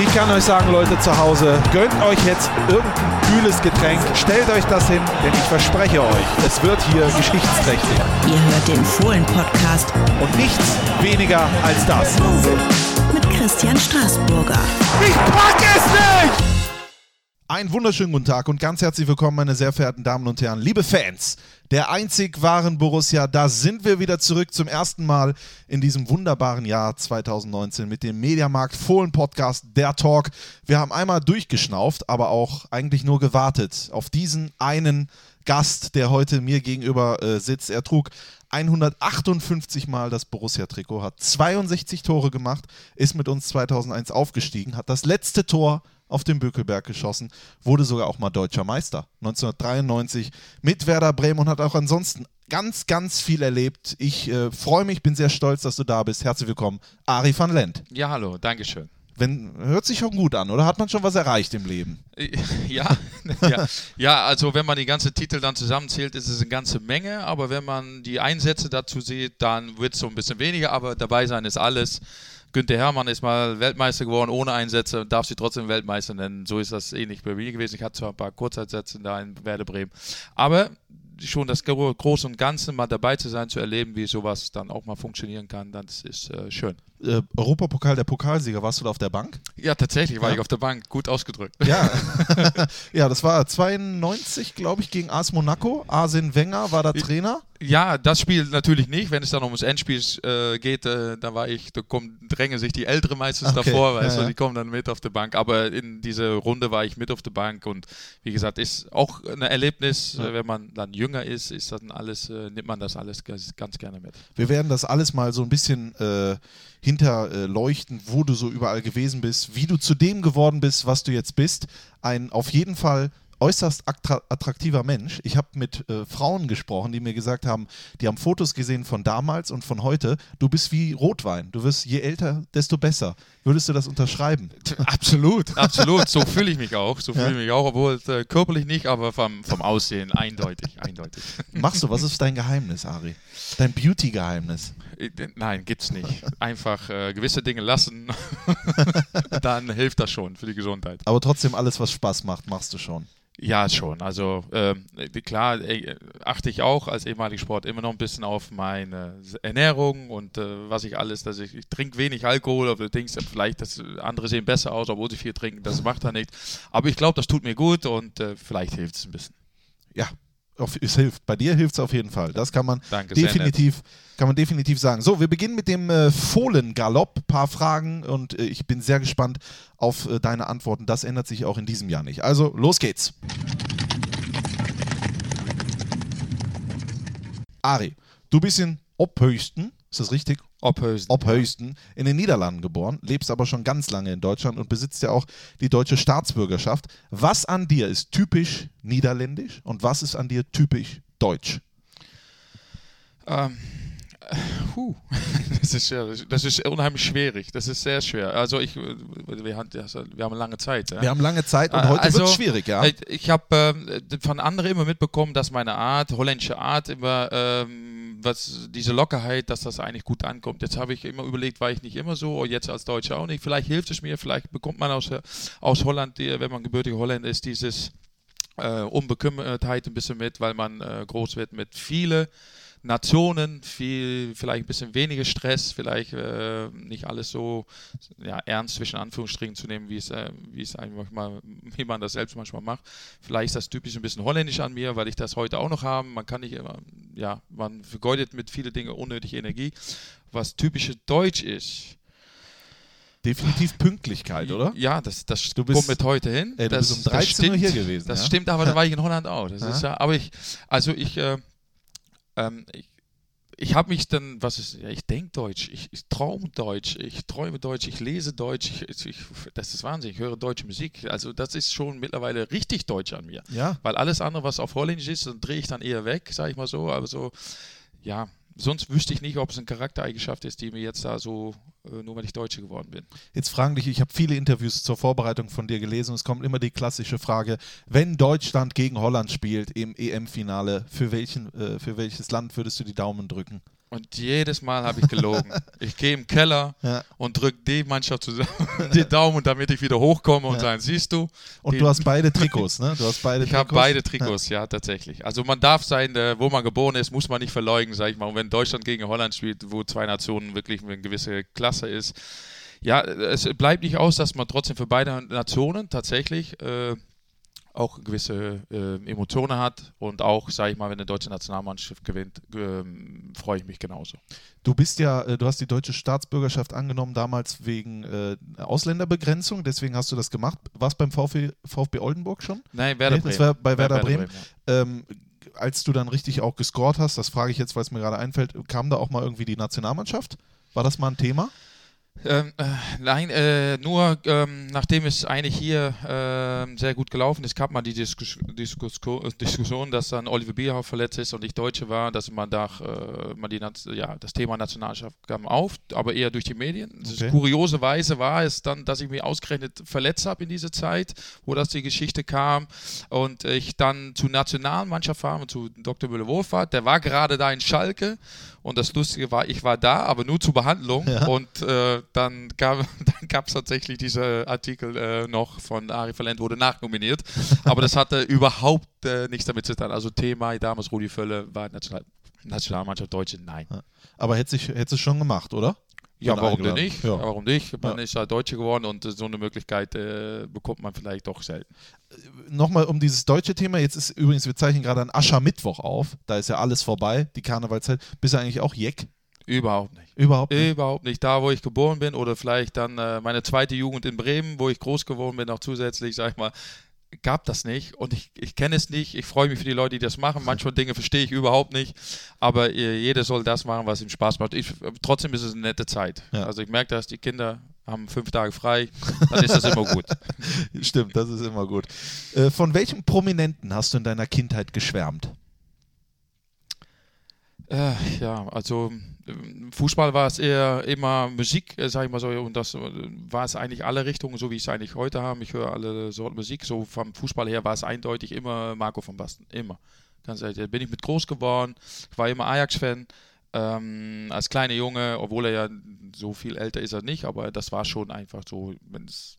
Ich kann euch sagen, Leute zu Hause, gönnt euch jetzt irgendein kühles Getränk, stellt euch das hin, denn ich verspreche euch, es wird hier geschichtsträchtig. Ihr hört den Fohlen-Podcast Und nichts weniger als das. mit Christian Straßburger. Ich pack es nicht! Einen wunderschönen guten Tag und ganz herzlich willkommen, meine sehr verehrten Damen und Herren, liebe Fans der einzig wahren Borussia. Da sind wir wieder zurück zum ersten Mal in diesem wunderbaren Jahr 2019 mit dem Mediamarkt Fohlen Podcast, der Talk. Wir haben einmal durchgeschnauft, aber auch eigentlich nur gewartet auf diesen einen Gast, der heute mir gegenüber äh, sitzt. Er trug 158 Mal das Borussia-Trikot, hat 62 Tore gemacht, ist mit uns 2001 aufgestiegen, hat das letzte Tor auf dem Bökelberg geschossen, wurde sogar auch mal deutscher Meister 1993 mit Werder Bremen und hat auch ansonsten ganz, ganz viel erlebt. Ich äh, freue mich, bin sehr stolz, dass du da bist. Herzlich willkommen, Ari van Lent. Ja, hallo, Dankeschön. Wenn, hört sich schon gut an, oder hat man schon was erreicht im Leben? Ja, ja, ja, also wenn man die ganzen Titel dann zusammenzählt, ist es eine ganze Menge, aber wenn man die Einsätze dazu sieht, dann wird es so ein bisschen weniger, aber dabei sein ist alles. Günther Hermann ist mal Weltmeister geworden ohne Einsätze und darf sich trotzdem Weltmeister nennen. So ist das ähnlich bei mir gewesen. Ich hatte zwar ein paar Kurzeinsätze da in Werder Bremen, aber schon das Gro- Große und Ganze mal dabei zu sein, zu erleben, wie sowas dann auch mal funktionieren kann, das ist äh, schön. Äh, Europapokal der Pokalsieger, warst du da auf der Bank? Ja, tatsächlich war Ja. ich auf der Bank, gut ausgedrückt. Ja, ja das war 92, glaube ich, gegen AS Monaco. Arsene Wenger war da Trainer. Ja, das Spiel natürlich nicht. Wenn es dann ums Endspiel äh, geht, äh, da war ich, da kommen, drängen sich die Älteren meistens Okay, davor, weißt ja, du, die kommen dann mit auf der Bank. Aber in dieser Runde war ich mit auf der Bank und wie gesagt, ist auch ein Erlebnis, Ja. äh, wenn man dann jünger ist, ist dann alles, äh, nimmt man das alles ganz, ganz gerne mit. Wir werden das alles mal so ein bisschen äh, hinterleuchten, wo du so überall gewesen bist, wie du zu dem geworden bist, was du jetzt bist. Ein auf jeden Fall äußerst attra attraktiver Mensch. Ich habe mit äh, Frauen gesprochen, die mir gesagt haben, die haben Fotos gesehen von damals und von heute. Du bist wie Rotwein. Du wirst je älter, desto besser. Würdest du das unterschreiben? Absolut, absolut. So fühle ich mich auch. So fühle ich mich auch, obwohl äh, körperlich nicht, aber vom, vom Aussehen eindeutig, eindeutig. Machst du, was ist dein Geheimnis, Ari? Dein Beauty-Geheimnis? Äh, Nein, gibt's nicht. Einfach äh, gewisse Dinge lassen, dann hilft das schon für die Gesundheit. Aber trotzdem alles, was Spaß macht, machst du schon. Ja, schon. Also ähm, klar äh, achte ich auch als ehemaliger Sport immer noch ein bisschen auf meine Ernährung und äh, was ich alles, dass ich, ich trinke wenig Alkohol, aber du denkst ja vielleicht, dass andere sehen besser aus, obwohl sie viel trinken, das macht da nichts. Aber ich glaube, das tut mir gut und äh, vielleicht hilft es ein bisschen. Ja, es hilft. Bei dir hilft es auf jeden Fall. Das kann man Danke, definitiv, kann man definitiv sagen. So, wir beginnen mit dem äh, Fohlen-Galopp. Paar Fragen und äh, ich bin sehr gespannt auf äh, deine Antworten. Das ändert sich auch in diesem Jahr nicht. Also, los geht's. Ari, du bist in Ophösten, ist das richtig? Ophösen. Ophösten in den Niederlanden geboren, lebst aber schon ganz lange in Deutschland und besitzt ja auch die deutsche Staatsbürgerschaft. Was an dir ist typisch niederländisch und was ist an dir typisch deutsch? Ähm, äh, puh. Das ist, ja, das ist unheimlich schwierig. Das ist sehr schwer. Also ich, äh, wir haben, wir haben lange Zeit. Ja? Wir haben lange Zeit und Äh, heute also, wird es schwierig, ja? Ich, ich habe ähm, von anderen immer mitbekommen, dass meine Art, holländische Art, immer ähm, was diese Lockerheit, dass das eigentlich gut ankommt. Jetzt habe ich immer überlegt, war ich nicht immer so, und jetzt als Deutscher auch nicht. Vielleicht hilft es mir, vielleicht bekommt man aus, aus Holland, wenn man gebürtiger Holländer ist, dieses äh, Unbekümmertheit ein bisschen mit, weil man äh, groß wird mit vielen Nationen, viel, vielleicht ein bisschen weniger Stress, vielleicht äh, nicht alles so ja, ernst zwischen Anführungsstrichen zu nehmen, wie es, äh, wie es einfach mal, wie man das selbst manchmal macht. Vielleicht ist das typisch ein bisschen holländisch an mir, weil ich das heute auch noch habe. Man kann nicht immer, ja, man vergeudet mit vielen Dingen unnötig Energie. Was typische Deutsch ist, Definitiv Pünktlichkeit, oder? ja, das, das Du bist- kommt mit heute hin. Ey, du das, bist um 13 Uhr hier gewesen, Das ja? stimmt, aber da war ich in Holland auch. Das ist ja, aber ich, also ich, äh, ähm, ich, ich habe mich dann, was ist, ja, ich denke Deutsch, ich, ich träume Deutsch, ich träume Deutsch, ich lese Deutsch, ich, ich, das ist Wahnsinn, ich höre deutsche Musik. Also das ist schon mittlerweile richtig Deutsch an mir. Ja. Weil alles andere, was auf Holländisch ist, dann drehe ich dann eher weg, sage ich mal so. Aber so, ja, sonst wüsste ich nicht, ob es eine Charaktereigenschaft ist, die mir jetzt da so, nur weil ich Deutsche geworden bin. Jetzt fragen dich, ich habe viele Interviews zur Vorbereitung von dir gelesen und es kommt immer die klassische Frage, wenn Deutschland gegen Holland spielt im EM-Finale, für, welchen, äh, für welches Land würdest du die Daumen drücken? Und jedes Mal habe ich gelogen. ich gehe im Keller Ja. und drücke die Mannschaft zusammen, die Daumen, damit ich wieder hochkomme und Ja. sage, siehst du? Und du hast beide Trikots, ne? Du hast beide Ich habe beide Trikots, ja. tatsächlich. Also man darf sein, äh, wo man geboren ist, muss man nicht verleugnen, sag ich mal. Und wenn Deutschland gegen Holland spielt, wo zwei Nationen wirklich eine gewisse Klasse ist, ja, es bleibt nicht aus, dass man trotzdem für beide Nationen tatsächlich äh, auch gewisse äh, Emotionen hat und auch, sage ich mal, wenn eine deutsche Nationalmannschaft gewinnt, ähm, freue ich mich genauso. Du bist ja, äh, du hast die deutsche Staatsbürgerschaft angenommen damals wegen äh, Ausländerbegrenzung, deswegen hast du das gemacht. Warst beim VfB, VfB Oldenburg schon? Nein, Werder Nee, das Bremen. war bei Werder Bremen. ja. Ähm, als du dann richtig auch gescored hast, das frage ich jetzt, weil es mir gerade einfällt, kam da auch mal irgendwie die Nationalmannschaft? War das mal ein Thema? Ähm, äh, nein, äh, nur ähm, nachdem es eigentlich hier ähm, sehr gut gelaufen ist, gab man die Diskus Diskus Diskussion, dass dann Oliver Bierhoff verletzt ist und ich Deutsche war, dass man da, äh, man die, ja, das Thema Nationalmannschaft kam auf, aber eher durch die Medien. Okay. ist, kurioserweise war es dann, dass ich mich ausgerechnet verletzt habe in dieser Zeit, wo das die Geschichte kam und ich dann zur Nationalmannschaft war, zu Dr. Müller-Wohlfahrt, der war gerade da in Schalke und das Lustige war, ich war da, aber nur zur Behandlung Ja. und äh, dann gab dann gab's tatsächlich diese Artikel äh, noch von Ari Verlent wurde nachnominiert, aber das hatte überhaupt äh, nichts damit zu tun. Also Thema damals Rudi Völle war National Nationalmannschaft Deutsche, nein. Aber hätte du schon gemacht, oder? Ja, warum denn nicht? Ja. Warum nicht? Man Ja. ist ja Deutsche geworden und äh, so eine Möglichkeit äh, bekommt man vielleicht doch selten. Nochmal um dieses deutsche Thema. Jetzt ist übrigens, wir zeichnen gerade an Aschermittwoch auf. Da ist ja alles vorbei, die Karnevalzeit. Bist du eigentlich auch Jeck? Überhaupt nicht. Überhaupt nicht? Überhaupt nicht. Da, wo ich geboren bin oder vielleicht dann äh, meine zweite Jugend in Bremen, wo ich groß geworden bin, noch zusätzlich, sag ich mal, gab das nicht und ich, ich kenne es nicht. Ich freue mich für die Leute, die das machen. Manchmal Dinge verstehe ich überhaupt nicht, aber jeder soll das machen, was ihm Spaß macht. Ich, trotzdem ist es eine nette Zeit. Ja. Also ich merke, dass die Kinder haben fünf Tage frei, dann ist das immer gut. Stimmt, das ist immer gut. Äh, von welchem Prominenten hast du in deiner Kindheit geschwärmt? Äh, ja, also Fußball war es eher immer Musik, äh, sag ich mal so, und das äh, war es eigentlich alle Richtungen, so wie ich es eigentlich heute habe. Ich höre alle Sorten Musik. So vom Fußball her war es eindeutig immer Marco van Basten. Immer. Ganz ehrlich, da bin ich mit groß geworden. Ich war immer Ajax-Fan. Ähm, als kleiner Junge, obwohl er ja so viel älter ist er nicht, aber das war schon einfach so, wenn's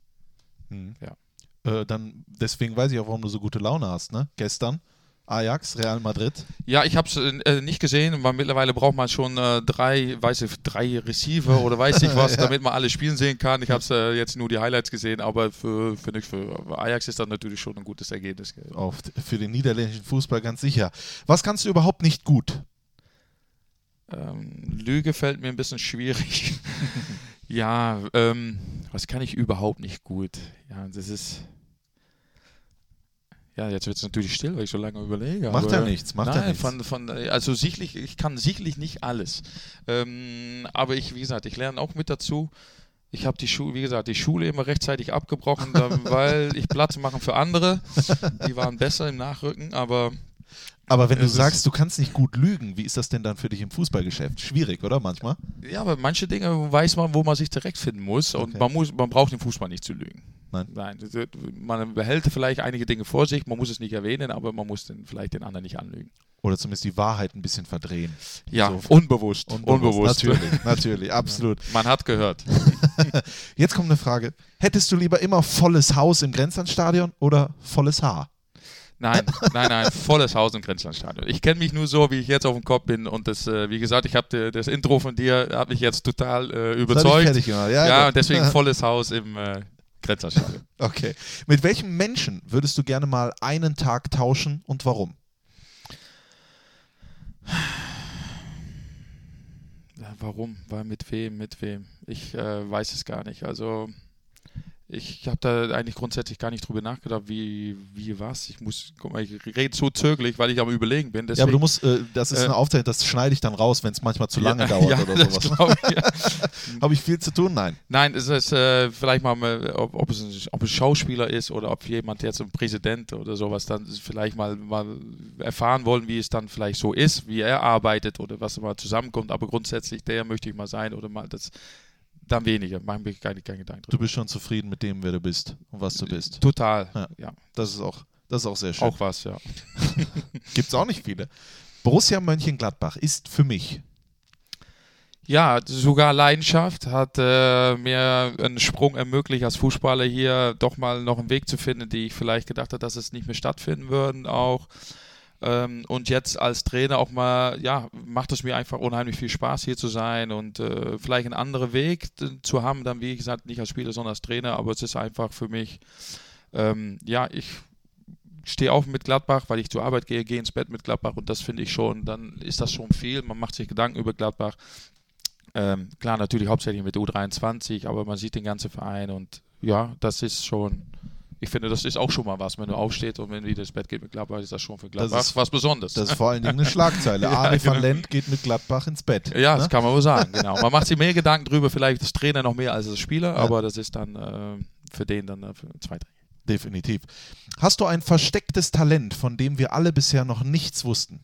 Äh, dann, deswegen weiß ich auch, warum du so gute Laune hast, ne? Gestern Ajax, Real Madrid. Ja, ich habe es äh, nicht gesehen, weil mittlerweile braucht man schon äh, drei, weiß ich, drei Receiver oder weiß ich was, Ja. damit man alle spielen sehen kann. Ich habe es äh, jetzt nur die Highlights gesehen, aber für, für, nicht, für Ajax ist das natürlich schon ein gutes Ergebnis. Auf, für den niederländischen Fußball ganz sicher. Was kannst du überhaupt nicht gut? Ähm, Lüge fällt mir ein bisschen schwierig. ja, ähm, was kann ich überhaupt nicht gut? Ja, das ist. Ja, jetzt wird es natürlich still, weil ich so lange überlege. Macht ja nichts, macht ja nichts. Von, von, also sicherlich, ich kann sicherlich nicht alles. Ähm, aber ich, wie gesagt, ich lerne auch mit dazu. Ich habe die Schule, wie gesagt, die Schule immer rechtzeitig abgebrochen, weil ich Platz machen für andere. Die waren besser im Nachrücken, aber Aber wenn du ist- sagst, du kannst nicht gut lügen, wie ist das denn dann für dich im Fußballgeschäft? Schwierig, oder manchmal? Ja, aber manche Dinge weiß man, wo man sich zurechtfinden muss und Okay. man, muss, man braucht im Fußball nicht zu lügen. Nein. Nein, man behält vielleicht einige Dinge vor sich, man muss es nicht erwähnen, aber man muss den, vielleicht den anderen nicht anlügen. Oder zumindest die Wahrheit ein bisschen verdrehen. Ja, So. unbewusst. Unbewusst. Natürlich, natürlich, absolut. Man hat gehört. Jetzt kommt eine Frage. Hättest du lieber immer volles Haus im Grenzlandstadion oder volles Haar? Nein, nein, nein, volles Haus im Grenzlandstadion. Ich kenne mich nur so, wie ich jetzt auf dem Kopf bin und das, äh, wie gesagt, ich habe das Intro von dir, hat mich jetzt total äh, ich überzeugt. fertig gemacht. Ja, Ja, und deswegen volles Haus im äh, Grenzlandstadion. Okay. Mit welchem Menschen würdest du gerne mal einen Tag tauschen und warum? Ja, warum? Weil mit wem? Mit wem? Ich äh, weiß es gar nicht. Also ich habe da eigentlich grundsätzlich gar nicht drüber nachgedacht, wie, wie was. Ich muss, guck mal, ich rede so zögerlich, weil ich am überlegen bin. ja, aber du Deswegen- musst, äh, das ist Äh, eine Aufzeichnung, das schneide ich dann raus, wenn es manchmal zu lange ja, dauert ja, oder sowas. ich. Habe ich viel zu tun? Nein. Nein, es ist äh, vielleicht mal, mal, ob, ob, es ein, ob es Schauspieler ist oder ob jemand jetzt ein Präsident oder sowas dann vielleicht mal, mal erfahren wollen, wie es dann vielleicht so ist, wie er arbeitet oder was mal zusammenkommt. Aber grundsätzlich, der möchte ich mal sein oder mal das. Dann weniger, machen wir keine, keine Gedanken Du drüber. bist schon zufrieden mit dem, wer du bist und was du bist. Total, Ja. ja. Das ist auch, das ist auch sehr schön. Auch was, ja. Gibt es auch nicht viele. Borussia Mönchengladbach ist für mich Ja, sogar Leidenschaft hat äh, mir einen Sprung ermöglicht als Fußballer hier doch mal noch einen Weg zu finden, die ich vielleicht gedacht habe, dass es nicht mehr stattfinden würden auch. Ähm, und jetzt als Trainer auch mal, ja, macht es mir einfach unheimlich viel Spaß hier zu sein und äh, vielleicht einen anderen Weg zu haben, dann wie gesagt, nicht als Spieler, sondern als Trainer, aber es ist einfach für mich, ähm, ja, ich stehe auf mit Gladbach, weil ich zur Arbeit gehe, gehe ins Bett mit Gladbach und das finde ich schon, dann ist das schon viel. Man macht sich Gedanken über Gladbach. Ähm, klar, natürlich hauptsächlich mit U23, aber man sieht den ganzen Verein und ja, das ist schon, ich finde, das ist auch schon mal was, wenn du aufstehst und wenn du wieder ins Bett geht mit Gladbach, ist das schon für Gladbach ist- was Besonderes. Das ist vor allen Dingen eine Schlagzeile. Ja, Ari van genau. Lent geht mit Gladbach ins Bett. ja, ne? das kann man wohl sagen, genau. Man macht sich mehr Gedanken drüber, vielleicht das Trainer noch mehr als das Spieler, aber das ist dann äh, für den dann äh, zweitrangig. Definitiv. Hast du ein verstecktes Talent, von dem wir alle bisher noch nichts wussten?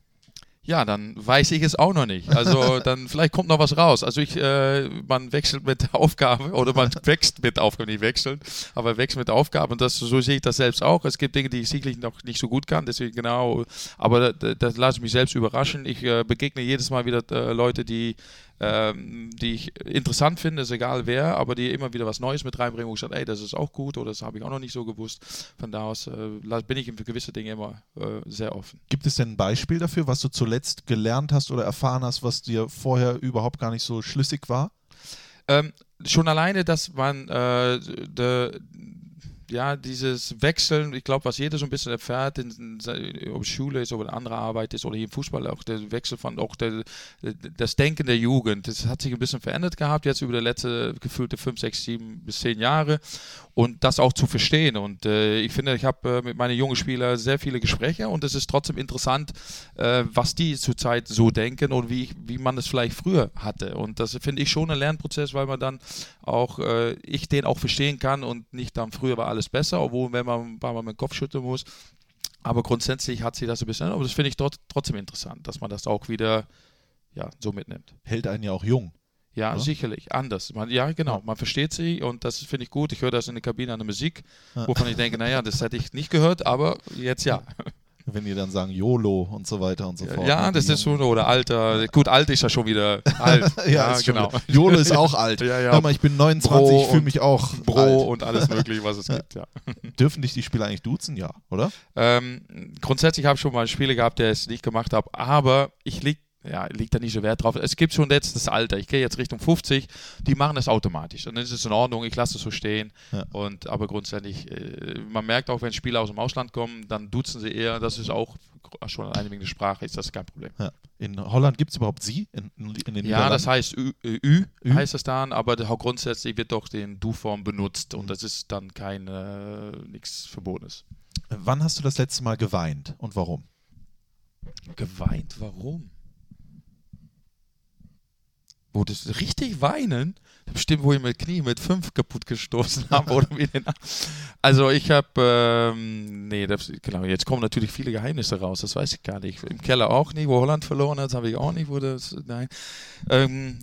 Ja, dann weiß ich es auch noch nicht. Also dann vielleicht kommt noch was raus. Also ich, äh, man wechselt mit Aufgabe oder man wächst mit Aufgaben, nicht wechseln, aber wächst mit Aufgaben. Und das, so sehe ich das selbst auch. Es gibt Dinge, die ich sicherlich noch nicht so gut kann, deswegen genau. Aber das, das lasse ich mich selbst überraschen. Ich äh, begegne jedes Mal wieder äh, Leute, die ähm, die ich interessant finde, ist egal wer, aber die immer wieder was Neues mit reinbringen, wo ich sage, ey, das ist auch gut oder das habe ich auch noch nicht so gewusst. Von da aus äh, bin ich für gewisse Dinge immer äh, sehr offen. Gibt es denn ein Beispiel dafür, was du zuletzt gelernt hast oder erfahren hast, was dir vorher überhaupt gar nicht so schlüssig war? Ähm, schon alleine, dass man äh, de, ja, dieses Wechseln, ich glaube, was jeder so ein bisschen erfährt, in, in, ob Schule ist, ob eine andere Arbeit ist oder hier im Fußball, auch der Wechsel von auch der, das Denken der Jugend, das hat sich ein bisschen verändert gehabt, jetzt über die letzte gefühlte 5, 6, 7 bis 10 Jahre und das auch zu verstehen. Und äh, ich finde, ich habe äh, mit meinen jungen Spielern sehr viele Gespräche und es ist trotzdem interessant, äh, was die zurzeit so denken und wie, wie man es vielleicht früher hatte. Und das finde ich schon ein Lernprozess, weil man dann auch, äh, ich den auch verstehen kann und nicht dann früher war alles besser, obwohl wenn man ein paar Mal mit dem Kopf schütteln muss. Aber grundsätzlich hat sie das ein bisschen, aber das finde ich dort, trotzdem interessant, dass man das auch wieder ja, so mitnimmt. Hält einen ja auch jung. Ja, Ja. sicherlich. Anders. Man, ja, genau. Man versteht sie und das finde ich gut. Ich höre das in der Kabine an der Musik, wovon ich denke, naja, das hätte ich nicht gehört, aber jetzt ja. Wenn die dann sagen YOLO und so weiter und so fort. Ja, ne? das ist schon, oder Alter. Gut, alt ist ja schon wieder alt. ja, ist schon genau. YOLO ist auch alt. Ja, ja. Hör mal, ich bin 29, Bro ich fühle mich auch Bro alt. und alles mögliche, was es gibt, ja. Dürfen dich die Spieler eigentlich duzen? Ja, oder? Ähm, grundsätzlich habe ich schon mal Spiele gehabt, der es nicht gemacht habe, aber ich lieg ja, liegt da nicht so Wert drauf. Es gibt schon jetzt das Alter. Ich gehe jetzt Richtung 50, die machen das automatisch. Und dann ist es in Ordnung, ich lasse es so stehen. Ja. Und, aber grundsätzlich, äh, man merkt auch, wenn Spieler aus dem Ausland kommen, dann duzen sie eher. Das ist auch schon eine wegen der Sprache, ist das kein Problem. Ja. In Holland gibt es überhaupt sie? In, in, in Ja, das heißt Ü, äh, Ü, Ü? heißt es dann, aber grundsätzlich wird doch den Du-Form benutzt und das ist dann kein äh, nichts Verbotenes. Wann hast du das letzte Mal geweint und warum? Geweint, warum? Wo das richtig weinen? Bestimmt, wo ich mein Knie mit fünf kaputt gestoßen habe oder wie den. Also ich habe, ähm, nee, das, genau, jetzt kommen natürlich viele Geheimnisse raus, das weiß ich gar nicht. Im Keller auch nicht, wo Holland verloren hat, habe ich auch nicht, wo das, nein. Ähm,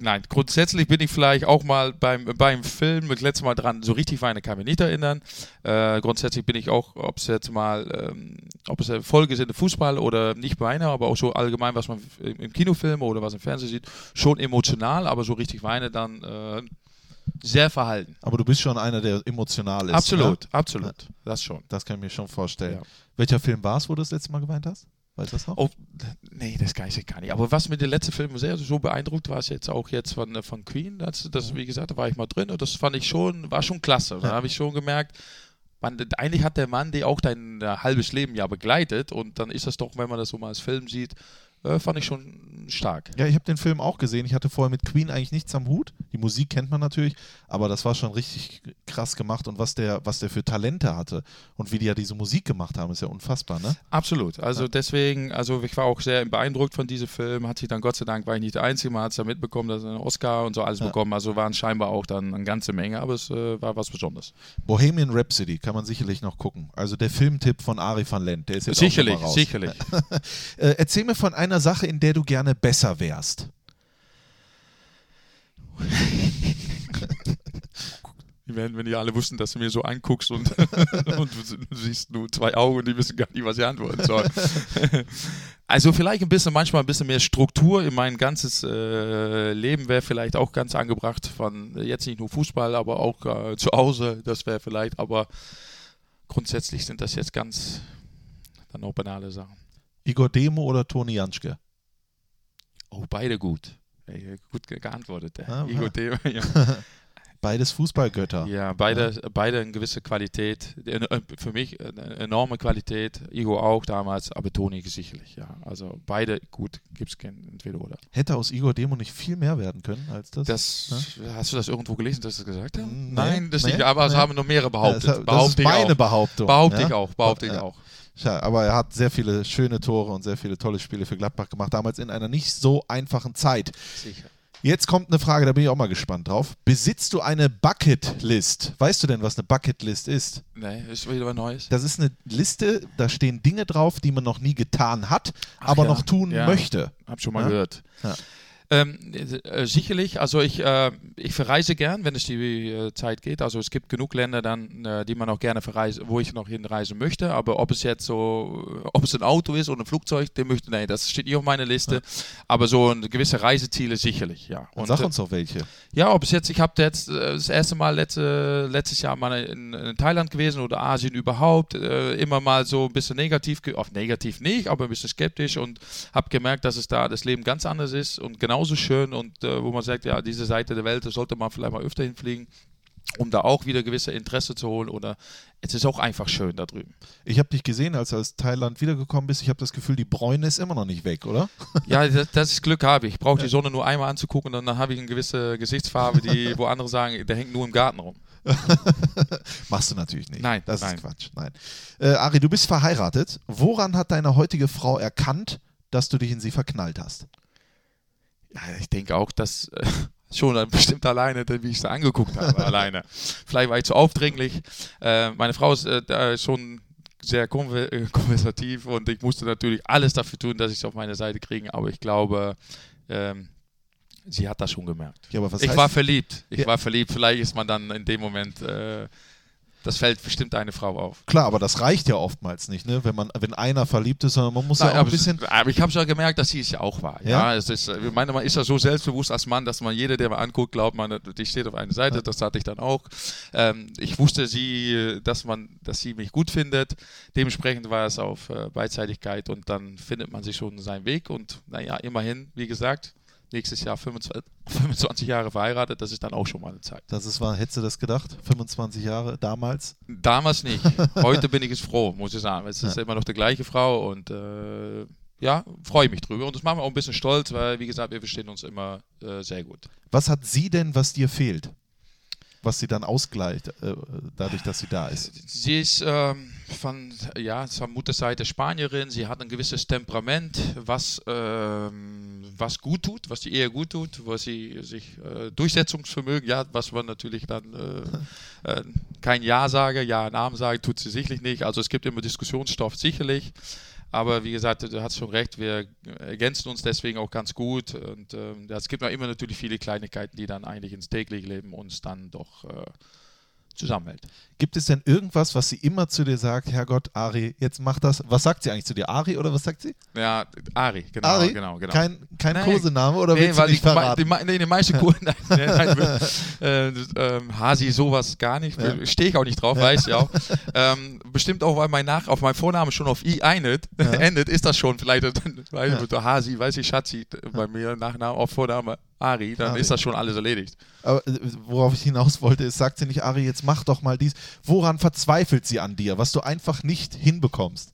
nein, grundsätzlich bin ich vielleicht auch mal beim, beim Film mit letztes Mal dran, so richtig weinen kann ich mich nicht erinnern. Äh, grundsätzlich bin ich auch, ob es jetzt mal, ähm, ob es eine Folge ist in der Fußball oder nicht weine, aber auch so allgemein, was man im Kinofilm oder was im Fernsehen sieht, schon emotional, aber so richtig weine dann äh, sehr verhalten. Aber du bist schon einer, der emotional ist. absolut, Ne? absolut. Das schon. Das kann ich mir schon vorstellen. Ja. Welcher Film war es, wo du das letzte Mal geweint hast? Weißt du das noch? Oh, nee, das weiß ich gar nicht. Aber was mir der letzte Film sehr so beeindruckt war, ist jetzt auch jetzt von, äh, von Queen. Das, das, wie gesagt, da war ich mal drin und das fand ich schon, war schon klasse. Da habe ich schon gemerkt, man, eigentlich hat der Mann die auch dein äh, halbes Leben ja begleitet und dann ist das doch, wenn man das so mal als Film sieht, äh, fand ich schon stark. Ja, ich habe den Film auch gesehen. Ich hatte vorher mit Queen eigentlich nichts am Hut. Die Musik kennt man natürlich, aber das war schon richtig krass gemacht und was der, was der für Talente hatte und wie die ja diese Musik gemacht haben, ist ja unfassbar, ne? Absolut. Also deswegen, also ich war auch sehr beeindruckt von diesem Film. Hat sich dann Gott sei Dank, war ich nicht der Einzige, man hat es ja mitbekommen, dass er einen Oscar und so alles Ja. bekommen. Also waren scheinbar auch dann eine ganze Menge, aber es äh, war was Besonderes. Bohemian Rhapsody kann man sicherlich noch gucken. Also der Filmtipp von Ari van Lent, der ist jetzt Sicherlich, auch mal raus. sicherlich. Äh, erzähl mir von einer Sache, in der du gerne besser wärst. Die werden, wenn die alle wussten, dass du mir so anguckst und, und du siehst nur zwei Augen und die wissen gar nicht, was sie antworten sollen. Also vielleicht ein bisschen, manchmal ein bisschen mehr Struktur in mein ganzes äh, Leben wäre vielleicht auch ganz angebracht von jetzt nicht nur Fußball, aber auch äh, zu Hause. Das wäre vielleicht, aber grundsätzlich sind das jetzt ganz dann auch banale Sachen. Igor Demo oder Toni Janschke? Oh, beide gut. Gut ge- geantwortet. Der Ah, Igor ja. Dehmer, ja. Beides Fußballgötter. ja, beide, beide eine gewisse Qualität. Äh, Für mich eine enorme Qualität. Igor auch damals, aber Toni sicherlich, ja. Also beide gut, gibt es kein entweder oder. Hätte aus Igor Demo nicht viel mehr werden können als das? Das, Hast du das irgendwo gelesen, dass sie das gesagt haben? Nee, Nein, das nee, nicht, aber es nee. haben noch mehrere behauptet. Ja, das, das Behaupte ist ich meine auch. Behauptung. Behaupte ja? ich auch, behaupte ich Ja. auch. Tja, aber er hat sehr viele schöne Tore und sehr viele tolle Spiele für Gladbach gemacht, damals in einer nicht so einfachen Zeit. Sicher. Jetzt kommt eine Frage, da bin ich auch mal gespannt drauf. Besitzt du eine Bucketlist? Weißt du denn, was eine Bucketlist ist? Nee, ist wieder was Neues. Das ist eine Liste, da stehen Dinge drauf, die man noch nie getan hat, Ach aber ja, noch tun ja. möchte. Hab schon mal Ja? gehört. Ja. Ähm, äh, sicherlich, also ich, äh, ich verreise gern, wenn es die äh, Zeit geht. Also es gibt genug Länder dann, äh, die man auch gerne verreisen, wo ich noch hinreisen möchte. Aber ob es jetzt so, ob es ein Auto ist oder ein Flugzeug, den möchte, nee, das steht nicht auf meiner Liste. Aber so ein gewisse Reiseziele sicherlich, ja. Und sag äh, uns doch welche. ja, ob es jetzt, ich habe jetzt äh, das erste Mal letzte, letztes Jahr mal in, in Thailand gewesen oder Asien überhaupt, äh, immer mal so ein bisschen negativ, auf negativ nicht, aber ein bisschen skeptisch und habe gemerkt, dass es da das Leben ganz anders ist und genauso schön und äh, wo man sagt, ja, diese Seite der Welt, da sollte man vielleicht mal öfter hinfliegen, um da auch wieder gewisse Interesse zu holen oder es ist auch einfach schön da drüben. Ich habe dich gesehen, als du aus Thailand wiedergekommen bist. Ich habe das Gefühl, die Bräune ist immer noch nicht weg, oder? Ja, das, das ist Glück habe ich. Ich brauche die Sonne nur einmal anzugucken und dann habe ich eine gewisse Gesichtsfarbe, die, wo andere sagen, der hängt nur im Garten rum. Machst du natürlich nicht. Nein, Das nein. ist Quatsch. Nein. Äh, Ari, du bist verheiratet. Woran hat deine heutige Frau erkannt, dass du dich in sie verknallt hast? Ja, ich denke auch, dass äh, schon dann bestimmt alleine, wie ich sie angeguckt habe, alleine. Vielleicht war ich zu aufdringlich. Äh, meine Frau ist äh, schon sehr äh, konversativ und ich musste natürlich alles dafür tun, dass ich es auf meine Seite kriege, aber ich glaube, ähm, sie hat das schon gemerkt. Ja, ich heißt war verliebt. Ich Ja. war verliebt. Vielleicht ist man dann in dem Moment, äh, das fällt bestimmt eine Frau auf. Klar, aber das reicht ja oftmals nicht, ne? Wenn man, wenn einer verliebt ist, sondern man muss Nein, ja auch ein bisschen. es- aber ich habe schon gemerkt, dass sie es ja auch war. Ja? Ja, es ist, ich meine, man ist ja so selbstbewusst als Mann, dass man jeder, der mal anguckt, glaubt, man, die steht auf einer Seite. Das hatte ich dann auch. Ähm, ich wusste sie, dass man, dass sie mich gut findet. Dementsprechend war es auf äh, Beidseitigkeit und dann findet man sich schon seinen Weg. Und naja, immerhin, wie gesagt, nächstes Jahr 25, 25 Jahre verheiratet. Das ist dann auch schon mal eine Zeit. Das ist war, hättest du das gedacht? 25 Jahre damals? Damals nicht. Heute bin ich es froh, muss ich sagen. Es ist immer noch die gleiche Frau und äh, ja, freue mich drüber. Und das macht mich auch ein bisschen stolz, weil, wie gesagt, wir verstehen uns immer äh, sehr gut. Was hat sie denn, was dir fehlt? Was sie dann ausgleicht, äh, dadurch, dass sie da ist. Sie ist ähm, von, ja, von Mutterseite Spanierin. Sie hat ein gewisses Temperament, was, ähm, was gut tut, was die Ehe gut tut, wo sie sich äh, Durchsetzungsvermögen, ja, was man natürlich dann äh, äh, kein Ja sage, Ja, Namen sage, tut sie sicherlich nicht. Also es gibt immer Diskussionsstoff, sicherlich. Aber wie gesagt, du hast schon recht, wir ergänzen uns deswegen auch ganz gut. Und ähm, es gibt noch immer natürlich viele Kleinigkeiten, die dann eigentlich ins tägliche Leben uns dann doch äh, zusammenhält. Gibt es denn irgendwas, was sie immer zu dir sagt, Herrgott, Ari, jetzt mach das? Was sagt sie eigentlich zu dir? Ari oder was sagt sie? Ja, Ari, genau, Ari? genau, genau. Kein, kein Nein. Kosename oder Nee, willst du weil nicht die, verraten? die, die, nee, die meisten Kunden, nein, nein, nein, äh, ähm, Hasi sowas gar nicht, Ja. stehe ich auch nicht drauf, weiß ich auch. ähm, bestimmt auch, weil mein Nach auf meinem Vornamen schon auf I endet, endet ist das schon vielleicht, weiß Ja. ich, Hasi, weiß ich, Schatzi, bei mir Nachname auf Vorname Ari, dann Ari. ist das schon alles erledigt. Aber äh, worauf ich hinaus wollte, ist, sagt sie nicht, Ari, jetzt mach doch mal dies. Woran verzweifelt sie an dir, was du einfach nicht hinbekommst?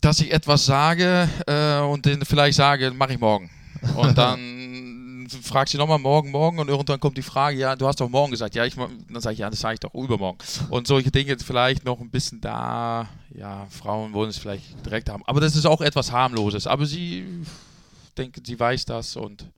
dass ich etwas sage äh, und den vielleicht sage, mache ich morgen. Und dann fragt sie nochmal morgen, morgen und irgendwann kommt die Frage, ja, du hast doch morgen gesagt. Ja, ich, dann sage ich, ja, das sage ich doch übermorgen. Und solche Dinge vielleicht noch ein bisschen da, ja, Frauen wollen es vielleicht direkt haben. Aber das ist auch etwas harmloses. Aber sie, denke, sie weiß das und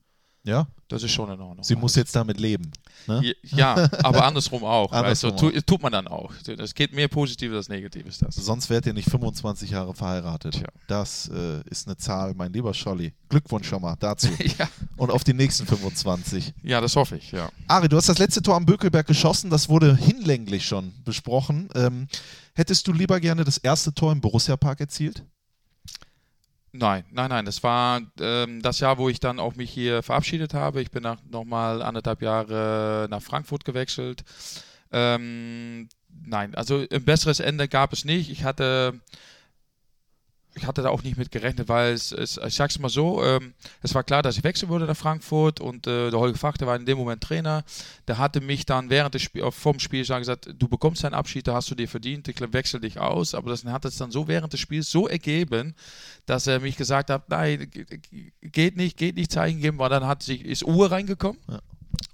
Ja? das ist schon in Ordnung. Sie muss jetzt damit leben. Ne? Ja, aber andersrum auch. Andersrum weißt du, tu, tut man dann auch. Es geht mehr Positives als Negatives. Das. Sonst wärt ihr nicht 25 Jahre verheiratet. Tja. Das äh, ist eine Zahl, mein lieber Scholli. Glückwunsch schon mal dazu. ja, Und auf die nächsten 25. ja, das hoffe ich, ja. Ari, du hast das letzte Tor am Bökelberg geschossen, das wurde hinlänglich schon besprochen. Ähm, hättest du lieber gerne das erste Tor im Borussia Park erzielt? Nein, nein, nein. Das war ähm, das Jahr, wo ich dann auch mich hier verabschiedet habe. Ich bin nach nochmal anderthalb Jahre nach Frankfurt gewechselt. Ähm, nein, also ein besseres Ende gab es nicht. Ich hatte ich hatte da auch nicht mit gerechnet, weil es, es ich sag's mal so, ähm, es war klar, dass ich wechseln würde nach Frankfurt und äh, der Holger Fach, der war in dem Moment Trainer, der hatte mich dann während des Spiels, vom Spiel gesagt, du bekommst deinen Abschied, da hast du dir verdient, ich wechsle dich aus, aber das hat es dann so während des Spiels so ergeben, dass er mich gesagt hat, nein, geht nicht, geht nicht Zeichen geben, weil dann hat sich, ist Uhr reingekommen. Ja.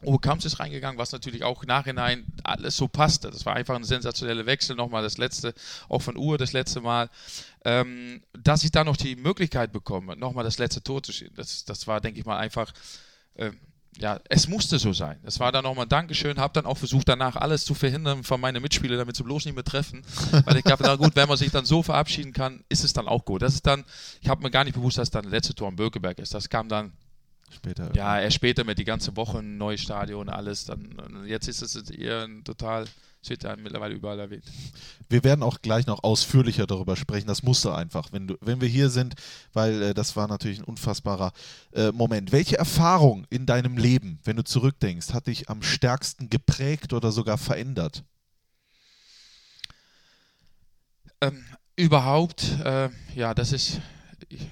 Uwe Kamps ist reingegangen, was natürlich auch Nachhinein alles so passte. Das war einfach ein sensationeller Wechsel. Nochmal das letzte, auch von Uwe das letzte Mal. Ähm, dass ich da noch die Möglichkeit bekomme, nochmal das letzte Tor zu schießen, das, das war, denke ich mal, einfach. Äh, ja, es musste so sein. Es war dann nochmal ein Dankeschön, habe dann auch versucht, danach alles zu verhindern von meinen Mitspielern, damit sie bloß nicht mehr treffen. Weil ich glaube, na gut, wenn man sich dann so verabschieden kann, ist es dann auch gut. Das ist dann, ich habe mir gar nicht bewusst, dass das dann das letzte Tor am Bökeberg ist. Das kam dann Später. Ja, erst später mit die ganze Woche ein neues Stadion, alles. Dann, jetzt ist es eher ein total, ja mittlerweile überall erwähnt. Wir werden auch gleich noch ausführlicher darüber sprechen. Das musste einfach, wenn, du, wenn wir hier sind, weil äh, das war natürlich ein unfassbarer äh, Moment. Welche Erfahrung in deinem Leben, wenn du zurückdenkst, hat dich am stärksten geprägt oder sogar verändert? Ähm, überhaupt, äh, ja, das ist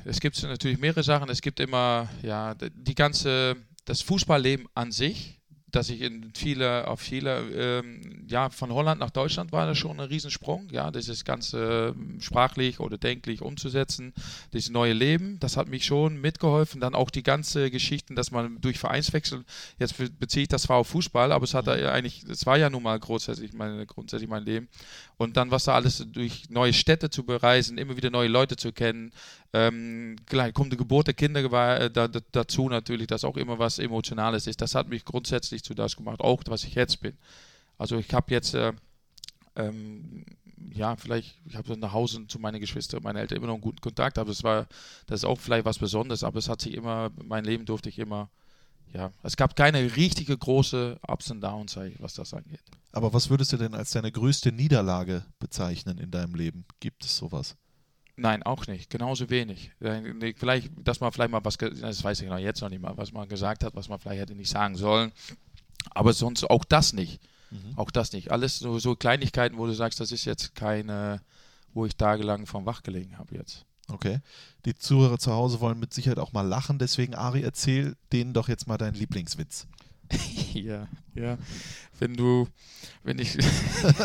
es gibt natürlich mehrere Sachen. Es gibt immer, ja, die ganze, das Fußballleben an sich, dass ich in viele, auf viele, ähm, ja, von Holland nach Deutschland war das schon ein Riesensprung, ja, dieses ganze ähm, sprachlich oder denklich umzusetzen, dieses neue Leben, das hat mich schon mitgeholfen. Dann auch die ganze Geschichten, dass man durch Vereinswechsel, jetzt beziehe ich das zwar auf Fußball, aber es hat ja eigentlich, es war ja nun mal grundsätzlich, meine, grundsätzlich mein Leben. Und dann, was da alles durch neue Städte zu bereisen, immer wieder neue Leute zu kennen, ähm, gleich kommt die Geburt der Kinder äh, da, da, dazu natürlich, dass auch immer was Emotionales ist. Das hat mich grundsätzlich zu das gemacht, auch was ich jetzt bin. Also ich habe jetzt, äh, ähm, ja, vielleicht, ich habe nach Hause zu meinen Geschwistern, meine Eltern immer noch einen guten Kontakt, aber es war, das ist auch vielleicht was Besonderes, aber es hat sich immer, mein Leben durfte ich immer, ja, es gab keine richtige große Ups und Downs, was das angeht. Aber was würdest du denn als deine größte Niederlage bezeichnen in deinem Leben? Gibt es sowas? Nein, auch nicht. Genauso wenig. Vielleicht, dass man vielleicht mal was, das weiß ich noch jetzt noch nicht mal, was man gesagt hat, was man vielleicht hätte nicht sagen sollen. Aber sonst auch das nicht. Mhm. Auch das nicht. Alles so, so, Kleinigkeiten, wo du sagst, das ist jetzt keine, wo ich tagelang vom Wach gelegen habe jetzt. Okay. Die Zuhörer zu Hause wollen mit Sicherheit auch mal lachen, deswegen Ari, erzähl denen doch jetzt mal deinen Lieblingswitz. Ja, ja. Wenn du, wenn ich.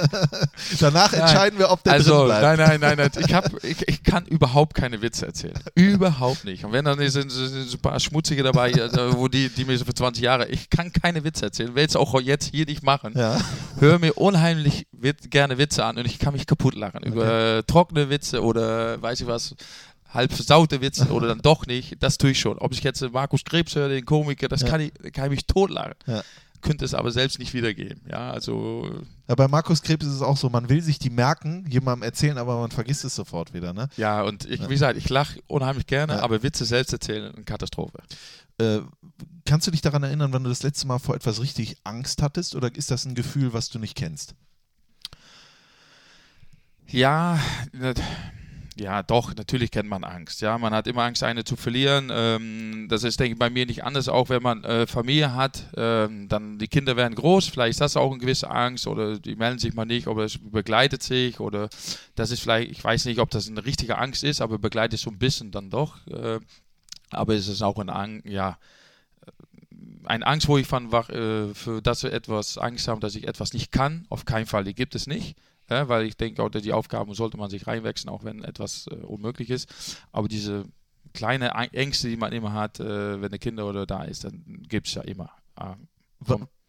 Danach entscheiden wir, ob der also, drin bleibt. Nein, nein, nein, nein. Ich, hab, ich, ich kann überhaupt keine Witze erzählen. Überhaupt nicht. Und wenn dann sind, sind so ein paar Schmutzige dabei, wo die, die mir so für 20 Jahre, ich kann keine Witze erzählen. Will es auch jetzt hier nicht machen. Ja. Höre mir unheimlich gerne Witze an und ich kann mich kaputt lachen. Okay. Über trockene Witze oder weiß ich was halb versaute Witze oder dann doch nicht, das tue ich schon. Ob ich jetzt Markus Krebs höre, den Komiker, das ja. kann, ich, kann ich mich totlachen. Ja. Könnte es aber selbst nicht wiedergeben. Ja, also. Ja, bei Markus Krebs ist es auch so, man will sich die merken, jemandem erzählen, aber man vergisst es sofort wieder, ne? Ja, und ich, wie gesagt, ich lache unheimlich gerne, aber Witze selbst erzählen, eine Katastrophe. Äh, kannst du dich daran erinnern, wann du das letzte Mal vor etwas richtig Angst hattest oder ist das ein Gefühl, was du nicht kennst? Ja, ja, doch, natürlich kennt man Angst. Ja, man hat immer Angst, eine zu verlieren. Ähm, das ist, denke ich, bei mir nicht anders, auch wenn man äh, Familie hat. Ähm, dann die Kinder werden groß, vielleicht ist das auch eine gewisse Angst oder die melden sich mal nicht oder es begleitet sich oder das ist vielleicht, ich weiß nicht, ob das eine richtige Angst ist, aber begleitet so ein bisschen dann doch. Äh, aber es ist auch ein Angst, ja, eine Angst, wo ich von, äh, für das wir etwas Angst haben, dass ich etwas nicht kann. Auf keinen Fall, die gibt es nicht ja, weil ich denke, auch die Aufgaben sollte man sich reinwechseln, auch wenn etwas äh, unmöglich ist. Aber diese kleine Ängste, die man immer hat, äh, wenn eine Kinder oder da ist, dann gibt es ja immer. Äh,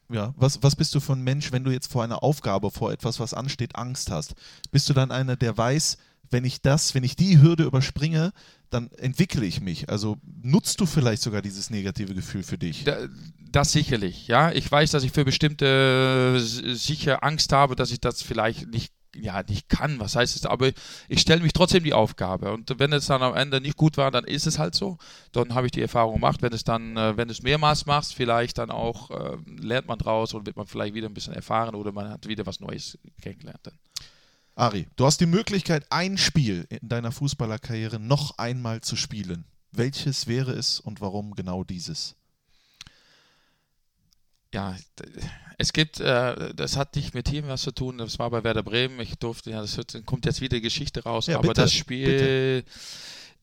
ja, was, was bist du für ein Mensch, wenn du jetzt vor einer Aufgabe, vor etwas, was ansteht, Angst hast? Bist du dann einer, der weiß, wenn ich das, wenn ich die Hürde überspringe, dann entwickle ich mich. Also nutzt du vielleicht sogar dieses negative Gefühl für dich? Da, das sicherlich, ja. Ich weiß, dass ich für bestimmte sicher Angst habe, dass ich das vielleicht nicht ja, nicht kann, was heißt es, aber ich stelle mich trotzdem die Aufgabe und wenn es dann am Ende nicht gut war, dann ist es halt so, dann habe ich die Erfahrung gemacht, wenn es dann, äh, wenn du es mehrmals machst, vielleicht dann auch äh, lernt man draus und wird man vielleicht wieder ein bisschen erfahren oder man hat wieder was Neues kennengelernt. Dann. Ari, du hast die Möglichkeit, ein Spiel in deiner Fußballerkarriere noch einmal zu spielen. Welches wäre es und warum genau dieses? Ja, es gibt, äh, das hat nicht mit Team was zu tun, das war bei Werder Bremen. Ich durfte, ja, das wird, kommt jetzt wieder Geschichte raus, Ja, aber bitte, das Spiel.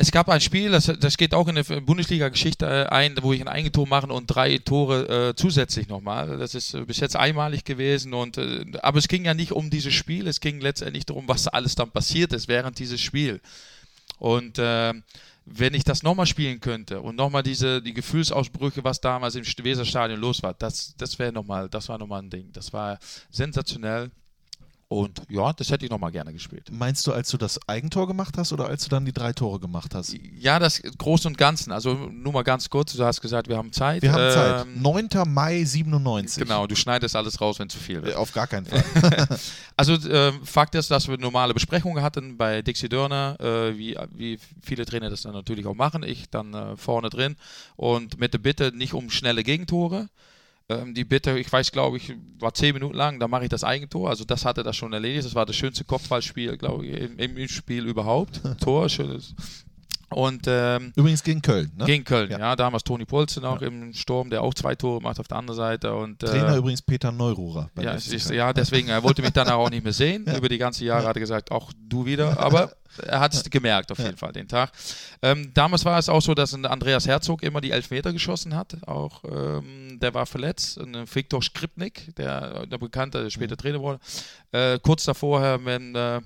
Es gab ein Spiel, das, das geht auch in der Bundesliga-Geschichte äh, ein, wo ich ein Eigentor machen und drei Tore äh, zusätzlich nochmal. Das ist äh, bis jetzt einmalig gewesen. Und, äh, aber es ging ja nicht um dieses Spiel, es ging letztendlich darum, was alles dann passiert ist während dieses Spiel. Und äh, wenn ich das nochmal spielen könnte und nochmal diese die Gefühlsausbrüche, was damals im Weserstadion los war, das, das wäre nochmal, das war nochmal ein Ding. Das war sensationell. Und ja, das hätte ich nochmal gerne gespielt. Meinst du, als du das Eigentor gemacht hast oder als du dann die drei Tore gemacht hast? Ja, das Großen und Ganzen. Also nur mal ganz kurz, du hast gesagt, wir haben Zeit. Wir haben Zeit. Ähm, 9. Mai 97. Genau, du schneidest alles raus, wenn zu viel Äh, wird. Auf gar keinen Fall. Also äh, Fakt ist, dass wir normale Besprechungen hatten bei Dixie Dörner, äh, wie, wie viele Trainer das dann natürlich auch machen. Ich dann äh, vorne drin und mit der Bitte nicht um schnelle Gegentore. Ähm, die Bitte, ich weiß, glaube ich, war zehn Minuten lang, da mache ich das Eigentor. Also das hatte das schon erledigt. Das war das schönste Kopfballspiel, glaube ich, im, im Spiel überhaupt. Tor, schönes. Und ähm, Übrigens gegen Köln. Ne? gegen Köln, Ja. ja. damals Toni Polzen auch im Sturm, der auch zwei Tore macht auf der anderen Seite. Und, Trainer äh, übrigens Peter Neururer. ja, ist, ja, deswegen, er wollte mich dann auch nicht mehr sehen. Über die ganze Jahre hat er gesagt, auch du wieder. Aber er hat es gemerkt auf jeden Fall, den Tag. Ähm, damals war es auch so, dass ein Andreas Herzog immer die Elfmeter geschossen hat. Auch ähm, der war verletzt. Und Viktor Skripnik, der, der bekannte, der später Trainer wurde. Äh, kurz davor, wenn äh,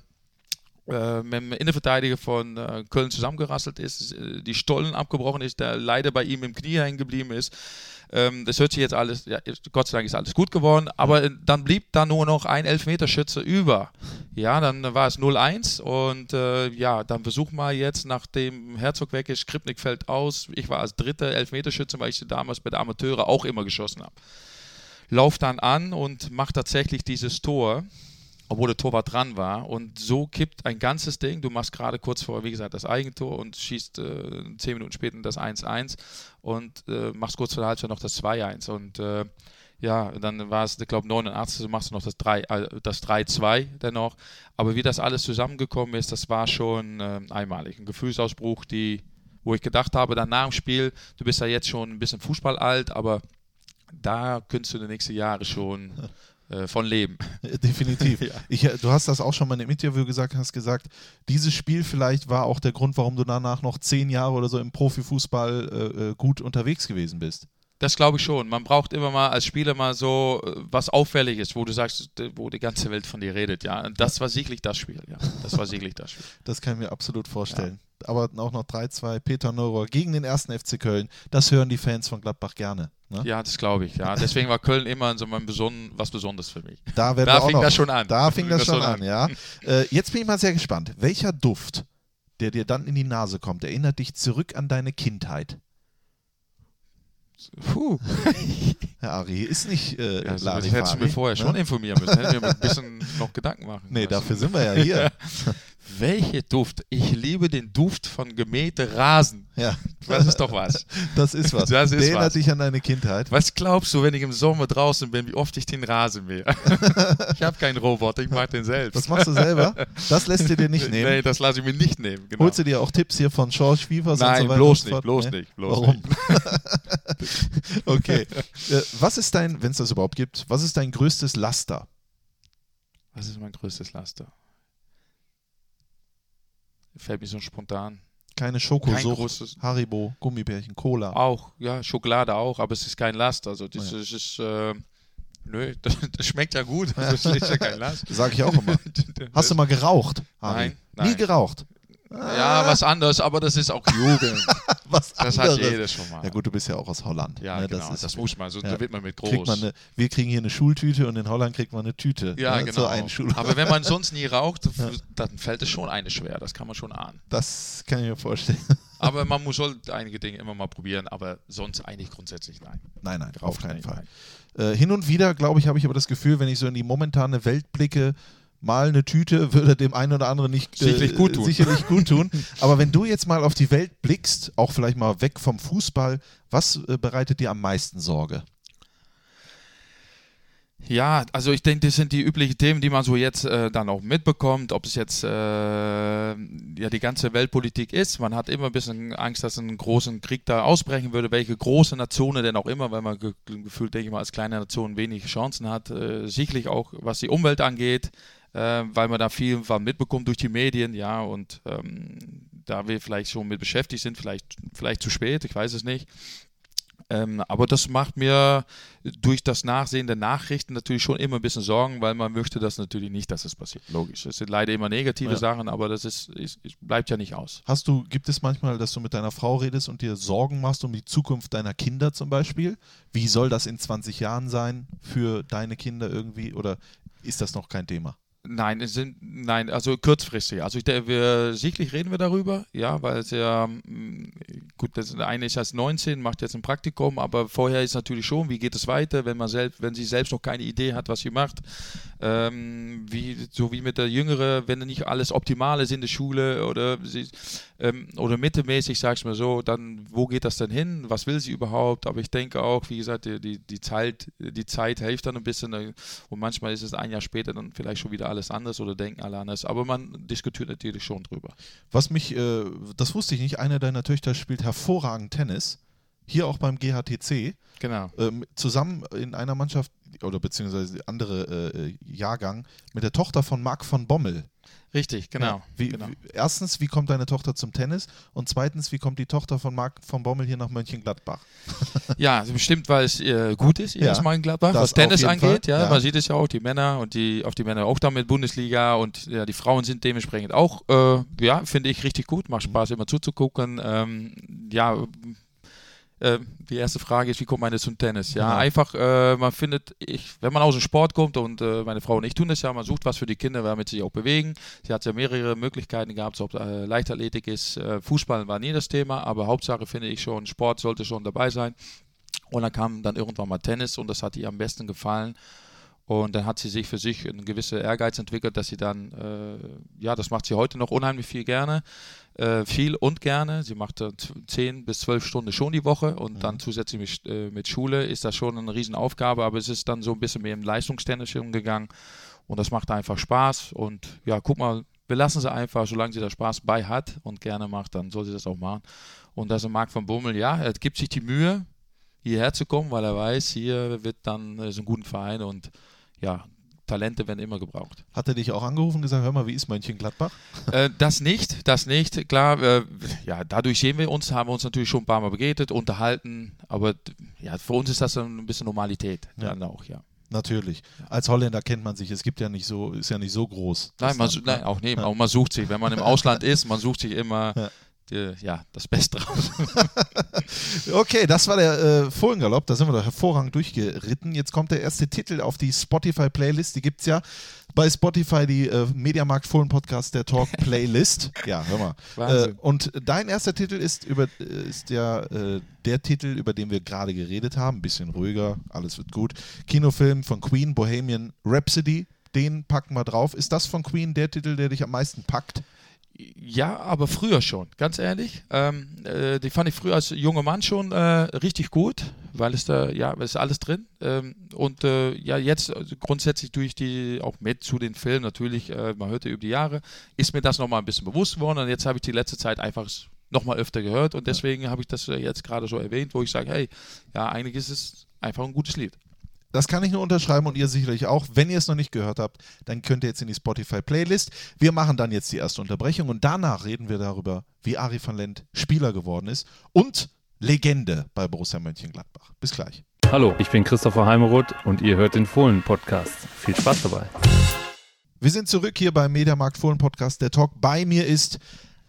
äh, mit dem Innenverteidiger von äh, Köln zusammengerasselt ist, äh, die Stollen abgebrochen ist, der leider bei ihm im Knie hängen geblieben ist. Ähm, das hört sich jetzt alles, ja, Gott sei Dank ist alles gut geworden, aber äh, dann blieb da nur noch ein Elfmeterschütze über. Ja, dann war es 0-1 und äh, ja, dann versuch mal jetzt, nachdem Herzog weg ist, Skripnik fällt aus. Ich war als dritter Elfmeterschütze, weil ich sie damals bei der Amateure auch immer geschossen habe. Lauf dann an und macht tatsächlich dieses Tor obwohl der Torwart dran war. Und so kippt ein ganzes Ding. Du machst gerade kurz vor, wie gesagt, das Eigentor und schießt äh, zehn Minuten später das 1-1 und äh, machst kurz vor der Halbzeit noch das 2-1. Und äh, ja, dann war es, ich glaube, 89, so machst du noch das 3 äh, das 3-2 dennoch. Aber wie das alles zusammengekommen ist, das war schon äh, einmalig. Ein Gefühlsausbruch, die, wo ich gedacht habe, dann nach dem Spiel, du bist ja jetzt schon ein bisschen Fußball alt, aber da könntest du die nächsten Jahre schon äh, von leben. Definitiv. Ja. Ich, du hast das auch schon mal in einem Interview gesagt, hast gesagt, dieses Spiel vielleicht war auch der Grund, warum du danach noch zehn Jahre oder so im Profifußball äh, äh, gut unterwegs gewesen bist. Das glaube ich schon. Man braucht immer mal als Spieler mal so äh, was Auffälliges, wo du sagst, wo die ganze Welt von dir redet. Ja, das war sicherlich das Spiel. Ja, das war sicherlich das Spiel. Das kann ich mir absolut vorstellen. Aber auch noch 3-2 Peter Neurohr gegen den ersten FC Köln. Das hören die Fans von Gladbach gerne. Ne? Ja, das glaube ich. Ja, deswegen war Köln immer so ein beson was Besonderes für mich. Da, Da fing noch, das schon an. Da fing das schon an, ja. Äh, jetzt bin ich mal sehr gespannt. Welcher Duft, der dir dann in die Nase kommt, erinnert dich zurück an deine Kindheit? Puh. Herr Ari, ist nicht äh, Ja, Larifari, hättest du mir vorher schon ne? informieren müssen. Hätten wir mir ein bisschen noch Gedanken machen Nee, müssen. dafür sind wir ja hier. Welche Duft? Ich liebe den Duft von gemähte Rasen. ja, Das ist doch was. das ist was. Das ist erinnert dich an deine Kindheit. Was glaubst du, wenn ich im Sommer draußen bin, wie oft ich den Rasen mähe? ich habe keinen Roboter, ich mache den selbst. Das machst du selber? Das lässt du dir nicht nehmen. Nee, das lasse ich mir nicht nehmen. Genau. Holst du dir auch Tipps hier von George und Nein, so weiter? bloß nicht, bloß Nee? nicht, bloß Warum? nicht. okay. Äh, was ist dein, wenn es das überhaupt gibt, was ist dein größtes Laster? Was ist mein größtes Laster? Fällt mir so spontan. Keine Kein Schokosucht. Haribo, Gummibärchen, Cola. Auch, ja, Schokolade auch, aber es ist kein Last. Also das, Ja. das ist, äh, nö, das, das schmeckt ja gut. Das ist ja kein Last. Sag ich auch immer. Hast du mal geraucht? Harry? Nein, Nie nein. geraucht. Ja, was anderes, aber das ist auch Jugend. Was Das anderes. hat jeder schon mal. Ja gut, du bist ja auch aus Holland. Ja, ne? genau, das, muss man, so ja. da wird man mit groß. Man eine, wir kriegen hier eine Schultüte und in Holland kriegt man eine Tüte. ja, ne, genau. Einschulung. Aber wenn man sonst nie raucht, dann fällt es schon eine schwer, das kann man schon ahnen. Das kann ich mir vorstellen. Aber man muss sollte einige Dinge immer mal probieren, aber sonst eigentlich grundsätzlich nein. Nein, nein, auf Rauchen keinen Fall. Äh, hin und wieder, glaube ich, habe ich aber das Gefühl, wenn ich so in die momentane Welt blicke, mal eine Tüte würde dem einen oder anderen nicht äh, Sicherlich gut tun. sicherlich gut tun. aber wenn du jetzt mal auf die Welt blickst, auch vielleicht mal weg vom Fußball, was äh, bereitet dir am meisten Sorge? Ja, also ich denke, das sind die üblichen Themen, die man so jetzt äh, dann auch mitbekommt, ob es jetzt äh, ja die ganze Weltpolitik ist. Man hat immer ein bisschen Angst, dass ein großen Krieg da ausbrechen würde, welche große Nationen denn auch immer, weil man ge gefühlt, denke ich mal, als kleine Nation wenig Chancen hat. Äh, sicherlich auch, was die Umwelt angeht, äh, weil man da viel von mitbekommt durch die Medien, ja, und ähm, da wir vielleicht schon mit beschäftigt sind, vielleicht, vielleicht zu spät, ich weiß es nicht. Ähm, aber das macht mir durch das Nachsehen der Nachrichten natürlich schon immer ein bisschen Sorgen, weil man möchte das natürlich nicht, dass es passiert. Logisch. Es sind leider immer negative Ja. Sachen, aber das ist, ist, ist, bleibt ja nicht aus. Hast du, gibt es manchmal, dass du mit deiner Frau redest und dir Sorgen machst um die Zukunft deiner Kinder zum Beispiel? Wie soll das in 20 Jahren sein für deine Kinder irgendwie? Oder ist das noch kein Thema? Nein, sind, nein, also kurzfristig. Also ich wir, sicherlich reden wir darüber, ja, weil es ja, mm, gut, das eine ist erst 19, macht jetzt ein Praktikum, aber vorher ist natürlich schon, wie geht es weiter, wenn man selbst, wenn sie selbst noch keine Idee hat, was sie macht, ähm, wie, so wie mit der Jüngere, wenn nicht alles optimal ist in der Schule oder sie, ähm, oder mittelmäßig, sag ich mal so, dann wo geht das denn hin? Was will sie überhaupt? Aber ich denke auch, wie gesagt, die, die, die Zeit, die Zeit hilft dann ein bisschen äh, und manchmal ist es ein Jahr später dann vielleicht schon wieder alles anders oder denken alle anders. Aber man diskutiert natürlich schon drüber. Was mich, äh, das wusste ich nicht, eine deiner Töchter spielt hervorragend Tennis. Hier auch beim GHTC. Genau. Ähm, zusammen in einer Mannschaft oder beziehungsweise andere äh, Jahrgang mit der Tochter von Marc von Bommel. Richtig, genau. Ja. Wie, genau. wie, erstens, wie kommt deine Tochter zum Tennis? Und zweitens, wie kommt die Tochter von Marc von Bommel hier nach Mönchengladbach? Ja, also bestimmt, weil es äh, gut ist, Ja, erstmal in Gladbach, das was Tennis auf angeht. Ja, ja. Man sieht es ja auch, die Männer und die, auch die Männer auch damit Bundesliga und ja, die Frauen sind dementsprechend auch, äh, ja, finde ich richtig gut. Macht Spaß, immer zuzugucken. Ähm, ja, äh, die erste Frage ist, wie kommt man jetzt zum Tennis? Ja, Genau. einfach, äh, man findet, ich, wenn man aus dem Sport kommt und äh, meine Frau und ich tun das ja, man sucht was für die Kinder, damit sie sich auch bewegen. Sie hat ja mehrere Möglichkeiten gehabt, ob äh, Leichtathletik ist, äh, Fußball war nie das Thema, aber Hauptsache finde ich schon, Sport sollte schon dabei sein. Und dann kam dann irgendwann mal Tennis und das hat ihr am besten gefallen. Und dann hat sie sich für sich einen gewissen Ehrgeiz entwickelt, dass sie dann, äh, ja, das macht sie heute noch unheimlich viel gerne, äh, viel und gerne. Sie macht äh, z- 10 bis 12 Stunden schon die Woche und dann zusätzlich mit, äh, mit Schule ist das schon eine Riesenaufgabe, aber es ist dann so ein bisschen mehr im Leistungstennis umgegangen und das macht einfach Spaß. Und ja, guck mal, wir lassen sie einfach, solange sie da Spaß bei hat und gerne macht, dann soll sie das auch machen. Und das ist Marc von Bummel, ja, er gibt sich die Mühe, hierher zu kommen, weil er weiß, hier wird dann äh, so ein guter Verein und ja, Talente werden immer gebraucht. Hat er dich auch angerufen und gesagt, hör mal, wie ist Mönchengladbach? äh, das nicht, das nicht. Klar, äh, ja, dadurch sehen wir uns, haben wir uns natürlich schon ein paar Mal begegnet, unterhalten, aber ja, für uns ist das ein bisschen Normalität. Ja. Dann auch, ja. Natürlich. Als Holländer kennt man sich. Es gibt ja nicht so, ist ja nicht so groß. Nein, man, nein, ne? auch nee, auch man sucht sich, wenn man im Ausland ist, man sucht sich immer Ja. Ja, das Beste raus. Okay, das war der äh, Fohlengalopp. Da sind wir doch hervorragend durchgeritten. Jetzt kommt der erste Titel auf die Spotify-Playlist. Die gibt es ja bei Spotify, die äh, Mediamarkt Fohlen Podcast, der Talk Playlist. ja, hör mal. Äh, und dein erster Titel ist, über, äh, ist ja äh, der Titel, über den wir gerade geredet haben. Ein bisschen ruhiger, alles wird gut. Kinofilm von Queen, Bohemian Rhapsody. Den packen wir drauf. Ist das von Queen der Titel, der dich am meisten packt? Ja, aber früher schon, ganz ehrlich. Ähm, äh, die fand ich früher als junger Mann schon äh, richtig gut, weil es da, ja, es ist alles drin. Ähm, und äh, ja, jetzt also grundsätzlich durch die, auch mit zu den Filmen natürlich, äh, man hörte über die Jahre, ist mir das nochmal ein bisschen bewusst geworden und jetzt habe ich die letzte Zeit einfach nochmal öfter gehört und deswegen habe ich das äh, jetzt gerade so erwähnt, wo ich sage, hey, ja, eigentlich ist es einfach ein gutes Lied. Das kann ich nur unterschreiben und ihr sicherlich auch. Wenn ihr es noch nicht gehört habt, dann könnt ihr jetzt in die Spotify-Playlist. Wir machen dann jetzt die erste Unterbrechung und danach reden wir darüber, wie Ari van Lent Spieler geworden ist und Legende bei Borussia Mönchengladbach. Bis gleich. Hallo, ich bin Christopher Heimeroth und ihr hört den Fohlen-Podcast. Viel Spaß dabei. Wir sind zurück hier beim Mediamarkt Fohlen Podcast. Der Talk bei mir ist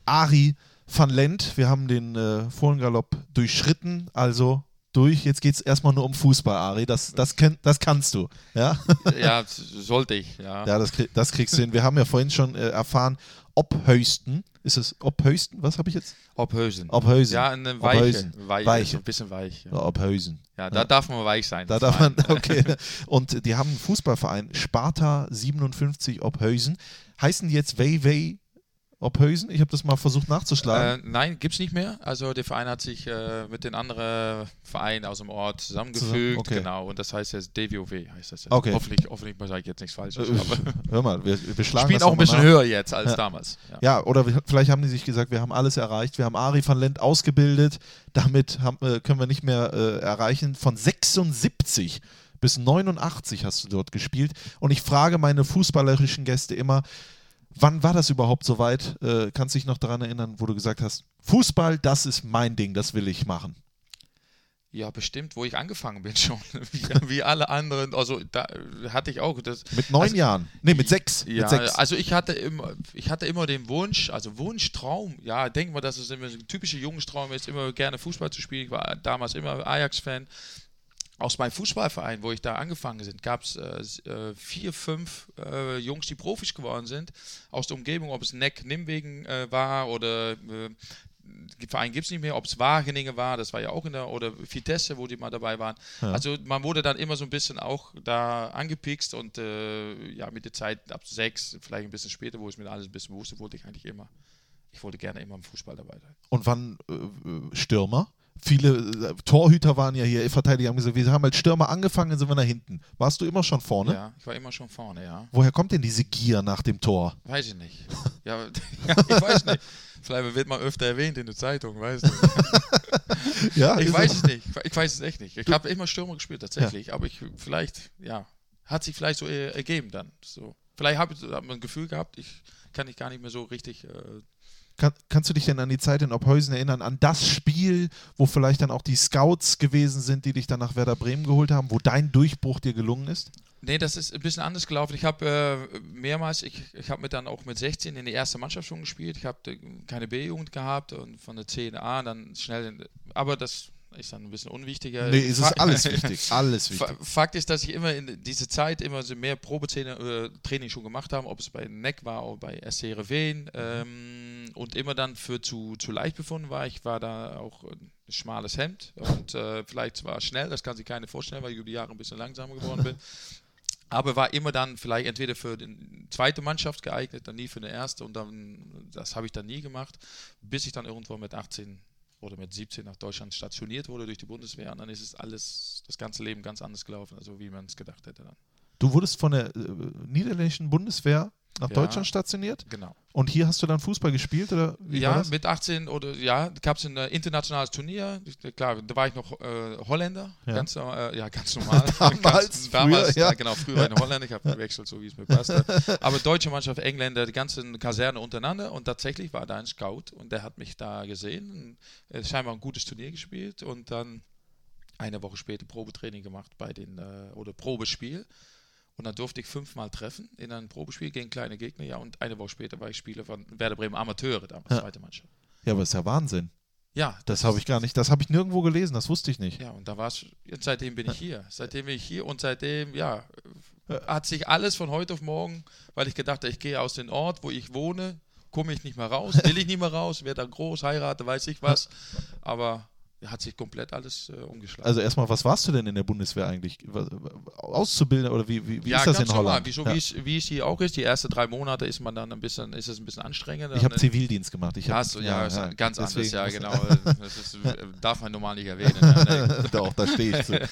Ari van Lent. Wir haben den äh, Fohlengalopp durchschritten, also durch. Jetzt geht es erstmal nur um Fußball, Ari. Das, das, kenn, das kannst du. Ja? ja, sollte ich, ja. Ja, das, das kriegst du hin. Wir haben ja vorhin schon äh, erfahren, Obhösten. Ist es Obhösten? Was habe ich jetzt? Obhösen. Obhösen. Ja, eine weiche, weiche, Weiche. ein bisschen weich. Ja, Ja, Obhösen. ja da darf man weich sein. Da darf man, okay. Und die haben einen Fußballverein, Sparta 57 Obhösen. Heißen die jetzt Wei Wei Ophösen? Ich habe das mal versucht nachzuschlagen. Äh, nein, gibt es nicht mehr. Also der Verein hat sich äh, mit den anderen Vereinen aus dem Ort zusammengefügt. Zusammen, okay. Genau, und das heißt jetzt DWOW heißt das jetzt. Okay. Hoffentlich, hoffentlich sage ich jetzt nichts Falsches. Äh, Hör mal, wir, wir schlagen spielen auch ein bisschen nach. höher jetzt als Ja. damals. Ja. Ja, oder wir- vielleicht haben die sich gesagt, wir haben alles erreicht. Wir haben Ari van Lent ausgebildet. Damit haben, äh, können wir nicht mehr äh, erreichen. Von 76 bis 89 hast du dort gespielt. Und ich frage meine fußballerischen Gäste immer, wann war das überhaupt so weit? Äh, kannst du dich noch daran erinnern, wo du gesagt hast, Fußball, das ist mein Ding, das will ich machen. Ja, bestimmt, wo ich angefangen bin schon. wie, wie alle anderen. Also da äh, hatte ich auch das. Mit neun Also, Jahren. Nee, mit sechs. Ja, mit sechs. also ich hatte immer, ich hatte immer den Wunsch, also Wunschtraum, ja, denk mal, dass es immer so ein typischer Jungenstraum ist, immer gerne Fußball zu spielen. Ich war damals immer Ajax-Fan. Aus meinem Fußballverein, wo ich da angefangen bin, gab es äh, äh, vier, fünf äh, Jungs, die Profis geworden sind, aus der Umgebung, ob es Neck Nimwegen äh, war oder äh, Verein gibt es nicht mehr, ob es Wageningen war, das war ja auch in der, oder Vitesse, wo die mal dabei waren. Also man wurde dann immer so ein bisschen auch da angepickst und äh, ja, mit der Zeit ab sechs, vielleicht ein bisschen später, wo ich mir alles ein bisschen wusste, wollte ich eigentlich immer, ich wollte gerne immer im Fußball dabei sein. Und wann äh, Stürmer? Viele äh, Torhüter waren ja hier, Verteidiger haben gesagt, wir haben als Stürmer angefangen, dann sind wir nach hinten. Warst du immer schon vorne? Ja, ich war immer schon vorne, ja. Woher kommt denn diese Gier nach dem Tor? Weiß ich nicht. Ja, ja ich weiß nicht. Vielleicht wird man öfter erwähnt in der Zeitung, weiß nicht. Ja, Ich weiß es- nicht. Ich weiß es echt nicht. Ich habe immer Stürmer gespielt, tatsächlich. Aber ich vielleicht, ja, hat sich vielleicht so äh, ergeben dann. So. Vielleicht habe ich hab ein Gefühl gehabt, ich kann ich gar nicht mehr so richtig. Äh, Kann, kannst du dich denn an die Zeit in Ophäusen erinnern, an das Spiel, wo vielleicht dann auch die Scouts gewesen sind, die dich dann nach Werder Bremen geholt haben, wo dein Durchbruch dir gelungen ist? Nee, das ist ein bisschen anders gelaufen. Ich habe äh, mehrmals, ich, ich habe mit dann auch mit 16 in die erste Mannschaft schon gespielt. Ich habe äh, keine B-Jugend gehabt und von der 10a dann schnell, in, aber das ist dann ein bisschen unwichtiger. Nee, es ist alles wichtig. Alles wichtig. Fa- Fakt ist, dass ich immer in dieser Zeit immer so mehr Probetraining äh, schon gemacht habe, ob es bei NEC war oder bei SC Reveen ähm, und immer dann für zu, zu leicht befunden war. Ich war da auch ein schmales Hemd und äh, vielleicht war schnell, das kann sich keiner vorstellen, weil ich über die Jahre ein bisschen langsamer geworden bin. Aber war immer dann vielleicht entweder für die zweite Mannschaft geeignet, dann nie für eine erste und dann, das habe ich dann nie gemacht, bis ich dann irgendwann mit 18 oder mit 17 nach Deutschland stationiert wurde durch die Bundeswehr und dann ist es alles, das ganze Leben ganz anders gelaufen, also wie man es gedacht hätte dann. Du wurdest von der äh, niederländischen Bundeswehr nach Ja. Deutschland stationiert Genau. und hier hast du dann Fußball gespielt oder Ja, mit 18 oder ja, gab es ein äh, internationales Turnier. Ich- Klar, da war ich noch äh, Holländer, Ja. ganz, äh, ja, ganz normal. Damals, ganz, damals, früher, ja. genau, früher war ich Holländer, ich habe gewechselt, so wie es mir passte. Aber deutsche Mannschaft, Engländer, die ganzen Kaserne untereinander und tatsächlich war da ein Scout und der hat mich da gesehen, äh, scheinbar ein gutes Turnier gespielt und dann eine Woche später Probetraining gemacht bei den, äh, oder Probespiel. Und dann durfte ich fünfmal treffen in einem Probespiel gegen kleine Gegner. Ja, und eine Woche später war ich Spieler von Werder Bremen Amateure, damals Ja. zweite Mannschaft. Ja, aber ist ja Wahnsinn. Ja, Das habe ich gar nicht, das habe ich nirgendwo gelesen, das wusste ich nicht. Ja, und da war es, seitdem bin ich hier. Seitdem bin ich hier und seitdem, ja, hat sich alles von heute auf morgen, weil ich gedacht habe, ich gehe aus dem Ort, wo ich wohne, komme ich nicht mehr raus, will ich nicht mehr raus, werde dann groß, heirate, weiß ich was. Aber hat sich komplett alles äh, umgeschlagen. Also erstmal, was warst du denn in der Bundeswehr eigentlich? Was- Auszubildender oder wie, wie, wie ja, ist das ganz in normal, Holland? wie, so, ja. wie, es, wie es hier auch ist. Die ersten drei Monate ist man dann ein bisschen, ist es ein bisschen anstrengender. Ich habe Zivildienst gemacht. Ich hab, Hast du, ja, ist ganz anders, ja, genau. Das ist, äh, darf man normal nicht erwähnen. Ja, nee. Doch, da stehe ich zu.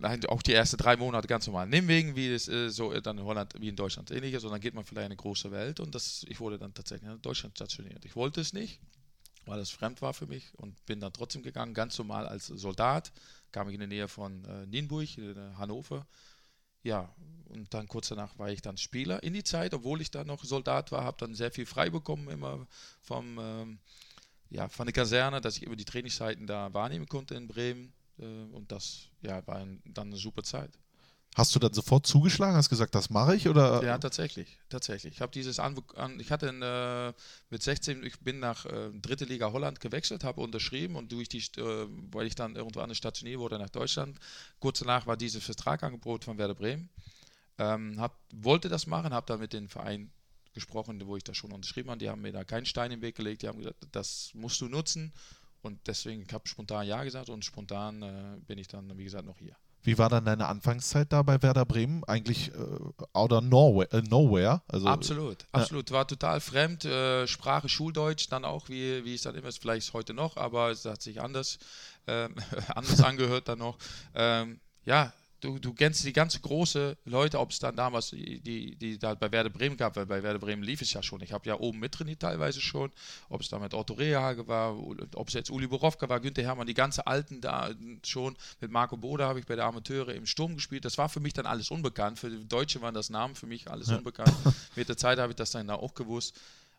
Nein, auch die ersten drei Monate ganz normal. Nimm wegen, wie es äh, so dann in Holland wie in Deutschland ähnlich ist, und dann geht man vielleicht in eine große Welt und das, ich wurde dann tatsächlich in Deutschland stationiert. Ich wollte es nicht, weil es fremd war für mich und bin dann trotzdem gegangen, ganz normal als Soldat. Kam ich in der Nähe von äh, Nienburg, äh, Hannover. Ja, und dann kurz danach war ich dann Spieler in die Zeit, obwohl ich dann noch Soldat war, habe dann sehr viel frei bekommen immer vom, ähm, ja, von der Kaserne, dass ich über die Trainingszeiten da wahrnehmen konnte in Bremen. Äh, und das ja, war ein, dann eine super Zeit. Hast du dann sofort zugeschlagen? Hast gesagt, das mache ich? Oder? Ja, tatsächlich, tatsächlich. Ich habe dieses an, an ich hatte äh, mit 16, ich bin nach äh, dritte Liga Holland gewechselt, habe unterschrieben und durch die, äh, weil ich dann irgendwo anders stationiert wurde nach Deutschland. Kurz danach war dieses Vertragangebot von Werder Bremen. Ähm, hab, wollte das machen, habe dann mit dem Verein gesprochen, wo ich da schon unterschrieben habe. Die haben mir da keinen Stein im Weg gelegt. Die haben gesagt, das musst du nutzen. Und deswegen, ich habe spontan Ja gesagt und spontan äh, bin ich dann, wie gesagt, noch hier. Wie war dann deine Anfangszeit da bei Werder Bremen? Eigentlich äh, out of nowhere, äh, nowhere. Also, absolut, absolut. War total fremd. Äh, Sprache, Schuldeutsch, dann auch, wie, wie es dann immer ist, vielleicht heute noch, aber es hat sich anders, ähm, anders angehört dann noch. Ähm, ja, du, du kennst die ganze große Leute, ob es dann damals die, die, da bei Werder Bremen gab, weil bei Werder Bremen lief es ja schon. Ich habe ja oben mittrainiert teilweise schon, ob es da mit Otto Rehage war, ob es jetzt Uli Borowka war, Günther Hermann, die ganze Alten da schon. Mit Marco Bode habe ich bei der Amateure im Sturm gespielt. Das war für mich dann alles unbekannt. Für die Deutsche waren das Namen für mich alles ja. unbekannt. Mit der Zeit habe ich das dann auch gewusst.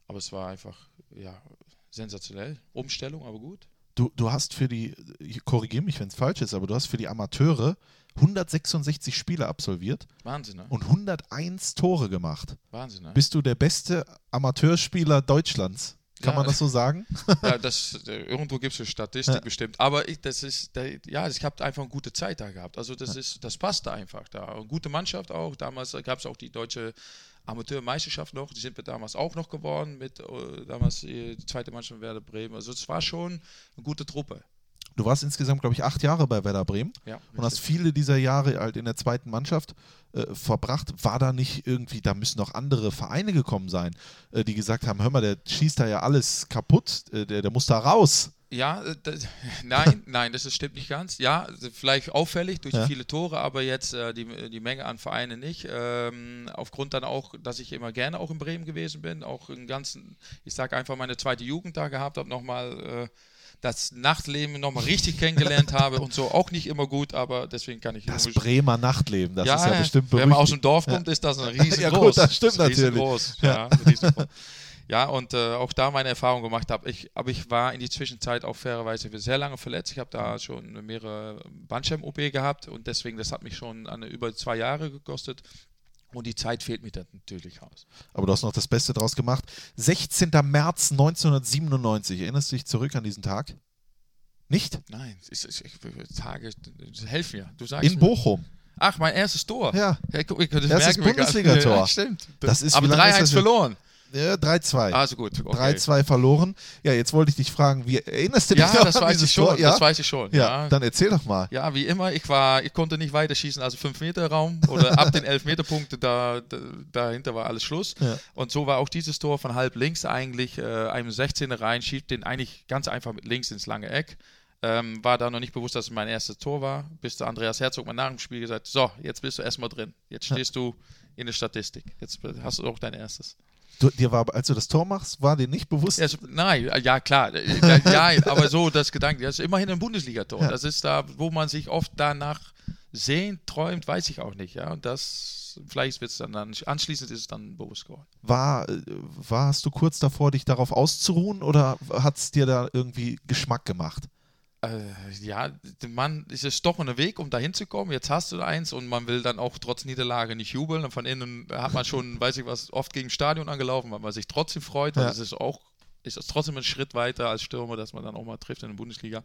Aber es war einfach, ja, sensationell. Umstellung, aber gut. Du, du hast für die, korrigiere mich, wenn es falsch ist, aber du hast für die Amateure 166 Spiele absolviert. Wahnsinn, ne? Und 101 Tore gemacht. Wahnsinn, ne? Bist du der beste Amateurspieler Deutschlands? Kann ja, man das so sagen? Ja, das, äh, irgendwo gibt es eine Statistik ja. bestimmt. Aber ich, das ist, ja, ich habe einfach eine gute Zeit da gehabt. Also das ist, das passte einfach da. Eine gute Mannschaft auch. Damals gab es auch die deutsche Amateurmeisterschaft noch. Die sind wir damals auch noch geworden mit äh, damals die zweite Mannschaft Werder Bremen. Also es war schon eine gute Truppe. Du warst insgesamt, glaube ich, acht Jahre bei Werder Bremen ja, und hast viele dieser Jahre halt in der zweiten Mannschaft äh, verbracht. War da nicht irgendwie, da müssen noch andere Vereine gekommen sein, äh, die gesagt haben, hör mal, der schießt da ja alles kaputt, äh, der, der muss da raus. Ja, äh, das, nein, nein, das stimmt nicht ganz. Ja, vielleicht auffällig durch ja. viele Tore, aber jetzt äh, die, die Menge an Vereinen nicht. Ähm, aufgrund dann auch, dass ich immer gerne auch in Bremen gewesen bin, auch im ganzen, ich sage einfach meine zweite Jugend da gehabt habe, nochmal äh, das Nachtleben nochmal richtig kennengelernt habe und so auch nicht immer gut, aber deswegen kann ich Das Bremer Nachtleben, das ja, ist ja bestimmt berühmt. Wenn man aus dem Dorf kommt, ist das ein riesengroß. ja gut, das stimmt das natürlich. Ja, ja, ja, und äh, auch da meine Erfahrung gemacht habe. Ich, aber ich war in die Zwischenzeit auch fairerweise sehr lange verletzt. Ich habe da schon mehrere Bandscheiben-OP gehabt und deswegen, das hat mich schon eine, über zwei Jahre gekostet. Und die Zeit fehlt mir dann natürlich aus. Aber du hast noch das Beste draus gemacht. 16. März 1997. Erinnerst du dich zurück an diesen Tag? Nicht? Nein, ich, ich, ich, Tage, helf mir. Du sagst In Bochum. Ach, mein erstes Tor. Ja. ja guck, ich, das erstes Bundesligator. Ja, stimmt. Das ist Aber 3-1 verloren. Ja, 3-2. Also gut. Okay. 3-2 verloren. Ja, jetzt wollte ich dich fragen, wie erinnerst du dich ja, das an weiß ich schon, Ja, das weiß ich schon. Ja, ja, dann erzähl doch mal. Ja, wie immer, ich war, ich konnte nicht weiter schießen als 5 Meter Raum oder ab den 11 Meter Punkten, da, da, dahinter war alles Schluss. Ja. Und so war auch dieses Tor von halb links eigentlich, äh, einem 16er rein, schiebt den eigentlich ganz einfach mit links ins lange Eck. Ähm, war da noch nicht bewusst, dass es mein erstes Tor war, bis der Andreas Herzog mal nach dem Spiel gesagt so, jetzt bist du erstmal drin. Jetzt stehst du in der Statistik. Jetzt hast du auch dein erstes. Du, dir war, als du das Tor machst, war dir nicht bewusst? Ja, nein, ja klar, ja, aber so das Gedanke, das ist immerhin ein Bundesligator. Ja. Das ist da, wo man sich oft danach sehnt, träumt, weiß ich auch nicht. Ja, und das, vielleicht wird es dann, dann, anschließend ist es dann bewusst geworden. War, warst du kurz davor, dich darauf auszuruhen oder hat es dir da irgendwie Geschmack gemacht? Äh, ja, man ist es doch ein Weg, um da hinzukommen. Jetzt hast du eins und man will dann auch trotz Niederlage nicht jubeln. Und von innen hat man schon, weiß ich was, oft gegen Stadion angelaufen, weil man sich trotzdem freut. Ja. Also es ist auch, ist es trotzdem ein Schritt weiter als Stürmer, dass man dann auch mal trifft in der Bundesliga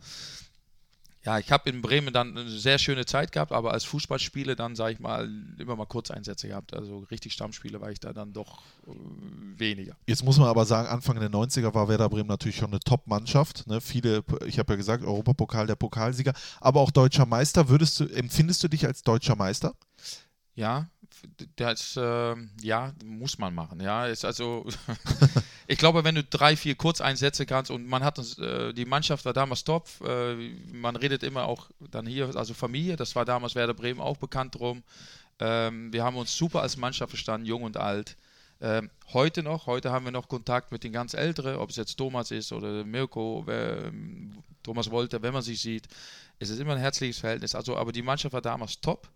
ja, ich habe in Bremen dann eine sehr schöne Zeit gehabt, aber als Fußballspieler dann, sage ich mal, immer mal Kurzeinsätze gehabt. Also richtig Stammspiele war ich da dann doch äh, weniger. Jetzt muss man aber sagen, Anfang der 90er war Werder Bremen natürlich schon eine Top-Mannschaft. Ne? Viele, ich habe ja gesagt, Europapokal der Pokalsieger, aber auch deutscher Meister. Würdest du, empfindest du dich als deutscher Meister? Ja, das äh, ja, muss man machen. Ja, ist also ich glaube, wenn du drei, vier Kurzeinsätze kannst und man hat uns, äh, die Mannschaft war damals top, äh, man redet immer auch dann hier, also Familie, das war damals Werder Bremen auch bekannt drum. Ähm, wir haben uns super als Mannschaft verstanden, jung und alt. Ähm, heute noch, heute haben wir noch Kontakt mit den ganz Älteren, ob es jetzt Thomas ist oder Mirko, äh, Thomas Wolter, wenn man sich sieht. Es ist immer ein herzliches Verhältnis. Also, aber die Mannschaft war damals top.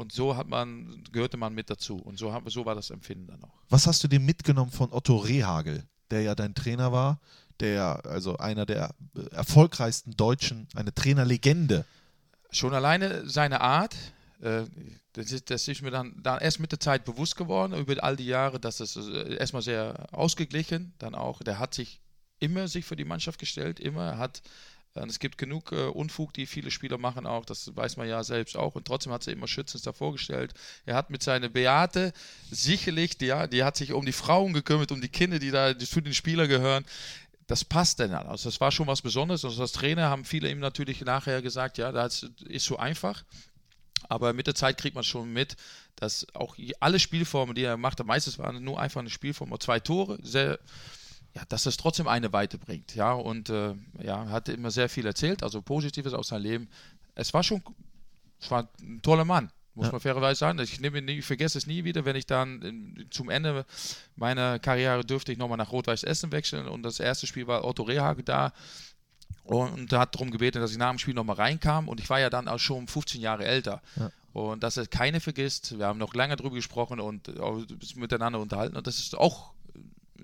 Und so hat man, gehörte man mit dazu. Und so, haben, so war das Empfinden dann auch. Was hast du dir mitgenommen von Otto Rehagel, der ja dein Trainer war, der ja also einer der erfolgreichsten Deutschen, eine Trainerlegende? Schon alleine seine Art, äh, das, ist, das ist mir dann, dann erst mit der Zeit bewusst geworden, über all die Jahre, dass es äh, erstmal sehr ausgeglichen, dann auch, der hat sich immer sich für die Mannschaft gestellt, immer hat und es gibt genug äh, Unfug, die viele Spieler machen auch, das weiß man ja selbst auch. Und trotzdem hat sie immer schützend davor gestellt. Er hat mit seiner Beate sicherlich, die, ja, die hat sich um die Frauen gekümmert, um die Kinder, die da die zu den Spielern gehören. Das passt denn Also das war schon was Besonderes. Also als Trainer haben viele ihm natürlich nachher gesagt, ja, das ist so einfach. Aber mit der Zeit kriegt man schon mit, dass auch alle Spielformen, die er macht, meistens waren nur einfach eine Spielform zwei Tore, sehr, ja, dass das trotzdem eine Weite bringt. Ja, und äh, ja, hat immer sehr viel erzählt, also Positives aus seinem Leben. Es war schon, es war ein toller Mann, muss Ja. man fairerweise sagen. Ich, nehme, ich vergesse es nie wieder, wenn ich dann zum Ende meiner Karriere dürfte ich nochmal nach Rot-Weiß Essen wechseln und das erste Spiel war Otto Rehage da und er hat darum gebeten, dass ich nach dem Spiel nochmal reinkam und ich war ja dann auch schon 15 Jahre älter. Ja. Und dass er keine vergisst, wir haben noch lange drüber gesprochen und auch miteinander unterhalten und das ist auch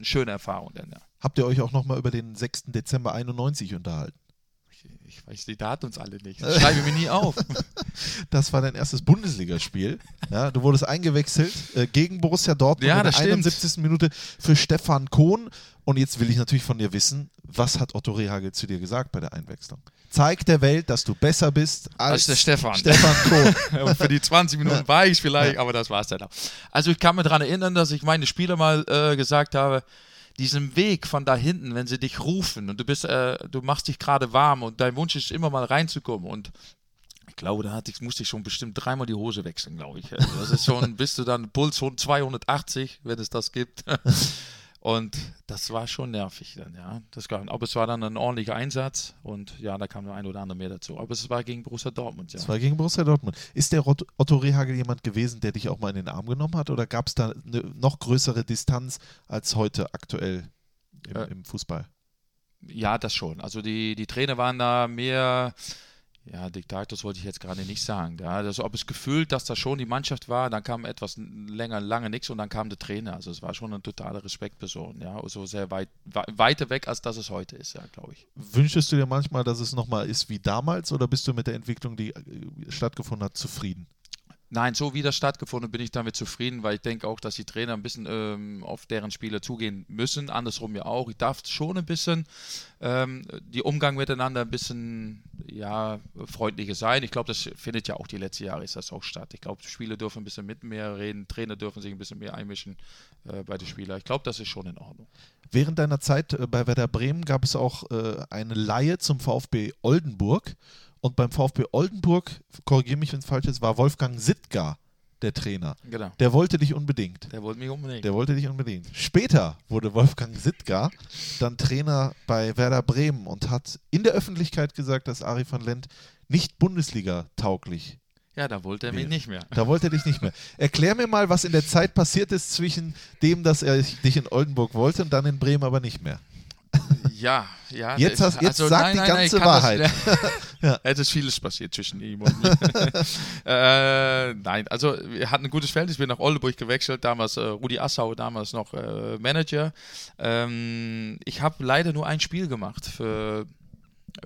schöne Erfahrung. Denn, ja. Habt ihr euch auch nochmal über den 6. Dezember 91 unterhalten? ich, weiß die Daten uns alle nicht. Das schreibe mir nie auf. Das war dein erstes Bundesligaspiel. Ja, du wurdest eingewechselt äh, gegen Borussia Dortmund Ja, in der das stimmt. 71. Minute für Stefan Kohn. Und jetzt will ich natürlich von dir wissen, was hat Otto Rehagel zu dir gesagt bei der Einwechslung? Zeig der Welt, dass du besser bist als, Als der Stefan. Stefan Kohn. Für die 20 Minuten war ich vielleicht, aber das war es dann auch. Also ich kann mich daran erinnern, dass ich meine Spieler mal äh, gesagt habe, diesen Weg von da hinten, wenn sie dich rufen und du bist, äh, du machst dich gerade warm und dein Wunsch ist immer mal reinzukommen und ich glaube, da hatte ich, musste ich schon bestimmt dreimal die Hose wechseln, glaube ich. Also Das ist schon, bist du dann Puls schon 280, wenn es das gibt. Und das war schon nervig dann, ja. Das gab, aber es war dann ein ordentlicher Einsatz und ja, da kam der ein oder andere mehr dazu. Aber es war gegen Borussia Dortmund, ja. Das war gegen Borussia Dortmund. Ist der Otto Rehagel jemand gewesen, der dich auch mal in den Arm genommen hat? Oder gab es da eine noch größere Distanz als heute aktuell im, Äh, im Fußball? Ja, das schon. Also die, die Trainer waren da mehr, ja, Diktators wollte ich jetzt gerade nicht sagen. Ja, also ob es gefühlt, dass das schon die Mannschaft war, dann kam etwas länger, lange nichts und dann kam der Trainer. Also es war schon eine totale Respektperson, ja, also sehr weit, wei- weiter weg, als das es heute ist, ja, glaube ich. Wünschest du dir manchmal, dass es nochmal ist wie damals oder bist du mit der Entwicklung, die äh, stattgefunden hat, zufrieden? Nein, so wie das stattgefunden, bin ich damit zufrieden, weil ich denke auch, dass die Trainer ein bisschen ähm, auf deren Spieler zugehen müssen. Andersrum ja auch. Ich darf schon ein bisschen ähm, die Umgang miteinander ein bisschen ja, freundlicher sein. Ich glaube, das findet ja auch die letzten Jahre ist das auch statt. Ich glaube, Spieler dürfen ein bisschen mit mehr reden, Trainer dürfen sich ein bisschen mehr einmischen äh, bei den Spielern. Ich glaube, das ist schon in Ordnung. Während deiner Zeit äh, bei Werder Bremen gab es auch äh, eine Laie zum VfB Oldenburg. Und beim VfB Oldenburg, korrigiere mich, wenn es falsch ist, war Wolfgang Sittgar der Trainer. Genau. Der wollte dich unbedingt. Der wollte mich unbedingt. Der wollte dich unbedingt. Später wurde Wolfgang Sittgar dann Trainer bei Werder Bremen und hat in der Öffentlichkeit gesagt, dass Ari van Lent nicht Bundesliga-tauglich ja, da wollte er mich Nee. nicht mehr. Da wollte er dich nicht mehr. Erklär mir mal, was in der Zeit passiert ist zwischen dem, dass er dich in Oldenburg wollte und dann in Bremen aber nicht mehr. Ja, ja. Jetzt hast- jetzt sag die ganze ich kann Wahrheit. Das, ja. Es ist vieles passiert zwischen ihm und mir. äh, nein, also wir hatten ein gutes Feld. Ich bin nach Oldenburg gewechselt, damals äh, Rudi Assau, damals noch äh, Manager. Ähm, ich habe leider nur ein Spiel gemacht für,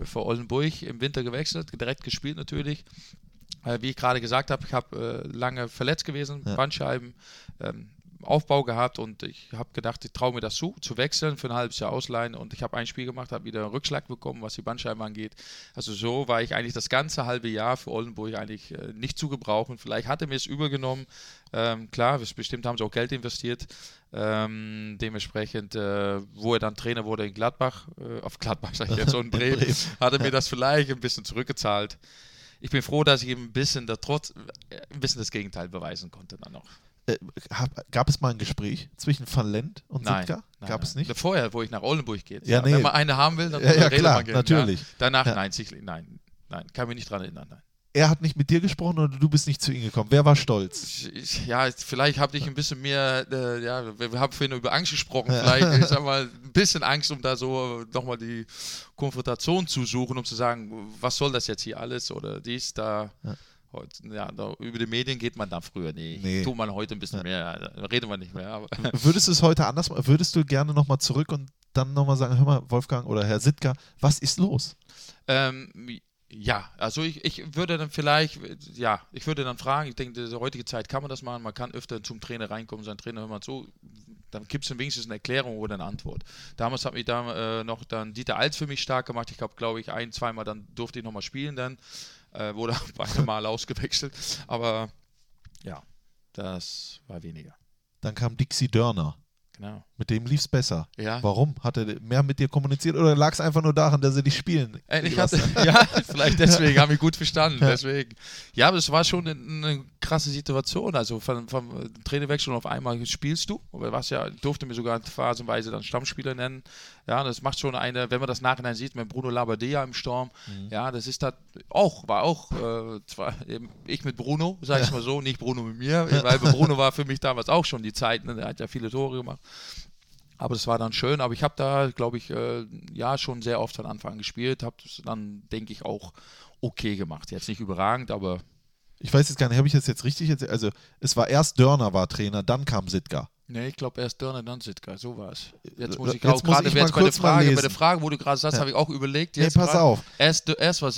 für Oldenburg, im Winter gewechselt, direkt gespielt natürlich. Äh, wie ich gerade gesagt habe, ich habe äh, lange verletzt gewesen, Ja. Bandscheiben, ähm, Aufbau gehabt und ich habe gedacht, ich traue mir das zu, zu wechseln, für ein halbes Jahr ausleihen und ich habe ein Spiel gemacht, habe wieder einen Rückschlag bekommen, was die Bandscheiben angeht. Also so war ich eigentlich das ganze halbe Jahr für Oldenburg eigentlich äh, nicht zu gebrauchen. Vielleicht hat er mir es übergenommen. Ähm, klar, es- bestimmt haben sie auch Geld investiert. Ähm, dementsprechend, äh, wo er dann Trainer wurde in Gladbach, äh, auf Gladbach sag ich jetzt, und Bremen, Bremen. hat er mir das vielleicht ein bisschen zurückgezahlt. Ich bin froh, dass ich ihm ein bisschen, da trotz, äh, ein bisschen das Gegenteil beweisen konnte dann noch. Äh, gab es mal ein Gespräch zwischen Van Lent und Nein, Sittgar? nein, Gab nein. es nicht? Vorher, wo ich nach Oldenburg gehe. Ja, nee. Wenn man eine haben will, dann Ja, ja, redet klar, man gern, natürlich. Ja. Danach, nein, sicherlich, nein, nein, kann mich nicht dran erinnern, nein. Er hat nicht mit dir gesprochen oder du bist nicht zu ihm gekommen. Wer war stolz? Ja, vielleicht habe ich ein bisschen mehr, äh, ja, wir, haben vorhin über Angst gesprochen, vielleicht, ich sag mal, ein bisschen Angst, um da so nochmal die Konfrontation zu suchen, um zu sagen, was soll das jetzt hier alles oder dies, da. Ja. Heute, ja, da, über die Medien geht man da früher nicht. Nee. Tut man heute ein bisschen mehr, da reden wir nicht mehr. Würdest du es heute anders machen? Würdest du gerne nochmal zurück und dann nochmal sagen, hör mal, Wolfgang oder Herr Sittgar, was ist los? Ähm, ja, also ich, ich würde dann vielleicht, ja, ich würde dann fragen, ich denke, in der heutigen Zeit kann man das machen, man kann öfter zum Trainer reinkommen, sein Trainer, hör mal zu, dann gibt es wenigstens eine Erklärung oder eine Antwort. Damals hat mich da äh, noch dann Dieter Alts für mich stark gemacht, ich habe, glaube ich, ein, zweimal dann durfte ich nochmal spielen dann, äh, wurde beide Mal ausgewechselt, aber ja, das war weniger. Dann kam Dixie Dörner. genau. Mit dem lief es besser. Ja. Warum? Hat er mehr mit dir kommuniziert oder lag es einfach nur daran, dass er dich spielen? Äh, Ich hatte, ja, vielleicht deswegen, habe ich gut verstanden. Deswegen. Ja, aber es war schon eine, eine krasse Situation. Also von, vom Trainerwechsel auf einmal spielst du. Was ja, durfte mir sogar phasenweise dann Stammspieler nennen. Ja, das macht schon eine, wenn man das nachhinein sieht, mit Bruno Labbadia im Sturm. Ja, das ist da auch, war auch, äh, zwar ich mit Bruno, sag ich mal so, nicht Bruno mit mir, weil Bruno war für mich damals auch schon die Zeit, ne? der hat ja viele Tore gemacht. Aber das war dann schön. Aber ich habe da, glaube ich, äh, ja schon sehr oft von Anfang an gespielt. Habe das dann, denke ich, auch okay gemacht. Jetzt nicht überragend, aber Ich weiß jetzt gar nicht, habe ich das jetzt richtig erzählt? Also, es war erst Dörner war Trainer, dann kam Sitka. Nee, ich glaube erst Dörner, dann Sitka. So war es. Jetzt muss Jetzt ich auch muss gerade ich jetzt bei der, Frage, bei der Frage, wo du gerade sagst, Ja. habe ich auch überlegt. Nee, Jetzt pass grad. auf. Erst, erst war,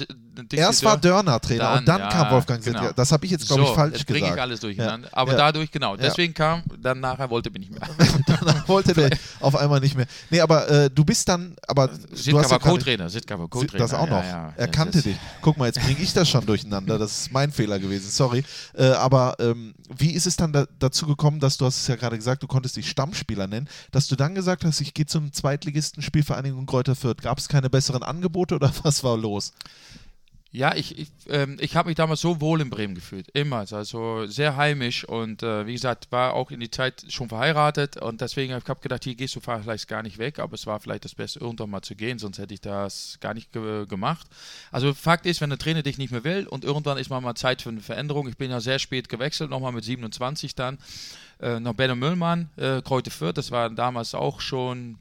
Erst war Dörner Trainer Dann, und dann ja, kam Wolfgang genau. Sitka. Das habe ich jetzt, glaube so, ich, falsch jetzt gesagt. ich alles durcheinander. Aber Ja. dadurch, genau. Deswegen kam, dann nachher wollte mich nicht mehr. Danach wollte der auf einmal nicht mehr. Nee, aber äh, du bist dann, aber du Sitka hast ja war Co-Trainer. Sitka war Co-Trainer. Das auch noch. Er kannte dich. Guck mal, jetzt bringe ich das schon durcheinander. Das ist mein Fehler gewesen, sorry. Äh, aber ähm, wie ist es dann da, dazu gekommen, dass du hast es ja gerade gesagt, du konntest dich Stammspieler nennen, dass du dann gesagt hast, ich gehe zum Zweitligisten Spielvereinigung Kräuter Fürth. Gab es keine besseren Angebote oder was war los? Ja, ich, ich, ähm, ich habe mich damals so wohl in Bremen gefühlt. Immer. Also sehr heimisch und äh, wie gesagt, war auch in die Zeit schon verheiratet und deswegen habe ich gedacht, hier gehst du vielleicht gar nicht weg, aber es war vielleicht das Beste, irgendwann mal zu gehen, sonst hätte ich das gar nicht ge gemacht. Also Fakt ist, wenn der Trainer dich nicht mehr will und irgendwann ist mal mal Zeit für eine Veränderung. Ich bin ja sehr spät gewechselt, nochmal mit 27 dann, äh, nach Benno Müllmann, äh, Kräuter Fürth, das war damals auch schon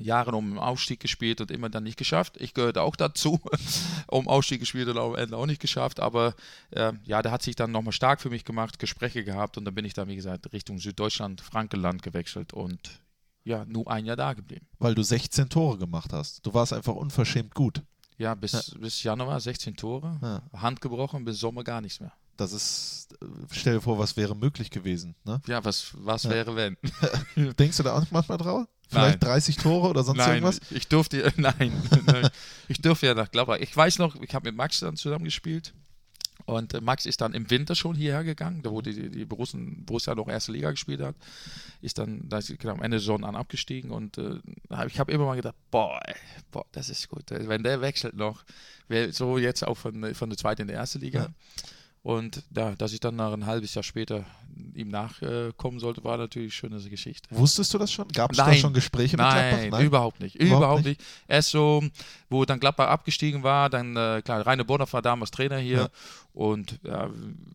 Jahre um den Aufstieg gespielt und immer dann nicht geschafft. Ich gehörte auch dazu, um Aufstieg gespielt und am Ende auch nicht geschafft. Aber äh, ja, der hat sich dann nochmal stark für mich gemacht, Gespräche gehabt und dann bin ich dann, wie gesagt, Richtung Süddeutschland, Frankenland gewechselt und ja, nur ein Jahr da geblieben. Weil du 16 Tore gemacht hast. Du warst einfach unverschämt gut. Ja, bis, bis Januar 16 Tore, Ja. Hand gebrochen, bis Sommer gar nichts mehr. Das ist, äh, stell dir vor, was wäre möglich gewesen. Ne? Ja, was, was Ja. wäre, wenn? Denkst du da auch manchmal drauf? Vielleicht Nein. 30 Tore oder sonst Nein, irgendwas? ich durfte, nein, nein, ich durfte ja nach Gladbach. Ich weiß noch, ich habe mit Max dann zusammen gespielt und äh, Max ist dann im Winter schon hierher gegangen, da wo die, die Borussen, Borussia noch erste Liga gespielt hat, ist dann da ist, genau, am Ende der Saison an abgestiegen und äh, ich habe immer mal gedacht, boah, ey, boah, das ist gut, wenn der wechselt noch, so jetzt auch von, von der zweiten in der erste Liga. Ja. Und ja, dass ich dann nach ein halbes Jahr später ihm nachkommen sollte, war natürlich eine schöne Geschichte. Wusstest du das schon? Gab es da Nein. schon Gespräche mit Nein, Gladbach? überhaupt nicht. Überhaupt Überhaupt, nicht. Erst so, wo dann Gladbach abgestiegen war, dann, äh, klar, Rainer Bonhoff war damals Trainer hier Ja. und ja,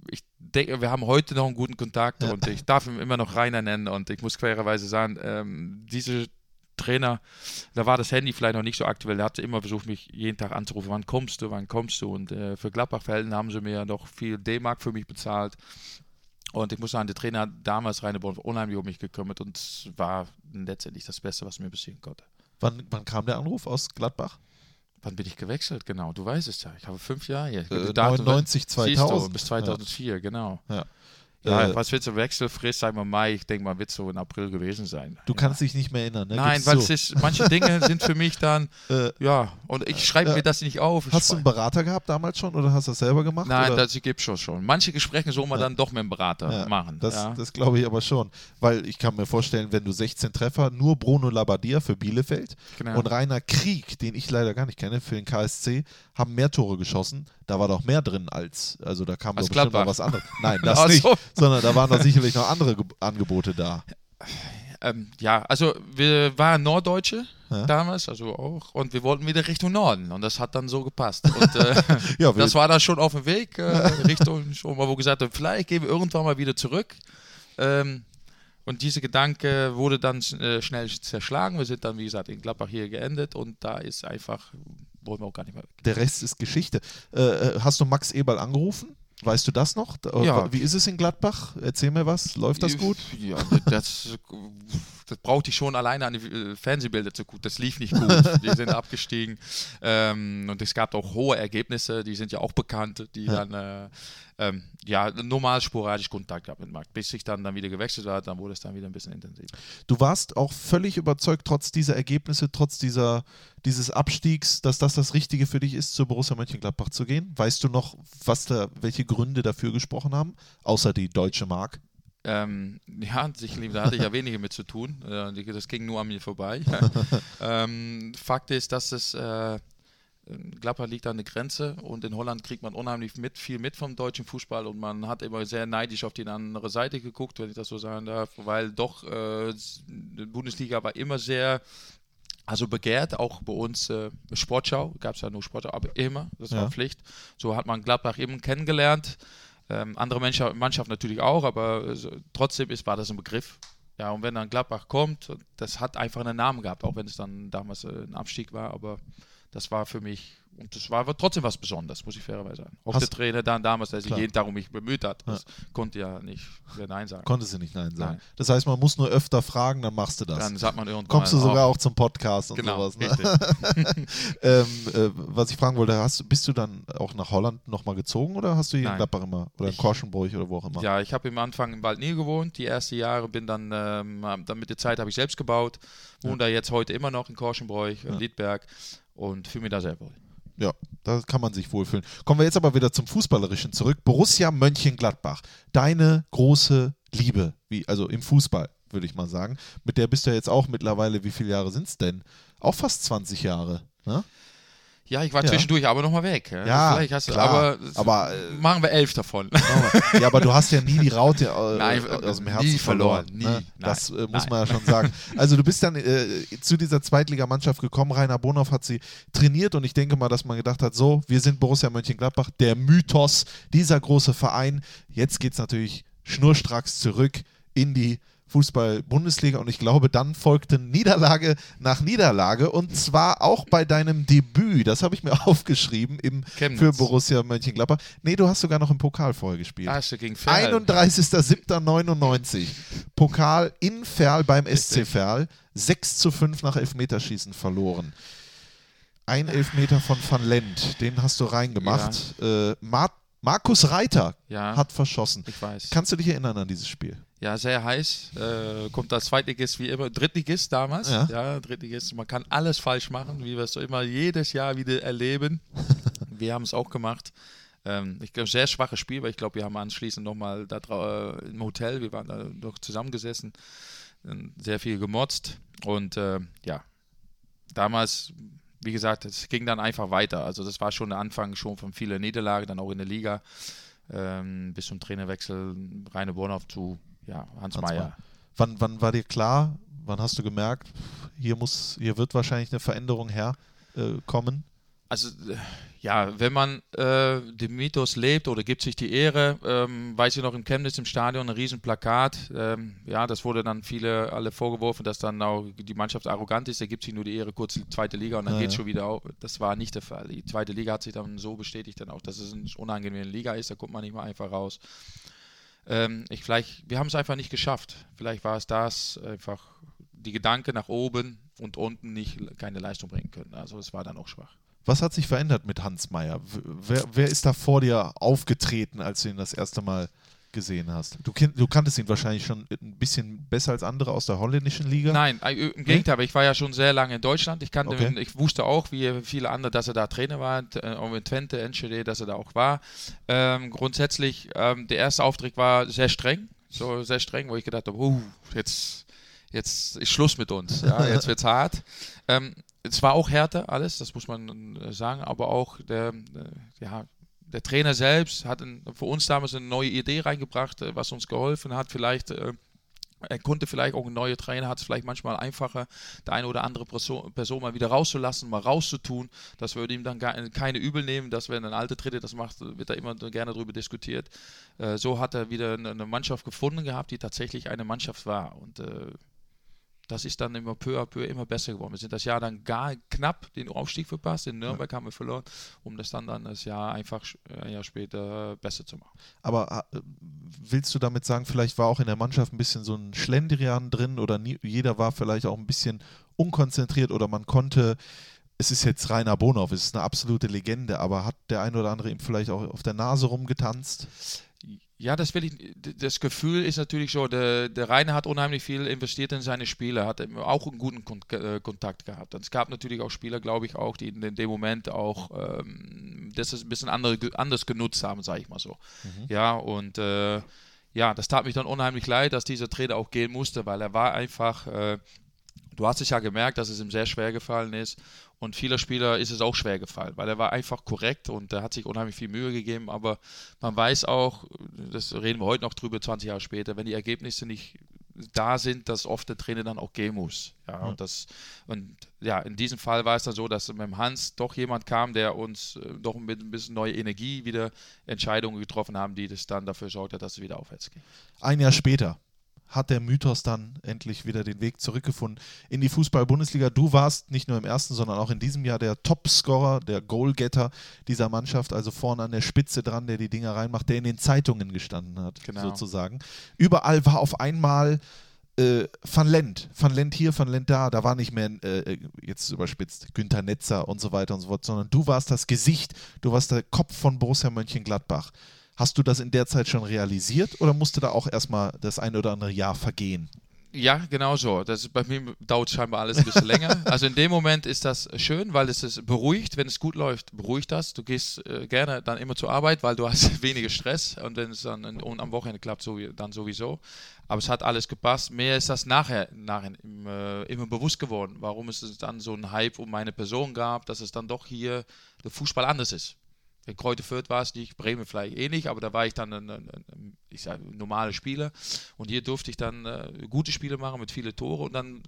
ich denke, wir haben heute noch einen guten Kontakt Ja. und ich darf ihn immer noch Rainer nennen und ich muss fairerweise sagen, ähm, diese Trainer, da war das Handy vielleicht noch nicht so aktuell. Der hatte immer versucht, mich jeden Tag anzurufen, wann kommst du, wann kommst du. Und äh, für Gladbach-Verhältnisse haben sie mir noch viel D-Mark für mich bezahlt. Und ich muss sagen, der Trainer damals Rainer Bonhoff unheimlich um mich gekümmert und es war letztendlich das Beste, was mir passieren konnte. Wann, wann kam der Anruf aus Gladbach? Wann bin ich gewechselt? Genau, du weißt es ja. Ich habe fünf Jahre hier. Äh, Datum- 99, Siehst du, 2000. bis 2004, genau. Ja. Ja, Äh, was wird so Wechselfrist? Sagen wir Mai, ich denke mal, wird so in April gewesen sein. Du ja. kannst dich nicht mehr erinnern, ne? Nein, weil es ist, manche Dinge sind für mich dann, Äh, ja, und ich schreibe Ja. mir das nicht auf. Hast du einen Berater gehabt damals schon oder hast du das selber gemacht? Nein, oder? das gibt schon schon. Manche Gespräche soll man Ja. dann doch mit dem Berater machen. Das, das glaube ich aber schon. Weil ich kann mir vorstellen, wenn du 16 Treffer, nur Bruno Labbadia für Bielefeld genau. und Rainer Krieg, den ich leider gar nicht kenne, für den KSC, haben mehr Tore geschossen. Da war doch mehr drin als, also da kam doch Als bestimmt noch was anderes. Nein, das Ach nicht, so. sondern da waren doch sicherlich noch andere Ge Angebote da. Ähm, ja, also wir waren Norddeutsche Ja. damals, also auch, und wir wollten wieder Richtung Norden und das hat dann so gepasst. Und äh, Ja, das war dann schon auf dem Weg äh, Richtung, schon mal wo gesagt haben, vielleicht gehen wir irgendwann mal wieder zurück. Ähm, und dieser Gedanke wurde dann äh, schnell zerschlagen. Wir sind dann, wie gesagt, in Gladbach hier geendet und da ist einfach, wollen wir auch gar nicht mehr weg. der Rest ist Geschichte. Äh, äh, hast du Max Eberl angerufen? Weißt du das noch? Ja. Wie ist es in Gladbach? Erzähl mir was. Läuft das gut? Ja, das, das brauchte ich schon alleine an die äh, Fernsehbilder zu gucken. Das lief nicht gut. Die sind abgestiegen. Ähm, und es gab auch hohe Ergebnisse, die sind ja auch bekannt, die Ja. dann äh, ähm, ja normal sporadisch Kontakt gehabt mit Marc. Bis ich dann, dann wieder gewechselt war, dann wurde es dann wieder ein bisschen intensiver. Du warst auch völlig überzeugt, trotz dieser Ergebnisse, trotz dieser, dieses Abstiegs, dass das das Richtige für dich ist, zu Borussia Mönchengladbach zu gehen. Weißt du noch, was da, welche Gründe dafür gesprochen haben, außer die deutsche Mark? Ähm, ja, sicherlich, da hatte ich ja weniger mit zu tun. Äh, das ging nur an mir vorbei. ähm, Fakt ist, dass es äh, Gladbach liegt an der Grenze und in Holland kriegt man unheimlich mit, viel mit vom deutschen Fußball und man hat immer sehr neidisch auf die andere Seite geguckt, wenn ich das so sagen darf, weil doch äh, die Bundesliga war immer sehr also begehrt, auch bei uns äh, Sportschau, gab es ja nur Sportschau, aber immer, das Ja. war Pflicht. So hat man Gladbach eben kennengelernt. Ähm, andere Mannschaft, Mannschaft natürlich auch, aber äh, so, trotzdem ist, war das ein Begriff. Ja, und wenn dann Gladbach kommt, das hat einfach einen Namen gehabt, auch wenn es dann damals äh, ein Abstieg war, aber das war für mich, und das war aber trotzdem was Besonderes, muss ich fairerweise sagen. Auch Hast- der Trainer dann damals, der sich jeden Tag um mich bemüht hat, das konnte ja nicht Nein sagen. Konnte sie nicht Nein sagen. Nein. Das heißt, man muss nur öfter fragen, dann machst du das. dann sagt man irgendwann Kommst du sogar auch, auch zum Podcast und genau, sowas. Ne? ähm, äh, was ich fragen wollte, hast, bist du dann auch nach Holland nochmal gezogen oder hast du hier in Nein. Gladbach immer oder in Korschenbruch oder wo auch immer? Ja, ich habe im Anfang in Waldnil gewohnt, die ersten Jahre, bin dann, ähm, dann mit der Zeit habe ich selbst gebaut, wohne da jetzt heute immer noch in Korschenbräuch, in Ja. Liedberg und fühle mich da sehr wohl. Ja, da kann man sich wohlfühlen. Kommen wir jetzt aber wieder zum Fußballerischen zurück. Borussia Mönchengladbach, deine große Liebe, wie, also im Fußball, würde ich mal sagen. Mit der bist du ja jetzt auch mittlerweile, wie viele Jahre sind es denn? Auch fast 20 Jahre. Ne? Ja, ich war Ja. zwischendurch aber nochmal weg. Ja, Vielleicht hast du, klar, aber, aber, äh, machen wir elf davon. Ja, aber du hast ja nie die Raute äh, Nein, aus dem nie Herzen verloren, verloren. nie. ne? Das äh, muss man ja schon sagen. Also du bist dann äh, zu dieser Zweitligamannschaft gekommen. Rainer Bonhoff hat sie trainiert und ich denke mal, dass man gedacht hat, so, wir sind Borussia Mönchengladbach, der Mythos, dieser große Verein. Jetzt geht es natürlich schnurstracks zurück in die Fußball-Bundesliga und ich glaube, dann folgte Niederlage nach Niederlage und zwar auch bei deinem Debüt. Das habe ich mir aufgeschrieben im, Chemnitz. für Borussia Mönchengladbach. Nee, du hast sogar noch im Pokal vorher gespielt. Du gegen Ferl. 31.07.99. Pokal in Ferl beim SC Ferl. 6 zu 5 nach Elfmeterschießen verloren. Ein Elfmeter von Van Lent, den hast du reingemacht. Äh, Mar Markus Reiter Ja. hat verschossen. Ich weiß. Kannst du dich erinnern an dieses Spiel? Ja, sehr heiß. Äh, kommt als Zweitligist wie immer. Drittligist damals. Ja. Ja. Drittligist. Man kann alles falsch machen, wie wir es so immer jedes Jahr wieder erleben. wir haben es auch gemacht. Ähm, ich glaube, sehr schwaches Spiel, weil ich glaube, wir haben anschließend nochmal da äh, im Hotel, wir waren da noch zusammengesessen, ähm, sehr viel gemotzt. Und äh, ja, damals, wie gesagt, es ging dann einfach weiter. Also das war schon der Anfang schon von vielen Niederlagen, dann auch in der Liga. Ähm, bis zum Trainerwechsel Rainer Bornhoff zu ja, Hans, Hans Meyer. Wann, wann war dir klar, wann hast du gemerkt, hier, muss, hier wird wahrscheinlich eine Veränderung herkommen? Also äh, ja, wenn man äh, den Mythos lebt oder gibt sich die Ehre, ähm, weiß ich noch im Chemnitz im Stadion ein riesen Plakat. Ähm, ja, das wurde dann viele alle vorgeworfen, dass dann auch die Mannschaft arrogant ist. Der gibt sich nur die Ehre kurz die zweite Liga und dann Ja, geht ja. schon wieder auf. Das war nicht der Fall. Die zweite Liga hat sich dann so bestätigt dann auch, dass es eine unangenehme Liga ist. Da kommt man nicht mal einfach raus. Ähm, ich vielleicht, wir haben es einfach nicht geschafft. Vielleicht war es das einfach die Gedanke nach oben und unten nicht keine Leistung bringen können. Also es war dann auch schwach. Was hat sich verändert mit Hans Meyer? Wer, wer ist da vor dir aufgetreten, als du ihn das erste Mal gesehen hast? Du, kenn, du kanntest ihn wahrscheinlich schon ein bisschen besser als andere aus der holländischen Liga. Nein, äh, im Gegenteil, aber ich war ja schon sehr lange in Deutschland. Ich kannte Okay. ich wusste auch, wie viele andere, dass er da Trainer war, äh, auch in Twente, Enschede, dass er da auch war. Ähm, grundsätzlich, ähm, der erste Auftritt war sehr streng, so sehr streng, wo ich gedacht habe, uh, jetzt, jetzt ist Schluss mit uns, ja, jetzt wird's hart. Ähm, es war auch härter alles, das muss man äh, sagen, aber auch der, äh, ja, der Trainer selbst hat ein, für uns damals eine neue Idee reingebracht, äh, was uns geholfen hat, vielleicht äh, er konnte vielleicht auch ein neuer Trainer, hat es vielleicht manchmal einfacher, der eine oder andere Person, Person mal wieder rauszulassen, mal rauszutun. Das würde ihm dann gar, keine übel nehmen, dass wenn ein alter Dritte das macht, wird da immer gerne darüber diskutiert. Äh, so hat er wieder eine, Mannschaft gefunden gehabt, die tatsächlich eine Mannschaft war. Und äh, das ist dann immer peu à peu immer besser geworden. Wir sind das Jahr dann gar knapp den Aufstieg verpasst. In Nürnberg haben wir verloren, um das dann, dann das Jahr einfach sch- ein Jahr später besser zu machen. Aber äh, willst du damit sagen, vielleicht war auch in der Mannschaft ein bisschen so ein Schlendrian drin oder nie, jeder war vielleicht auch ein bisschen unkonzentriert oder man konnte, es ist jetzt Rainer Bonhoff, es ist eine absolute Legende, aber hat der ein oder andere ihm vielleicht auch auf der Nase rumgetanzt? Ja, das will ich. Das Gefühl ist natürlich so, der, der Rainer hat unheimlich viel investiert in seine Spieler, hat auch einen guten Kon äh, Kontakt gehabt. Und es gab natürlich auch Spieler, glaube ich, auch, die in, in dem Moment auch ähm, das ein bisschen andere, anders genutzt haben, sage ich mal so. Ja, und äh, ja, das tat mich dann unheimlich leid, dass dieser Trainer auch gehen musste, weil er war einfach, äh, du hast es ja gemerkt, dass es ihm sehr schwer gefallen ist und vieler Spieler ist es auch schwer gefallen, weil er war einfach korrekt und er hat sich unheimlich viel Mühe gegeben, aber man weiß auch, das reden wir heute noch drüber, 20 Jahre später, wenn die Ergebnisse nicht da sind, dass oft der Trainer dann auch gehen muss. Ja, und das und ja, in diesem Fall war es dann so, dass mit dem Hans doch jemand kam, der uns äh, doch mit ein bisschen neue Energie wieder Entscheidungen getroffen haben, die das dann dafür sorgt hat, dass es wieder aufwärts ging. Ein Jahr später hat der Mythos dann endlich wieder den Weg zurückgefunden in die Fußball-Bundesliga. Du warst nicht nur im ersten, sondern auch in diesem Jahr der Topscorer, der Goalgetter dieser Mannschaft, also vorne an der Spitze dran, der die Dinger reinmacht, der in den Zeitungen gestanden hat, Genau. sozusagen. Überall war auf einmal äh, Van Lent, Van Lent hier, Van Lent da, da war nicht mehr, äh, jetzt überspitzt, Günther Netzer und so weiter und so fort, sondern du warst das Gesicht, du warst der Kopf von Borussia Mönchengladbach. Hast du das in der Zeit schon realisiert oder musste da auch erstmal das ein oder andere Jahr vergehen? Ja, genau so. Das bei mir dauert scheinbar alles ein bisschen länger. Also in dem Moment ist das schön, weil es ist beruhigt. Wenn es gut läuft, beruhigt das. Du gehst äh, gerne dann immer zur Arbeit, weil du hast weniger Stress und wenn es dann und am Wochenende klappt, so, dann sowieso. Aber es hat alles gepasst. Mehr ist das nachher, nachher äh, immer bewusst geworden, warum es dann so einen Hype um meine Person gab, dass es dann doch hier der Fußball anders ist. In Kräuter Fürth war es nicht, Bremen vielleicht eh nicht, aber da war ich dann ein, ein, ein ich sag, ein normaler Spieler und hier durfte ich dann äh, gute Spiele machen mit vielen Tore und dann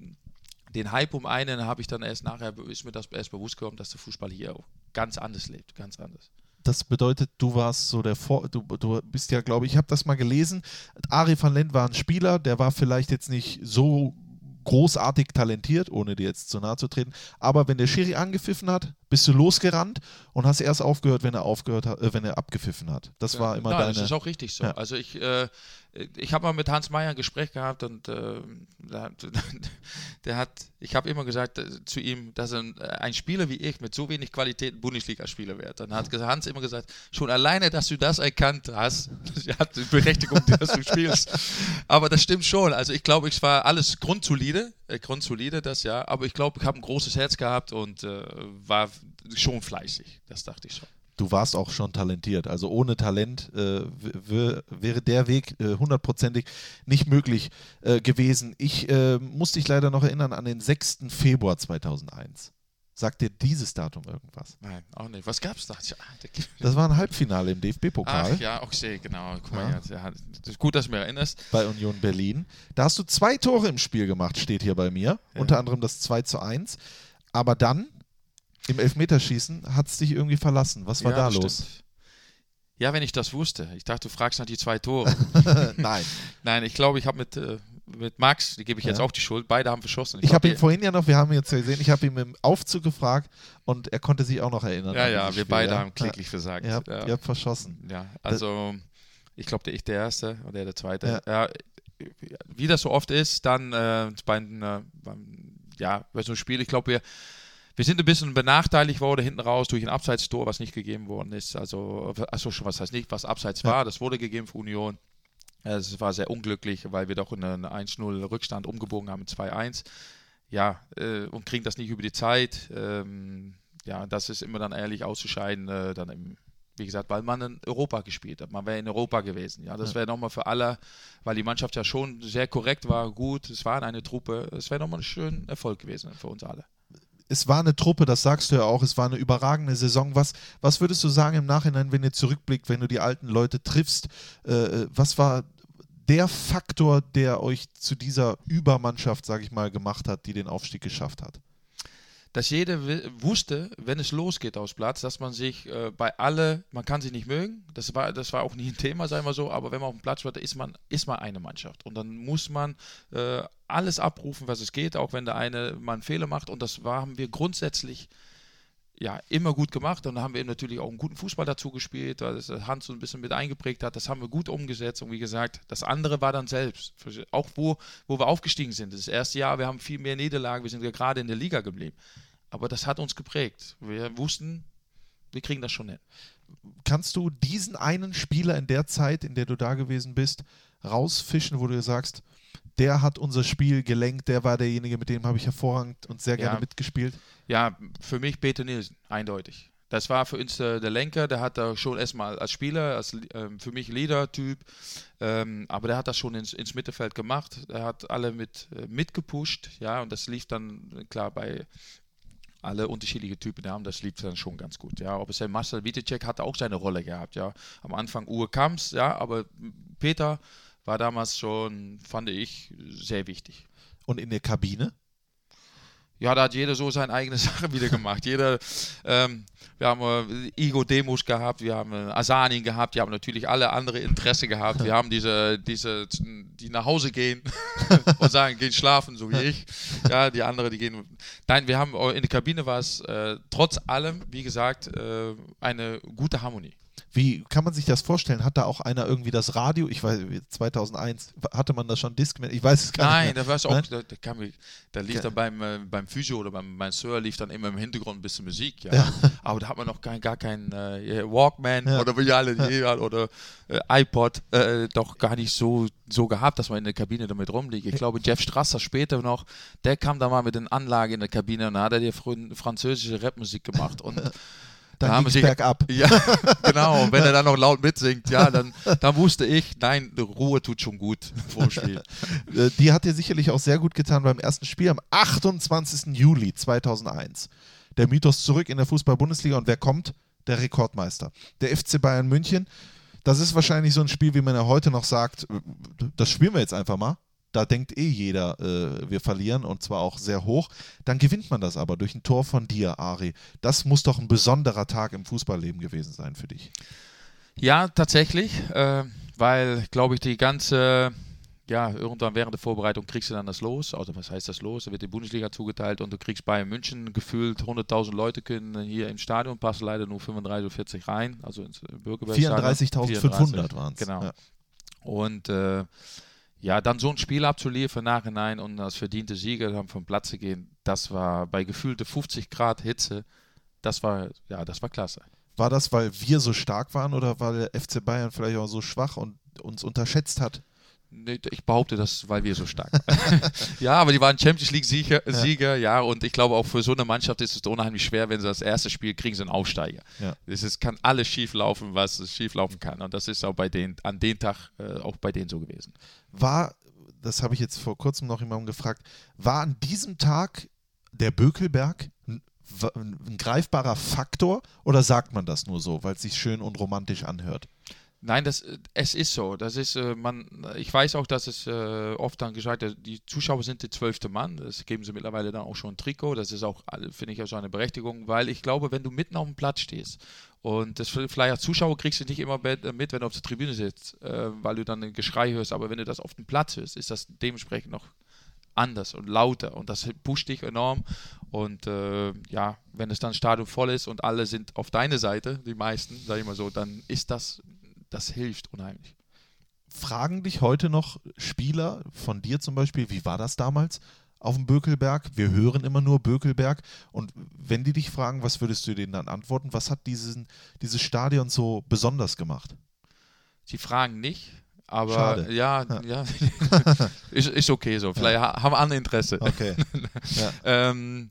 den Hype um einen habe ich dann erst nachher, ist mir das erst bewusst geworden, dass der Fußball hier auch ganz anders lebt, ganz anders. Das bedeutet, du warst so der Vor du, du bist ja, glaube ich, ich habe das mal gelesen. Ari van Lent war ein Spieler, der war vielleicht jetzt nicht so großartig talentiert, ohne dir jetzt zu nahe zu treten. Aber wenn der Schiri angepfiffen hat, bist du losgerannt und hast erst aufgehört, wenn er aufgehört hat, äh, wenn er abgepfiffen hat. Das war immer Nein, deine. Das ist auch richtig so. Ja. Also ich, äh, ich habe mal mit Hans Meyer ein Gespräch gehabt und äh, der, hat, ich habe immer gesagt äh, zu ihm, dass ein, äh, ein Spieler wie ich mit so wenig Qualität Bundesligaspieler wird. Dann hat Hans immer gesagt, schon alleine, dass du das erkannt hast, hat die Berechtigung, dass du spielst. Aber das stimmt schon. Also ich glaube, ich war alles grundsolide, äh, grundsolide das ja, aber ich glaube, ich habe ein großes Herz gehabt und äh, war schon fleißig. Das dachte ich schon. Du warst auch schon talentiert. Also ohne Talent äh, wäre der Weg äh, hundertprozentig nicht möglich äh, gewesen. Ich äh, muss dich leider noch erinnern an den 6. Februar 2001. Sagt dir dieses Datum irgendwas? Nein, auch nicht. Was gab's da? Ja, der- Das war ein Halbfinale im DFB-Pokal Ach ja, auch sehe, genau. Guck mal, Ja. ja, das ist gut, dass du mich erinnerst. bei Union Berlin. Da hast du zwei Tore im Spiel gemacht, steht hier bei mir. Ja. Unter anderem das 2 zu 1. Aber dann im Elfmeterschießen hat es dich irgendwie verlassen. Was war ja, da los? stimmt. Ja, wenn ich das wusste. Ich dachte, du fragst nach die zwei Tore. Nein. Nein, ich glaube, ich habe mit, äh, mit Max, die gebe ich jetzt Ja. auch die Schuld, beide haben verschossen. Ich glaub, habe ihn vorhin ja noch, wir haben ihn jetzt ja gesehen, ich habe ihn im Aufzug gefragt und er konnte sich auch noch erinnern. Ja, ja, wir Spiel, beide ja. haben kläglich versagt. Ihr, habt, ja. ihr habt verschossen. Ja, also ich glaube, der ich der Erste und der der Zweite. Ja. wie das so oft ist, dann äh, beim, äh, beim, ja, bei so einem Spiel, ich glaube, wir, wir sind ein bisschen benachteiligt worden hinten raus durch ein Abseitstor, was nicht gegeben worden ist. Also, achso, schon was heißt nicht, was abseits war, das wurde gegeben für Union. Äh, Es war sehr unglücklich, weil wir doch in einen 1-0 Rückstand umgebogen haben mit 2-1. Ja, äh, und kriegen das nicht über die Zeit. Ähm, ja, das ist immer dann ehrlich auszuscheiden, äh, dann im, wie gesagt, weil man in Europa gespielt hat. Man wäre in Europa gewesen. Ja, das wäre nochmal für alle, weil die Mannschaft ja schon sehr korrekt war, gut, es war eine Truppe. Es wäre nochmal ein schöner Erfolg gewesen für uns alle. Es war eine Truppe, das sagst du ja auch, es war eine überragende Saison. Was, was würdest du sagen im Nachhinein, wenn ihr zurückblickt, wenn du die alten Leute triffst? Äh, was war der Faktor, der euch zu dieser Übermannschaft, sage ich mal, gemacht hat, die den Aufstieg geschafft hat? Dass jeder wusste, wenn es losgeht aus Platz, dass man sich äh, bei alle, man kann sich nicht mögen, das war, das war auch nie ein Thema, sagen wir so, aber wenn man auf dem Platz war, ist man, ist man eine Mannschaft. Und dann muss man äh, alles abrufen, was es geht, auch wenn der eine mal einen Fehler macht. Und das haben wir grundsätzlich ja, immer gut gemacht und da haben wir natürlich auch einen guten Fußball dazu gespielt, weil das Hans so ein bisschen mit eingeprägt hat. Das haben wir gut umgesetzt und wie gesagt, das andere war dann selbst. Auch wo, wo wir aufgestiegen sind. Das erste Jahr, wir haben viel mehr Niederlagen, wir sind ja gerade in der Liga geblieben. Aber das hat uns geprägt. Wir wussten, wir kriegen das schon hin. Kannst du diesen einen Spieler in der Zeit, in der du da gewesen bist, rausfischen, wo du sagst, der hat unser Spiel gelenkt, der war derjenige, mit dem habe ich hervorragend und sehr gerne Ja. mitgespielt? Ja, für mich Peter Nielsen, eindeutig. das war für uns der, der Lenker, der hat da schon erstmal als Spieler, als ähm, für mich Leader-Typ, ähm, aber der hat das schon ins, ins Mittelfeld gemacht. Er hat alle mit äh, mitgepusht, ja, und das lief dann klar bei alle unterschiedliche Typen haben, das lief dann schon ganz gut. Ja, ob es ein Marcel Witecek hatte auch seine Rolle gehabt, ja. Am Anfang Uwe Kamps, ja, aber Peter war damals schon, fand ich, sehr wichtig. Und in der Kabine? ja, da hat jeder so seine eigene Sache wieder gemacht. jeder, ähm, wir haben äh, Igo Demos gehabt, wir haben äh, Asanin gehabt, die haben natürlich alle andere Interesse gehabt. Wir haben diese, diese, die nach Hause gehen und sagen, gehen schlafen, so wie ich. Ja, die anderen, die gehen. Nein, wir haben in der Kabine war es äh, trotz allem, wie gesagt, äh, eine gute Harmonie. Wie kann man sich das vorstellen? Hat da auch einer irgendwie das Radio? Ich weiß, 2001 hatte man das schon Discman? Ich weiß es gar Nein, nicht. Nein, da war es auch. Da, da, kam, da lief okay. dann beim, äh, beim Physio oder beim, beim Sir lief dann immer im Hintergrund ein bisschen Musik. Ja. ja. Aber da hat man noch kein, gar keinen äh, Walkman ja. oder wie alle ja. oder äh, iPod äh, doch gar nicht so, so gehabt, dass man in der Kabine damit rumliegt. Ich glaube, Jeff Strasser später noch, der kam da mal mit den Anlage in der Kabine und da hat er die französische Rapmusik gemacht und dann da haben sie bergab. Ja, genau. Und wenn er dann noch laut mitsingt, ja, dann, dann wusste ich, nein, Ruhe tut schon gut vor dem Spiel. Äh, die hat dir sicherlich auch sehr gut getan beim ersten Spiel am 28. Juli 2001. Der Mythos zurück in der Fußball-Bundesliga und wer kommt? Der Rekordmeister. Der FC Bayern München. Das ist wahrscheinlich so ein Spiel, wie man ja heute noch sagt, äh, das spielen wir jetzt einfach mal da denkt eh jeder, äh, wir verlieren und zwar auch sehr hoch. Dann gewinnt man das aber durch ein Tor von dir, Ari. Das muss doch ein besonderer Tag im Fußballleben gewesen sein für dich. Ja, tatsächlich, äh, weil, glaube ich, die ganze, ja, irgendwann während der Vorbereitung kriegst du dann das Los. Also, was heißt das Los? Da wird die Bundesliga zugeteilt und du kriegst Bayern München gefühlt 100.000 Leute können hier im Stadion passen, leider nur 35 oder 40 rein. Also ins Bürgerberg 34.500 waren es. Genau. Ja. Und äh, ja, dann so ein Spiel abzuliefern nachhinein und als verdiente Sieger dann vom Platz zu gehen, das war bei gefühlte 50 Grad Hitze, das war, ja, das war klasse. War das, weil wir so stark waren oder weil der FC Bayern vielleicht auch so schwach und uns unterschätzt hat? Ich behaupte das, weil wir so stark waren. ja, aber die waren Champions League-Sieger, ja. Sieger, ja, und ich glaube auch für so eine Mannschaft ist es unheimlich schwer, wenn sie das erste Spiel kriegen, sie einen Aufsteiger. Ja. Es kann alles schief laufen, was schief laufen kann. Und das ist auch bei denen, an dem Tag äh, auch bei denen so gewesen. War, das habe ich jetzt vor kurzem noch jemandem gefragt, war an diesem Tag der Bökelberg ein, ein greifbarer Faktor oder sagt man das nur so, weil es sich schön und romantisch anhört? Nein, das, es ist so. Das ist, äh, man, ich weiß auch, dass es äh, oft dann gesagt wird, die Zuschauer sind der zwölfte Mann. Das geben sie mittlerweile dann auch schon ein Trikot. Das ist auch, finde ich, auch so eine Berechtigung, weil ich glaube, wenn du mitten auf dem Platz stehst und das vielleicht als Zuschauer kriegst du nicht immer mit, wenn du auf der Tribüne sitzt, äh, weil du dann ein Geschrei hörst, aber wenn du das auf dem Platz hörst, ist das dementsprechend noch anders und lauter und das pusht dich enorm und äh, ja, wenn es dann Stadion voll ist und alle sind auf deine Seite, die meisten, sag ich mal so, dann ist das das hilft unheimlich. Fragen dich heute noch Spieler von dir zum Beispiel, wie war das damals auf dem Bökelberg? Wir hören immer nur Bökelberg. Und wenn die dich fragen, was würdest du denen dann antworten? Was hat diesen, dieses Stadion so besonders gemacht? Sie fragen nicht, aber Schade. ja, ja. ja. ist, ist okay so. Vielleicht ja. haben andere Interesse. Okay. Ja. ähm,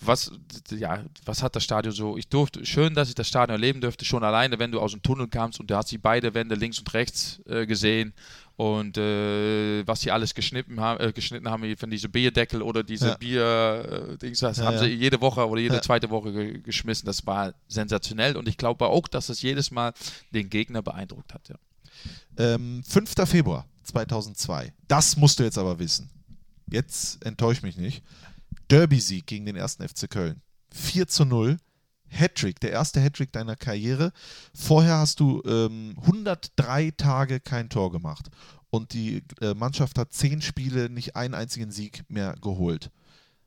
was, ja, was hat das Stadion so? Ich durfte, schön, dass ich das Stadion erleben durfte, schon alleine, wenn du aus dem Tunnel kamst und du hast die beide Wände links und rechts äh, gesehen und äh, was sie alles geschnitten, ha äh, geschnitten haben, von diese Bierdeckel oder diese ja. Bier, äh, das ja, haben ja. sie jede Woche oder jede zweite Woche ge geschmissen. Das war sensationell und ich glaube auch, dass es jedes Mal den Gegner beeindruckt hat. Ähm, 5. Februar 2002. Das musst du jetzt aber wissen. Jetzt enttäusch mich nicht. Derby-Sieg gegen den ersten FC Köln. 4 zu 0. Hattrick, der erste Hattrick deiner Karriere. Vorher hast du ähm, 103 Tage kein Tor gemacht. Und die äh, Mannschaft hat 10 Spiele, nicht einen einzigen Sieg mehr geholt.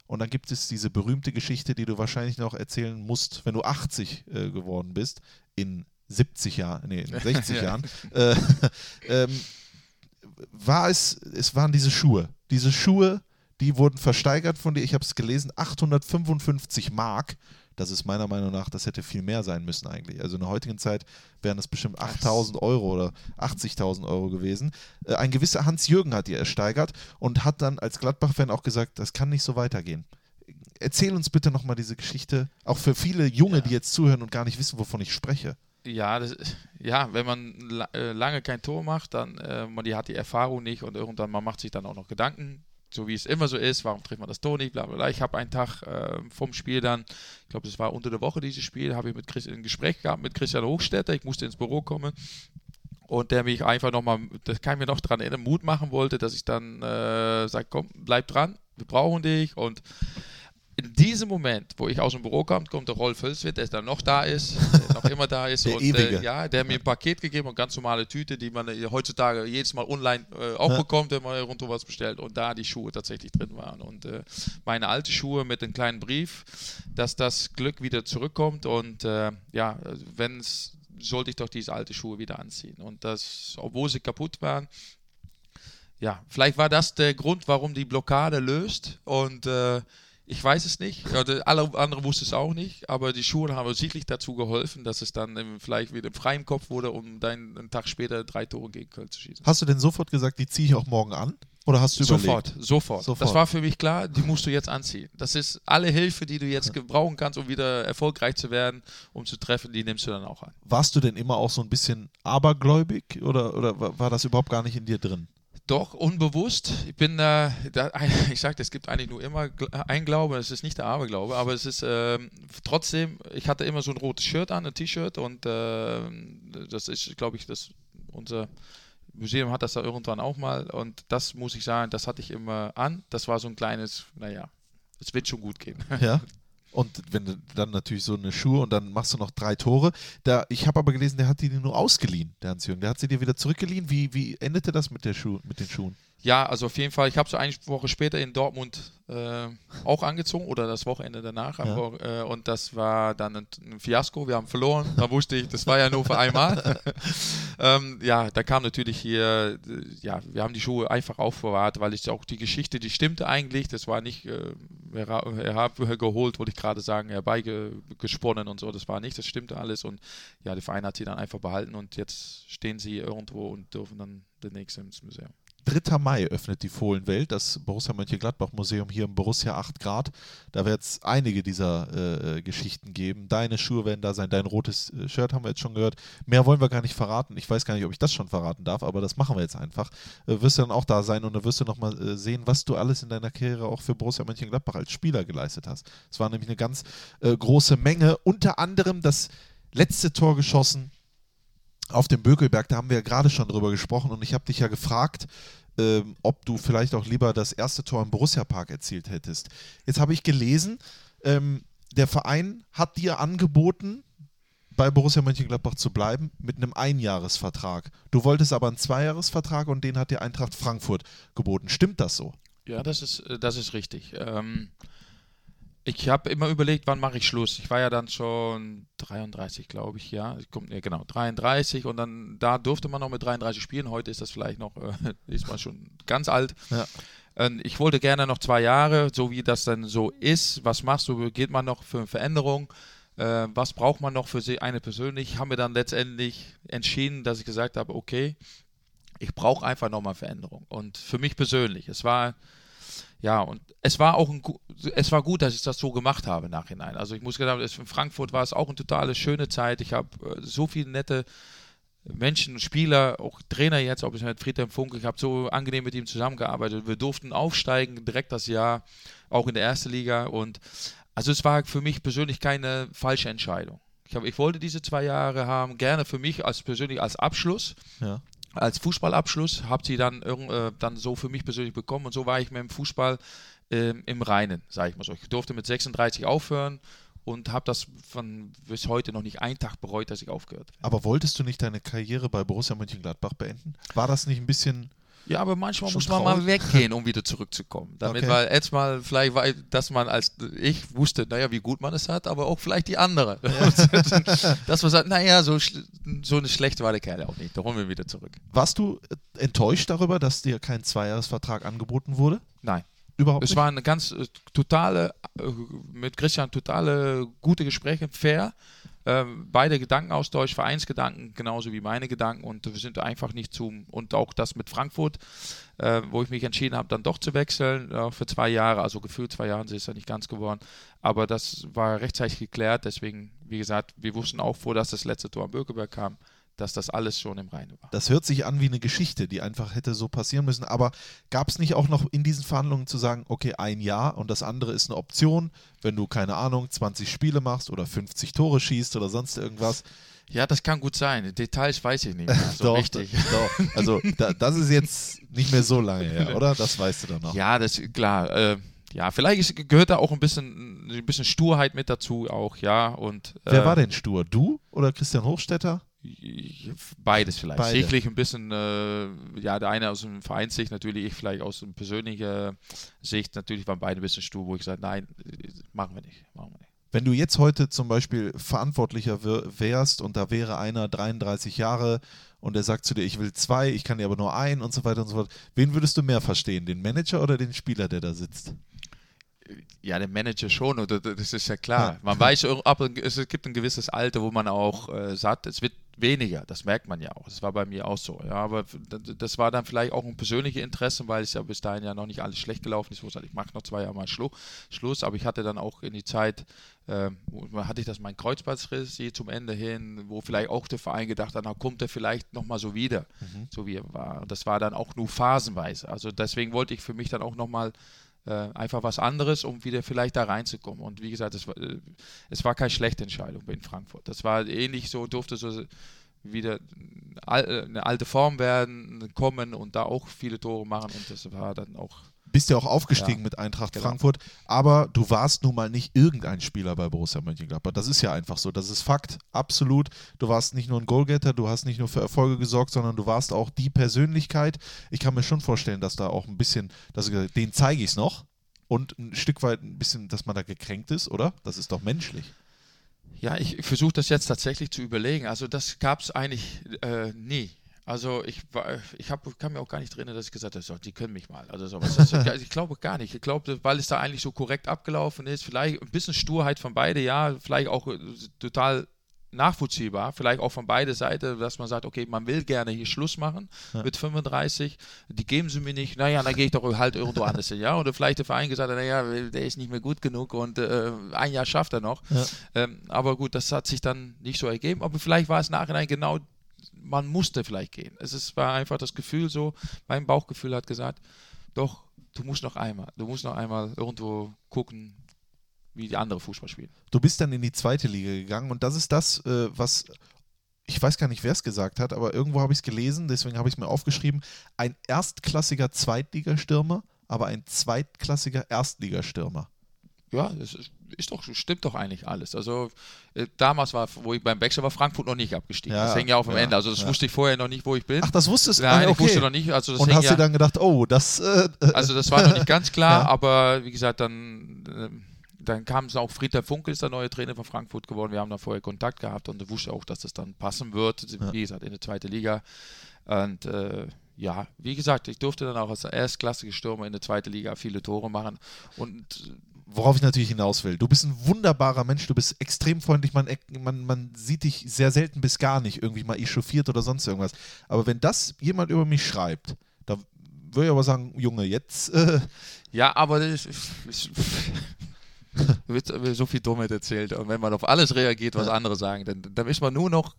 Und dann gibt es diese berühmte Geschichte, die du wahrscheinlich noch erzählen musst, wenn du 80 äh, geworden bist, in 70 Jahren, nee, in 60 ja. Jahren. Äh, ähm, war es, es waren diese Schuhe. Diese Schuhe, die wurden versteigert von dir. Ich habe es gelesen, 855 Mark. Das ist meiner Meinung nach, das hätte viel mehr sein müssen eigentlich. Also in der heutigen Zeit wären es bestimmt 8000 Euro oder 80.000 Euro gewesen. Äh, ein gewisser Hans Jürgen hat die ersteigert und hat dann als Gladbach-Fan auch gesagt, das kann nicht so weitergehen. erzähl uns bitte nochmal diese Geschichte, auch für viele Junge, Ja. die jetzt zuhören und gar nicht wissen, wovon ich spreche. Ja, das, ja, wenn man äh, lange kein Tor macht, dann äh, man die hat die Erfahrung nicht und irgendwann man macht sich dann auch noch Gedanken, so wie es immer so ist, warum trifft man das Tor nicht, bla bla bla. Ich habe einen Tag äh, vom Spiel dann, ich glaube, das war unter der Woche dieses Spiel, habe ich mit Chris, ein Gespräch gehabt mit Christian Hochstetter, ich musste ins Büro kommen. Und der mich einfach nochmal, das kann ich mir noch dran erinnern, Mut machen wollte, dass ich dann äh, sage, komm, bleib dran, wir brauchen dich. Und in diesem Moment, wo ich aus dem Büro kam, kommt der Rolf Hölzwitt, der dann noch da ist, der noch immer da ist. Der und, Ewige. Äh, ja, der hat mir ein Paket gegeben und ganz normale Tüte, die man äh, heutzutage jedes Mal online äh, auch Ja. bekommt, wenn man rundum was bestellt. Und da die Schuhe tatsächlich drin waren. Und äh, meine alte Schuhe mit einem kleinen Brief, dass das Glück wieder zurückkommt. Und äh, ja, wenn es, sollte ich doch diese alte Schuhe wieder anziehen. Und das, obwohl sie kaputt waren, ja, vielleicht war das der Grund, warum die Blockade löst. Und äh, ich weiß es nicht. Alle anderen wussten es auch nicht. Aber die Schuhe haben sicherlich dazu geholfen, dass es dann im, vielleicht wieder im freien Kopf wurde, um dann einen Tag später drei Tore gegen Köln zu schießen. Hast du denn sofort gesagt, die ziehe ich auch morgen an? Oder hast du überlegt? Sofort, sofort, Sofort. Das war für mich klar, die musst du jetzt anziehen. Das ist alle Hilfe, die du jetzt gebrauchen kannst, um wieder erfolgreich zu werden, um zu treffen, die nimmst du dann auch an. Warst du denn immer auch so ein bisschen abergläubig oder, oder wa- war das überhaupt gar nicht in dir drin? Doch, unbewusst. Ich bin, äh, da, ich sagte, es gibt eigentlich nur immer ein Glaube, es ist nicht der Aberglaube, aber es ist ähm, trotzdem, ich hatte immer so ein rotes Shirt an, ein T-Shirt und ähm, das ist, glaube ich, das, unser Museum hat das da irgendwann auch mal und das muss ich sagen, das hatte ich immer an. Das war so ein kleines, naja, es wird schon gut gehen. Ja. Und wenn du dann natürlich so eine Schuhe und dann machst du noch drei Tore. Da, ich habe aber gelesen, der hat die nur ausgeliehen, der Hans-Jürgen. Der hat sie dir wieder zurückgeliehen. Wie, wie endete das mit, der Schuh, mit den Schuhen? Ja, also auf jeden Fall. Ich habe so eine Woche später in Dortmund äh, auch angezogen oder das Wochenende danach. Ja. Aber, äh, und das war dann ein, ein Fiasko. Wir haben verloren. Da wusste ich, das war ja nur für einmal. ähm, ja, da kam natürlich hier, äh, ja, wir haben die Schuhe einfach aufbewahrt, weil ich auch die Geschichte, die stimmte eigentlich. Das war nicht äh, hera- herab- geholt, wollte ich gerade sagen, herbeigesponnen und so. Das war nicht, das stimmte alles. Und ja, der Verein hat sie dann einfach behalten und jetzt stehen sie irgendwo und dürfen dann demnächst ins Museum. 3. Mai öffnet die Fohlenwelt, das Borussia Mönchengladbach Museum hier im Borussia 8 Grad. Da wird es einige dieser äh, Geschichten geben. Deine Schuhe werden da sein, dein rotes äh, Shirt haben wir jetzt schon gehört. Mehr wollen wir gar nicht verraten. Ich weiß gar nicht, ob ich das schon verraten darf, aber das machen wir jetzt einfach. Äh, wirst du dann auch da sein und dann wirst du nochmal äh, sehen, was du alles in deiner Karriere auch für Borussia Mönchengladbach als Spieler geleistet hast. Es war nämlich eine ganz äh, große Menge. Unter anderem das letzte Tor geschossen auf dem Bökelberg, da haben wir ja gerade schon drüber gesprochen und ich habe dich ja gefragt, ähm, ob du vielleicht auch lieber das erste Tor im Borussia Park erzielt hättest. Jetzt habe ich gelesen, ähm, der Verein hat dir angeboten, bei Borussia Mönchengladbach zu bleiben mit einem Einjahresvertrag. Du wolltest aber einen Zweijahresvertrag und den hat dir Eintracht Frankfurt geboten. Stimmt das so? Ja, das ist, äh, das ist richtig. Ähm, ich habe immer überlegt, wann mache ich Schluss. Ich war ja dann schon 33, glaube ich, ja. Ich komm, nee, genau, 33 und dann da durfte man noch mit 33 spielen. Heute ist das vielleicht noch, äh, ist man schon ganz alt. Ja. Ähm, ich wollte gerne noch zwei Jahre, so wie das dann so ist. Was machst du? Geht man noch für eine Veränderung? Äh, was braucht man noch für sie eine persönlich? Haben wir dann letztendlich entschieden, dass ich gesagt habe, okay, ich brauche einfach nochmal Veränderung. Und für mich persönlich, es war, ja, und es war auch ein, es war gut, dass ich das so gemacht habe Nachhinein. Also ich muss sagen, in Frankfurt war es auch eine totale schöne Zeit. Ich habe äh, so viele nette Menschen, Spieler, auch Trainer jetzt, ob es mit Friedhelm Funke, ich habe so angenehm mit ihm zusammengearbeitet. Wir durften aufsteigen, direkt das Jahr, auch in der ersten Liga. Und also es war für mich persönlich keine falsche Entscheidung. Ich, hab, ich wollte diese zwei Jahre haben, gerne für mich als persönlich als Abschluss Ja. Als Fußballabschluss, habe sie dann, äh, dann so für mich persönlich bekommen und so war ich mit dem Fußball ähm, im Reinen, sage ich mal so. Ich durfte mit 36 aufhören und habe das von bis heute noch nicht einen Tag bereut, dass ich aufgehört habe. Aber wolltest du nicht deine Karriere bei Borussia Mönchengladbach beenden? War das nicht ein bisschen Ja, aber manchmal muss man traurig. mal weggehen, um wieder zurückzukommen. Damit, Okay. weil erstmal vielleicht, war, dass man als ich wusste, naja, wie gut man es hat, aber auch vielleicht die andere. dass man sagt, naja, so, so eine schlechte war der Kerl auch nicht. Da holen wir wieder zurück. Warst du enttäuscht darüber, dass dir kein Zweijahresvertrag angeboten wurde? Nein. Überhaupt Es nicht? war eine ganz äh, totale, äh, mit Christian totale gute Gespräche, fair. Ähm, beide Gedankenaustausch, Vereinsgedanken genauso wie meine Gedanken. Und wir sind einfach nicht zum und auch das mit Frankfurt, äh, wo ich mich entschieden habe, dann doch zu wechseln äh, für zwei Jahre, also gefühlt zwei Jahre ist es ja nicht ganz geworden, aber das war rechtzeitig geklärt, deswegen, wie gesagt, wir wussten auch vor, dass das letzte Tor am Bökeberg kam, dass das alles schon im Reinen war. Das hört sich an wie eine Geschichte, die einfach hätte so passieren müssen. Aber gab es nicht auch noch in diesen Verhandlungen zu sagen, okay, ein Jahr und das andere ist eine Option, wenn du, keine Ahnung, 20 Spiele machst oder 50 Tore schießt oder sonst irgendwas? Ja, das kann gut sein. Details weiß ich nicht mehr so doch, richtig. Doch. Also da, das ist jetzt nicht mehr so lange her, oder? Das weißt du dann noch. Ja, das ist klar. Äh, ja, vielleicht ist, gehört da auch ein bisschen, ein bisschen Sturheit mit dazu auch, ja. Und, Wer äh, war denn stur? Du oder Christian Hochstetter? Beides vielleicht. Beide. Sicherlich ein bisschen, äh, ja, der eine aus dem Vereinssicht, natürlich ich vielleicht aus einer persönlichen Sicht. Natürlich waren beide ein bisschen stur, wo ich gesagt nein, machen wir nicht, machen wir nicht. Wenn du jetzt heute zum Beispiel Verantwortlicher wär- wärst und da wäre einer 33 Jahre und der sagt zu dir, ich will zwei, ich kann dir aber nur einen und so weiter und so fort, wen würdest du mehr verstehen, den Manager oder den Spieler, der da sitzt? Ja, der Manager schon, oder das ist ja klar. Man weiß, ab, es gibt ein gewisses Alter, wo man auch äh, sagt, es wird weniger. Das merkt man ja auch. Das war bei mir auch so. Ja, aber das war dann vielleicht auch ein persönliches Interesse, weil es ja bis dahin ja noch nicht alles schlecht gelaufen ist. Wo ich mache noch zwei Jahre mal Schlu Schluss, aber ich hatte dann auch in die Zeit, wo- hatte ich das mein Kreuzbandriss hier zum Ende hin, wo vielleicht auch der Verein gedacht hat, na kommt er vielleicht nochmal so wieder, so wie er war. Und das war dann auch nur phasenweise. Also deswegen wollte ich für mich dann auch nochmal äh, einfach was anderes, um wieder vielleicht da reinzukommen. Und wie gesagt, es war, äh, es war keine schlechte Entscheidung in Frankfurt. Das war ähnlich so, durfte so wieder äh, eine alte Form werden, kommen und da auch viele Tore machen. Und das war dann auch Bist ja auch aufgestiegen Ja, mit Eintracht genau. Frankfurt, aber du warst nun mal nicht irgendein Spieler bei Borussia Mönchengladbach. Das ist ja einfach so, das ist Fakt, absolut. Du warst nicht nur ein Goalgetter, du hast nicht nur für Erfolge gesorgt, sondern du warst auch die Persönlichkeit. Ich kann mir schon vorstellen, dass da auch ein bisschen, dass gesagt, den zeige ich es noch und ein Stück weit ein bisschen, dass man da gekränkt ist, oder? Das ist doch menschlich. Ja, ich versuche das jetzt tatsächlich zu überlegen. Also das gab es eigentlich äh, nie. Also ich, war- ich hab, kann mir auch gar nicht erinnern, dass ich gesagt habe, so, die können mich mal. Also sowas. Das, ich glaube gar nicht. Ich glaube, weil es da eigentlich so korrekt abgelaufen ist, vielleicht ein bisschen Sturheit von beide, ja, vielleicht auch äh, total nachvollziehbar, vielleicht auch von beide Seiten, dass man sagt, okay, man will gerne hier Schluss machen mit 35, die geben sie mir nicht, naja, dann gehe ich doch halt irgendwo anders hin, ja, oder vielleicht der Verein gesagt hat, naja, der ist nicht mehr gut genug und äh, ein Jahr schafft er noch. Ähm, aber gut, das hat sich dann nicht so ergeben, aber vielleicht war es nachhinein genau, man musste vielleicht gehen. Es ist, war einfach das Gefühl so, mein Bauchgefühl hat gesagt, doch, du musst noch einmal, du musst noch einmal irgendwo gucken, wie die andere Fußball spielen. Du bist dann in die zweite Liga gegangen und das ist das, äh, was ich weiß gar nicht, wer es gesagt hat, aber irgendwo habe ich es gelesen, deswegen habe ich es mir aufgeschrieben. Ein erstklassiger Zweitligastürmer, aber ein zweitklassiger Erstligastürmer. Ja, das ist, ist doch, stimmt doch eigentlich alles. Also äh, damals war, wo ich beim Wechsel war, Frankfurt noch nicht abgestiegen. Ja, das hängt ja auf dem ja, Ende. Also das ja. wusste ich vorher noch nicht, wo ich bin. Ach, das wusstest du? Nein, Ah, ich wusste noch nicht. Also das Und hast ja, du dann gedacht, oh, das. Äh, äh, Also das war noch nicht ganz klar, aber wie gesagt, dann, ähm, dann kam es auch, Friedhelm Funkel ist der neue Trainer von Frankfurt geworden. Wir haben da vorher Kontakt gehabt und wusste auch, dass das dann passen wird, wie gesagt, in der zweiten Liga. Und äh, ja, wie gesagt, ich durfte dann auch als erstklassige Stürmer in der zweiten Liga viele Tore machen und worauf ich natürlich hinaus will. Du bist ein wunderbarer Mensch, du bist extrem freundlich, man, man, man sieht dich sehr selten bis gar nicht irgendwie mal echauffiert oder sonst irgendwas. Aber wenn das jemand über mich schreibt, da würde ich aber sagen, Junge, jetzt. Äh, Ja, aber das ist, ist, wird wird so viel Dummheit erzählt. Und wenn man auf alles reagiert, was andere sagen, dann, dann ist man nur noch,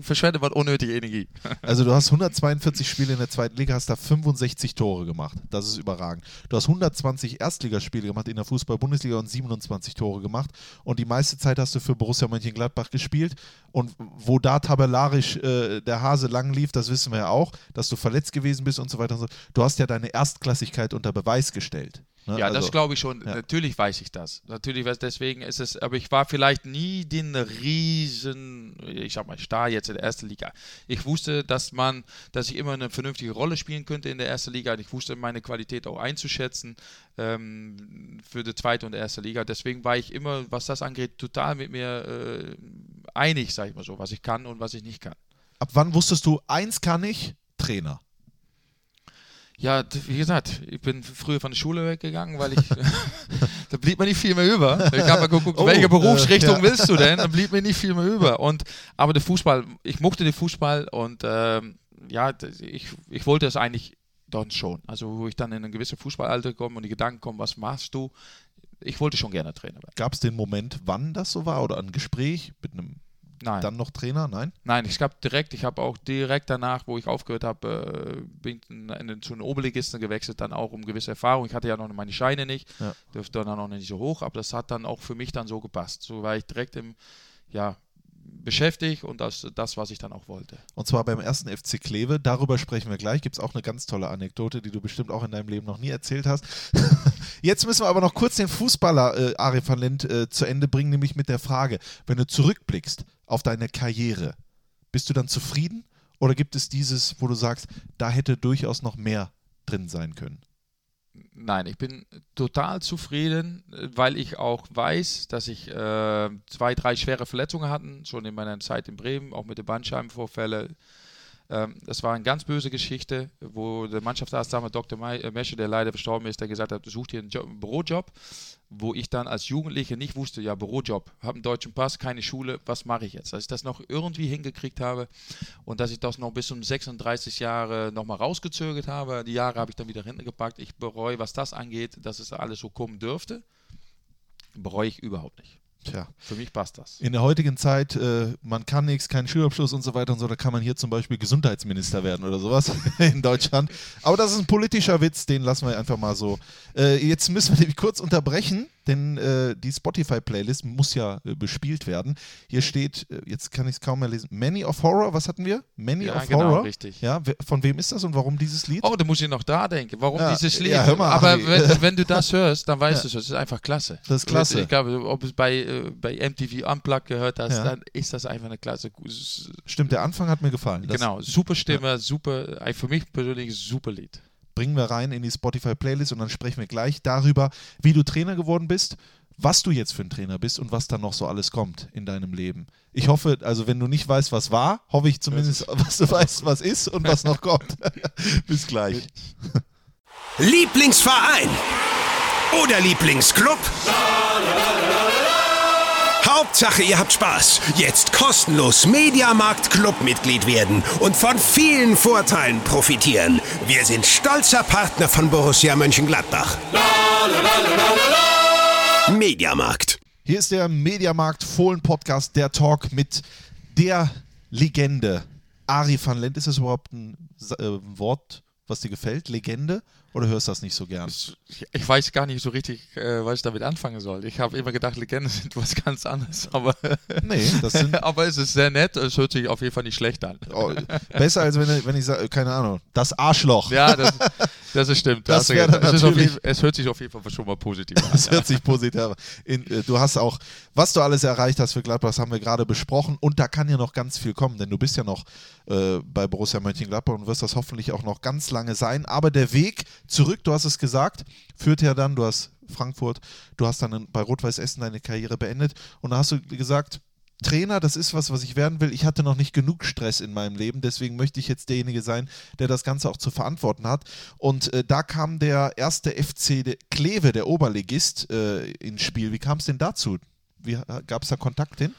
verschwendet man unnötige Energie. Also du hast 142 Spiele in der zweiten Liga, hast da 65 Tore gemacht. Das ist überragend. Du hast 120 Erstligaspiele gemacht in der Fußball-Bundesliga und 27 Tore gemacht. Und die meiste Zeit hast du für Borussia Mönchengladbach gespielt. Und wo da tabellarisch äh, der Hase lang lief, das wissen wir ja auch, dass du verletzt gewesen bist und so weiter und so. Du hast ja deine Erstklassigkeit unter Beweis gestellt. Ne? Ja, Also- das glaube ich schon. ja. Natürlich weiß ich das. Natürlich weiß deswegen ist es, aber ich war vielleicht nie den riesen, ich sag mal, Star jetzt in der ersten Liga. Ich wusste, dass man, dass ich immer eine vernünftige Rolle spielen könnte in der ersten Liga. Und ich wusste meine Qualität auch einzuschätzen ähm, für die zweite und erste Liga. Deswegen war ich immer, was das angeht, total mit mir äh, einig, sag ich mal so, was ich kann und was ich nicht kann. Ab wann wusstest du, eins kann ich, Trainer? Ja, wie gesagt, ich bin früher von der Schule weggegangen, weil ich, da blieb mir nicht viel mehr über. Ich habe mal geguckt, Oh, welche Berufsrichtung äh, ja. willst du denn? Da blieb mir nicht viel mehr über. Und, aber der Fußball, ich mochte den Fußball und ähm, ja, ich, ich wollte es eigentlich dann schon. Also wo ich dann in ein gewisses Fußballalter komme und die Gedanken kommen, was machst du? Ich wollte schon gerne Trainer werden. Gab es den Moment, wann das so war? Oder ein Gespräch mit einem Nein. dann noch Trainer? Nein? Nein, ich habe direkt, ich habe auch direkt danach, wo ich aufgehört habe, äh, bin in, zu den Oberligisten gewechselt, dann auch um gewisse Erfahrung. Ich hatte ja noch meine Scheine nicht, Ja. dürfte dann auch nicht so hoch, aber das hat dann auch für mich dann so gepasst. So war ich direkt im, ja, beschäftigt und das, das, was ich dann auch wollte. Und zwar beim ersten FC Kleve. Darüber sprechen wir gleich. Gibt es auch eine ganz tolle Anekdote, die du bestimmt auch in deinem Leben noch nie erzählt hast. Jetzt müssen wir aber noch kurz den Fußballer äh, Ari van Lent äh, zu Ende bringen, nämlich mit der Frage, wenn du zurückblickst auf deine Karriere, bist du dann zufrieden oder gibt es dieses, wo du sagst, da hätte durchaus noch mehr drin sein können? Nein, ich bin total zufrieden, weil ich auch weiß, dass ich äh, zwei, drei schwere Verletzungen hatte, schon in meiner Zeit in Bremen, auch mit den Bandscheibenvorfällen. Ähm, das war eine ganz böse Geschichte, wo der Mannschaftsarzt damals Dr. Äh, Mesche, der leider verstorben ist, der gesagt hat, such dir einen, Job, einen Bürojob, wo ich dann als Jugendlicher nicht wusste, ja, Bürojob, habe einen deutschen Pass, keine Schule, was mache ich jetzt? Dass ich das noch irgendwie hingekriegt habe und dass ich das noch bis zum 36 Jahre nochmal rausgezögert habe. Die Jahre habe ich dann wieder hinten gepackt. Ich bereue, was das angeht, dass es alles so kommen dürfte. Bereue ich überhaupt nicht. Tja. Für mich passt das. In der heutigen Zeit, äh, man kann nichts, keinen Schulabschluss und so weiter und so, da kann man hier zum Beispiel Gesundheitsminister werden oder sowas in Deutschland. Aber das ist ein politischer Witz, den lassen wir einfach mal so. Äh, jetzt müssen wir nämlich kurz unterbrechen, denn äh, die Spotify-Playlist muss ja äh, bespielt werden. Hier steht, äh, jetzt kann ich es kaum mehr lesen, Many of Horror, was hatten wir? Many Ja, of genau, Horror. richtig. Ja, von wem ist das und warum dieses Lied? Oh, da muss ich noch da denken. Warum Ja, dieses Lied? ja, hör mal, Aber wenn, wenn du das hörst, dann weißt Ja. du es. Es ist einfach klasse. Das ist klasse. Ich glaube, ob es bei, äh, bei MTV Unplugged gehört hast, dann ist das einfach eine klasse. Stimmt, der Anfang hat mir gefallen. Das genau, super Stimme, super, äh, für mich persönlich super Lied. Bringen wir rein in die Spotify-Playlist und dann sprechen wir gleich darüber, wie du Trainer geworden bist, was du jetzt für ein Trainer bist und was dann noch so alles kommt in deinem Leben. Ich hoffe, also wenn du nicht weißt, was war, hoffe ich zumindest, was du weißt, was ist und was noch kommt. Bis gleich. Lieblingsverein oder Lieblingsclub? Hauptsache, ihr habt Spaß. Jetzt kostenlos Mediamarkt Clubmitglied werden und von vielen Vorteilen profitieren. Wir sind stolzer Partner von Borussia Mönchengladbach. Mediamarkt. Hier ist der Mediamarkt Fohlen Podcast, der Talk mit der Legende. Ari van Lent, ist das überhaupt ein äh, Wort, was dir gefällt? Legende? Oder hörst du das nicht so gern? Ich weiß gar nicht so richtig, äh, was ich damit anfangen soll. Ich habe immer gedacht, Legenden sind was ganz anderes, aber, Nee, das sind aber es ist sehr nett. Es hört sich auf jeden Fall nicht schlecht an. oh, besser als wenn, wenn ich sage, keine Ahnung, das Arschloch. Ja, das, das ist stimmt. Das Da hast du wäre recht. dann es, ist jeden, es hört sich auf jeden Fall schon mal positiv an. Das hört sich positiv an. In, äh, Du hast auch, was du alles erreicht hast für Gladbach, das haben wir gerade besprochen. Und da kann ja noch ganz viel kommen, denn du bist ja noch äh, bei Borussia Mönchengladbach und wirst das hoffentlich auch noch ganz lange sein. Aber der Weg zurück, du hast es gesagt, führt ja dann, du hast Frankfurt, du hast dann bei Rot-Weiß Essen deine Karriere beendet. Und da hast du gesagt, Trainer, das ist was, was ich werden will. Ich hatte noch nicht genug Stress in meinem Leben, deswegen möchte ich jetzt derjenige sein, der das Ganze auch zu verantworten hat. Und äh, da kam der erste FC Kleve, der Oberligist, äh, ins Spiel. Wie kam es denn dazu? Gab es da Kontakt hin?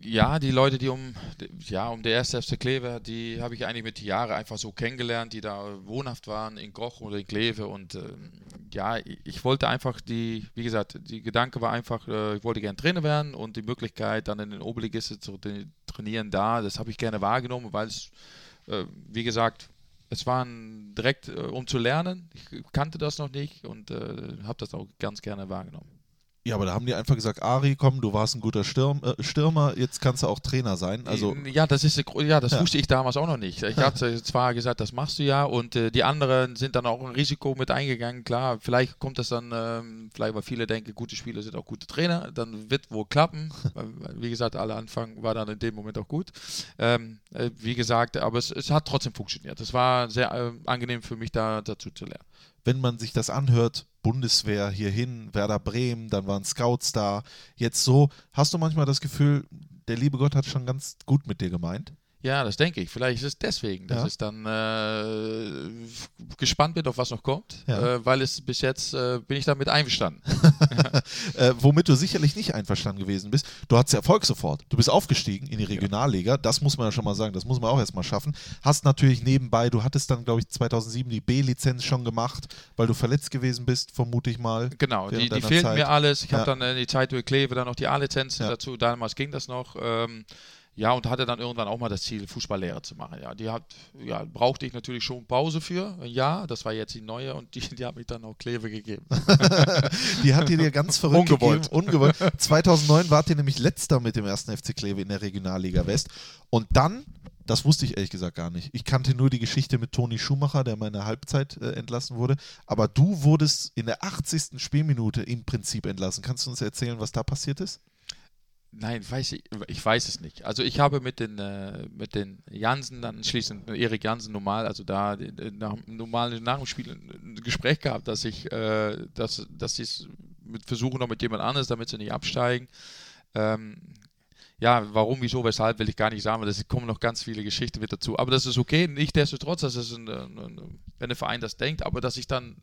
Ja, die Leute, die um, ja, um der erste FC Kleve, die habe ich eigentlich mit den Jahren einfach so kennengelernt, die da wohnhaft waren in Goch oder in Kleve. Und ähm, ja, ich, wollte einfach die, wie gesagt, die Gedanke war einfach, äh, ich wollte gerne Trainer werden und die Möglichkeit, dann in den Oberligisten zu tra- trainieren da, das habe ich gerne wahrgenommen, weil es, äh, wie gesagt, es war direkt, äh, um zu lernen. Ich kannte das noch nicht und habe das auch ganz gerne wahrgenommen. Ja, aber da haben die einfach gesagt, Ari, komm, du warst ein guter Stirm, äh, Stürmer, jetzt kannst du auch Trainer sein. Also ja, das ist ja, das Ja. wusste ich damals auch noch nicht. Ich hatte zwar gesagt, das machst du ja, und äh, die anderen sind dann auch ein Risiko mit eingegangen. Klar, vielleicht kommt das dann, ähm, vielleicht weil viele denken, gute Spieler sind auch gute Trainer, dann wird wohl klappen. Wie gesagt, alle Anfang war dann in dem Moment auch gut. Ähm, äh, wie gesagt, aber es, es hat trotzdem funktioniert. Es war sehr äh, angenehm für mich da dazu zu lernen. wenn man sich das anhört, Bundeswehr hierhin, Werder Bremen, dann waren Scouts da, jetzt so, hast du manchmal das Gefühl, der liebe Gott hat schon ganz gut mit dir gemeint? Ja, das denke ich. Vielleicht ist es deswegen, dass Ja. ich dann äh, gespannt bin, auf was noch kommt, Ja. äh, weil es bis jetzt äh, bin ich damit einverstanden. äh, womit du sicherlich nicht einverstanden gewesen bist. Du hattest Erfolg sofort. Du bist aufgestiegen in die Regionalliga. Das muss man ja schon mal sagen. Das muss man auch erstmal schaffen. Hast natürlich nebenbei, du hattest dann, glaube ich, 2007 die B-Lizenz schon gemacht, weil du verletzt gewesen bist, vermute ich mal. Genau, die, die fehlten Zeit. mir alles. Ich Ja. habe dann äh, die Zeit durch Kleve dann noch die A-Lizenzen Ja. dazu. Damals ging das noch. Ähm, ja, und hatte dann irgendwann auch mal das Ziel, Fußballlehrer zu machen. Ja, die hat, ja, brauchte ich natürlich schon Pause für. ein Jahr. das war jetzt die neue und die, die hat mich dann auch Kleve gegeben. Die hat die dir ganz verrückt Ungewollt. gegeben. Ungewollt. 2009 wart ihr nämlich letzter mit dem ersten FC Kleve in der Regionalliga West. Und dann, das wusste ich ehrlich gesagt gar nicht. Ich kannte nur die Geschichte mit Toni Schumacher, der mal in der Halbzeit äh, entlassen wurde. Aber du wurdest in der 80. Spielminute im Prinzip entlassen. Kannst du uns erzählen, was da passiert ist? Nein, weiß ich, ich weiß es nicht. Also ich habe mit den, äh, mit den Jansen dann schließend, Erik Jansen normal, also da äh, nach, normal nach dem Spiel ein Gespräch gehabt, dass ich, äh, dass, dass sie es mit versuchen noch mit jemand anderes, damit sie nicht absteigen. Ähm, ja, warum, wieso, weshalb, will ich gar nicht sagen, weil es kommen noch ganz viele Geschichten mit dazu. Aber das ist okay, nichtsdestotrotz, das ist ein, ein, ein, wenn der Verein das denkt, aber dass ich dann,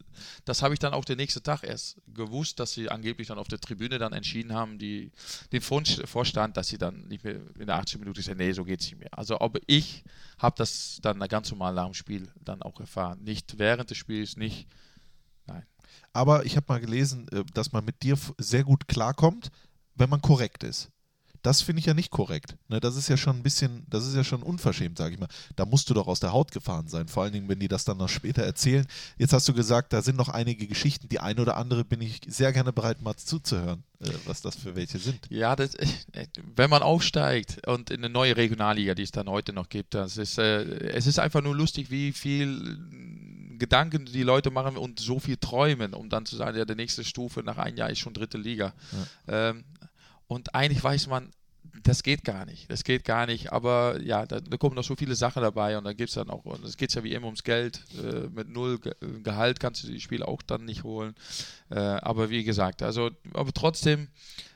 das habe ich dann auch den nächsten Tag erst gewusst, dass sie angeblich dann auf der Tribüne dann entschieden haben, die, den Vorstand, dass sie dann nicht mehr in der 80 Minute sagen, nee, so geht es nicht mehr. Also, aber ich habe das dann ganz normal nach dem Spiel dann auch erfahren. Nicht während des Spiels, nicht, nein. Aber ich habe mal gelesen, äh, dass man mit dir sehr gut klarkommt, wenn man korrekt ist. Das finde ich ja nicht korrekt. Ne, das ist ja schon ein bisschen, das ist ja schon unverschämt, sage ich mal. Da musst du doch aus der Haut gefahren sein, vor allen Dingen, wenn die das dann noch später erzählen. Jetzt hast du gesagt, da sind noch einige Geschichten. Die eine oder andere bin ich sehr gerne bereit, mal zuzuhören, äh, was das für welche sind. Ja, das, äh, wenn man aufsteigt und in eine neue Regionalliga, die es dann heute noch gibt, das ist, äh, es ist einfach nur lustig, wie viel Gedanken die Leute machen und so viel träumen, um dann zu sagen, ja, der nächste Stufe nach einem Jahr ist schon dritte Liga. Ähm, und eigentlich weiß man, das geht gar nicht. Das geht gar nicht. Aber ja, da, da kommen noch so viele Sachen dabei und dann gibt es dann auch, und es geht ja wie immer ums Geld. Äh, mit null Ge Gehalt kannst du die Spiele auch dann nicht holen. Äh, aber wie gesagt, also, aber trotzdem,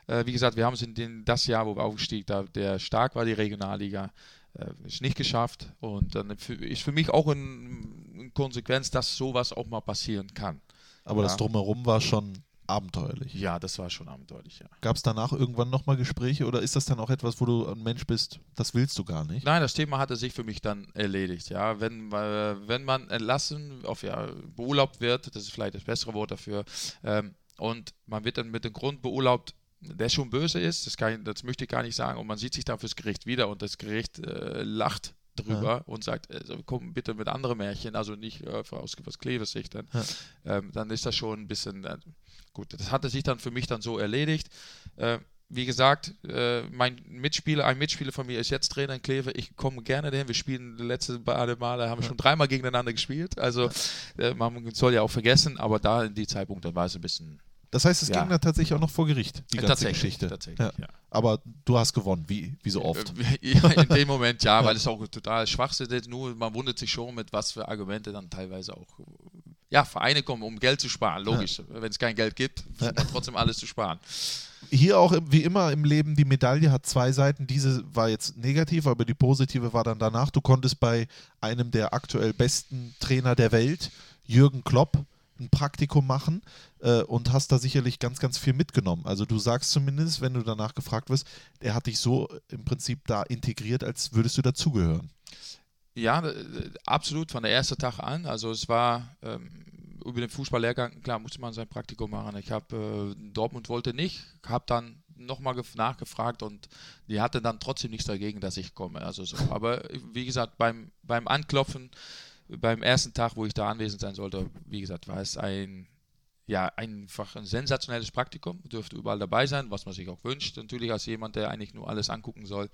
äh, wie gesagt, wir haben es in den, das Jahr, wo wir aufgestiegen da der stark war, die Regionalliga, äh, ist nicht geschafft. Und dann ist für mich auch eine Konsequenz, dass sowas auch mal passieren kann. Aber Ja. das Drumherum war schon abenteuerlich. Ja, das war schon abenteuerlich, ja. Gab es danach irgendwann nochmal Gespräche oder ist das dann auch etwas, wo du ein Mensch bist, das willst du gar nicht? Nein, das Thema hatte sich für mich dann erledigt. Ja, wenn, äh, wenn man entlassen, auf ja, beurlaubt wird, das ist vielleicht das bessere Wort dafür, ähm, und man wird dann mit dem Grund beurlaubt, der schon böse ist, das, ich- das möchte ich gar nicht sagen, und man sieht sich dann fürs Gericht wieder und das Gericht äh, lacht drüber und sagt, also, komm bitte mit anderen Märchen, also nicht äh, aus, aus Kleves Sicht, dann, ähm, dann ist das schon ein bisschen, äh, gut, das hatte sich dann für mich dann so erledigt. Äh, wie gesagt, äh, mein Mitspieler, ein Mitspieler von mir ist jetzt Trainer in Kleve. Ich komme gerne dahin. Wir spielen die letzten beiden Male, haben wir schon dreimal gegeneinander gespielt. Also äh, man soll ja auch vergessen, aber da in die Zeitpunkt, da war es ein bisschen Das heißt, es Ja. ging dann tatsächlich auch noch vor Gericht, die ganze Geschichte. tatsächlich, ja. Aber du hast gewonnen, wie, wie so oft. Äh, Ja, in dem Moment ja, weil es auch total Schwachsinn ist. Nur man wundert sich schon, mit was für Argumente dann teilweise auch ja, Vereine kommen, um Geld zu sparen. Logisch, wenn es kein Geld gibt, versucht man trotzdem alles zu sparen. Hier auch wie immer im Leben, die Medaille hat zwei Seiten. Diese war jetzt negativ, aber die positive war dann danach. Du konntest bei einem der aktuell besten Trainer der Welt, Jürgen Klopp, ein Praktikum machen äh, und hast da sicherlich ganz, ganz viel mitgenommen. Also du sagst zumindest, wenn du danach gefragt wirst, er hat dich so im Prinzip da integriert, als würdest du dazugehören. Ja, äh, absolut, von der ersten Tag an. Also es war ähm, über den Fußballlehrgang, klar, musste man sein Praktikum machen. Ich habe, äh, Dortmund wollte nicht, habe dann nochmal nachgefragt und die hatte dann trotzdem nichts dagegen, dass ich komme. Also so. Aber wie gesagt, beim, beim Anklopfen, beim ersten Tag, wo ich da anwesend sein sollte, wie gesagt, war es ein ja, einfach ein sensationelles Praktikum. Dürfte überall dabei sein, was man sich auch wünscht. Natürlich als jemand, der eigentlich nur alles angucken soll.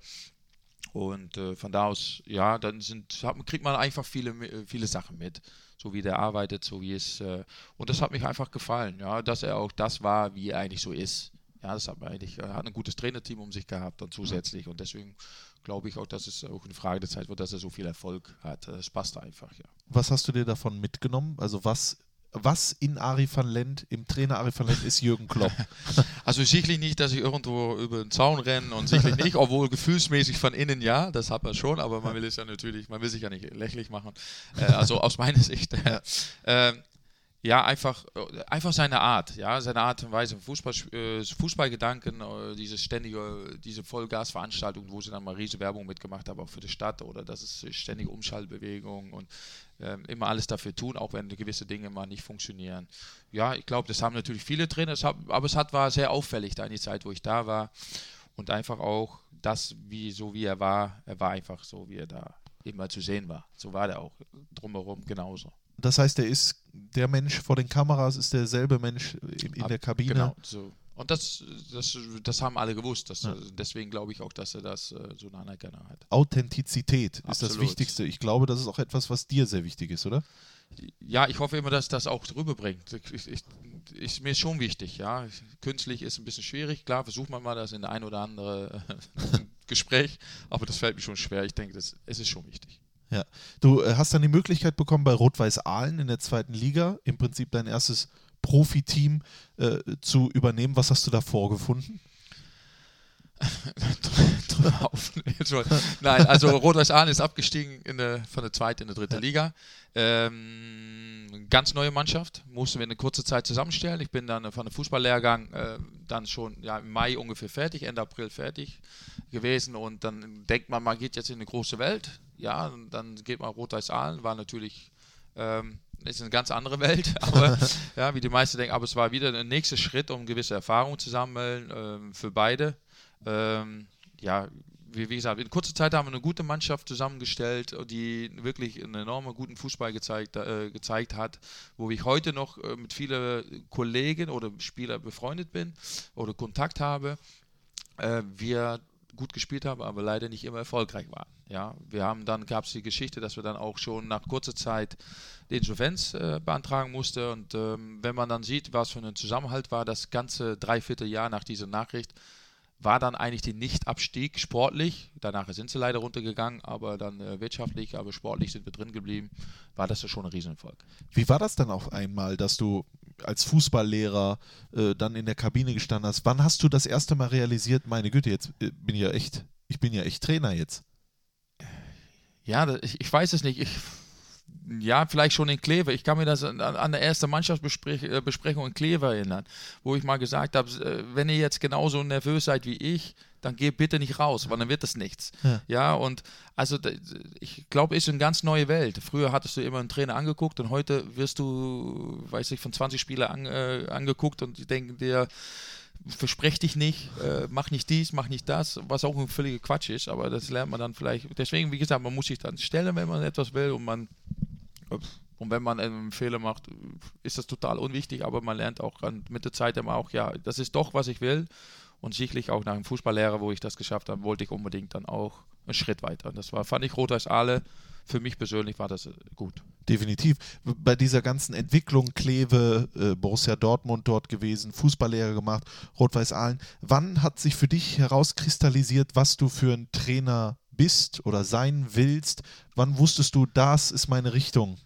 Und äh, von da aus, ja, dann sind, hat, kriegt man einfach viele, äh, viele Sachen mit. So wie der arbeitet, so wie es. Äh, und das hat mich einfach gefallen, ja, dass er auch das war, wie er eigentlich so ist. Ja, das hat man eigentlich, er hat ein gutes Trainerteam um sich gehabt dann zusätzlich. Und deswegen glaube ich auch, dass es auch eine Frage der Zeit wird, dass er so viel Erfolg hat. Das passt einfach, ja. Was hast du dir davon mitgenommen? Also was was in Ari van Lent, im Trainer Ari van Lent, ist Jürgen Klopp? Also sicherlich nicht, dass ich irgendwo über den Zaun renne und sicherlich nicht, obwohl gefühlsmäßig von innen ja, das hat man schon, aber man will es ja natürlich, man will sich ja nicht lächerlich machen. Äh, also aus meiner Sicht. Ja. Äh, ja, einfach, einfach seine Art, ja, seine Art und Weise, Fußball, äh, Fußballgedanken, äh, diese ständige, diese Vollgasveranstaltung, wo sie dann mal riesige Werbung mitgemacht haben, auch für die Stadt oder das ist ständige Umschaltbewegung und äh, immer alles dafür tun, auch wenn gewisse Dinge mal nicht funktionieren. Ja, ich glaube, das haben natürlich viele Trainer, aber es hat, war sehr auffällig da in die Zeit, wo ich da war und einfach auch das, wie so wie er war, er war einfach so, wie er da immer zu sehen war. So war der auch drumherum genauso. Das heißt, er ist der Mensch vor den Kameras, ist derselbe Mensch in, in der Kabine. Genau, so. Und das, das, das haben alle gewusst. Das, ja. Deswegen glaube ich auch, dass er das äh, so eine Anerkennung hat. Authentizität Absolut. ist das Wichtigste. Ich glaube, das ist auch etwas, was dir sehr wichtig ist, oder? Ja, ich hoffe immer, dass das auch rüberbringt. Ich, ich, ist mir schon wichtig, ja. Künstlich ist ein bisschen schwierig. Klar, versucht man mal das in ein oder andere Gespräch, aber das fällt mir schon schwer. Ich denke, das, es ist schon wichtig. Ja. Du äh, hast dann die Möglichkeit bekommen, bei Rot-Weiß Aalen in der zweiten Liga im Prinzip dein erstes Profiteam äh, zu übernehmen. Was hast du da vorgefunden? Nein, also Rot-Weiß Aalen ist abgestiegen in der, von der zweiten in die dritte ja. Liga. Ähm, ganz neue Mannschaft, mussten wir in eine kurze Zeit zusammenstellen. Ich bin dann von dem Fußballlehrgang äh, dann schon ja, im Mai ungefähr fertig, Ende April fertig gewesen und dann denkt man, man geht jetzt in eine große Welt ja, dann geht man Rot-Weiß Aalen, war natürlich ähm, ist eine ganz andere Welt, aber ja, wie die meisten denken, aber es war wieder der nächste Schritt, um gewisse Erfahrungen zu sammeln ähm, für beide. Ähm, ja, wie, wie, gesagt, in kurzer Zeit haben wir eine gute Mannschaft zusammengestellt, die wirklich einen enormen guten Fußball gezeigt, äh, gezeigt hat, wo ich heute noch äh, mit vielen Kollegen oder Spielern befreundet bin oder Kontakt habe. Äh, wir gut gespielt haben, aber leider nicht immer erfolgreich waren. Ja, wir haben dann gab es die Geschichte, dass wir dann auch schon nach kurzer Zeit die Insolvenz äh, beantragen mussten. Und ähm, wenn man dann sieht, was für ein Zusammenhalt war, das ganze Dreivierteljahr nach dieser Nachricht, war dann eigentlich der Nicht-Abstieg sportlich. Danach sind sie leider runtergegangen, aber dann äh, wirtschaftlich, aber sportlich sind wir drin geblieben. War das ja schon ein Riesenerfolg. Wie war das dann auf einmal, dass du als Fußballlehrer äh, dann in der Kabine gestanden hast? Wann hast du das erste Mal realisiert, meine Güte, jetzt äh, bin ich ja echt, ich bin ja echt Trainer jetzt? Ja, ich, ich weiß es nicht. Ich, ja, vielleicht schon in Kleve. Ich kann mir das an, an der ersten Mannschaftsbesprechung in Kleve erinnern, wo ich mal gesagt habe, äh, wenn ihr jetzt genauso nervös seid wie ich, dann geht bitte nicht raus, weil dann wird das nichts. Ja, ja und also ich glaube, es ist eine ganz neue Welt. Früher hattest du immer einen Trainer angeguckt und heute wirst du, weiß ich, von 20 Spielern an, äh, angeguckt und die denken dir, versprech dich nicht, äh, mach nicht dies, mach nicht das, was auch ein völliger Quatsch ist, aber das lernt man dann vielleicht. Deswegen, wie gesagt, man muss sich dann stellen, wenn man etwas will und man und wenn man einen Fehler macht, ist das total unwichtig, aber man lernt auch mit der Zeit immer auch, ja, das ist doch, was ich will. Und sicherlich auch nach dem Fußballlehrer, wo ich das geschafft habe, wollte ich unbedingt dann auch einen Schritt weiter. Und das war, fand ich rot als alle für mich persönlich war das äh, gut. Definitiv. Bei dieser ganzen Entwicklung, Kleve, äh, Borussia Dortmund dort gewesen, Fußballlehrer gemacht, Rot-Weiß Aalen. Wann hat sich für dich herauskristallisiert, was du für ein Trainer bist oder sein willst? Wann wusstest du, das ist meine Richtung?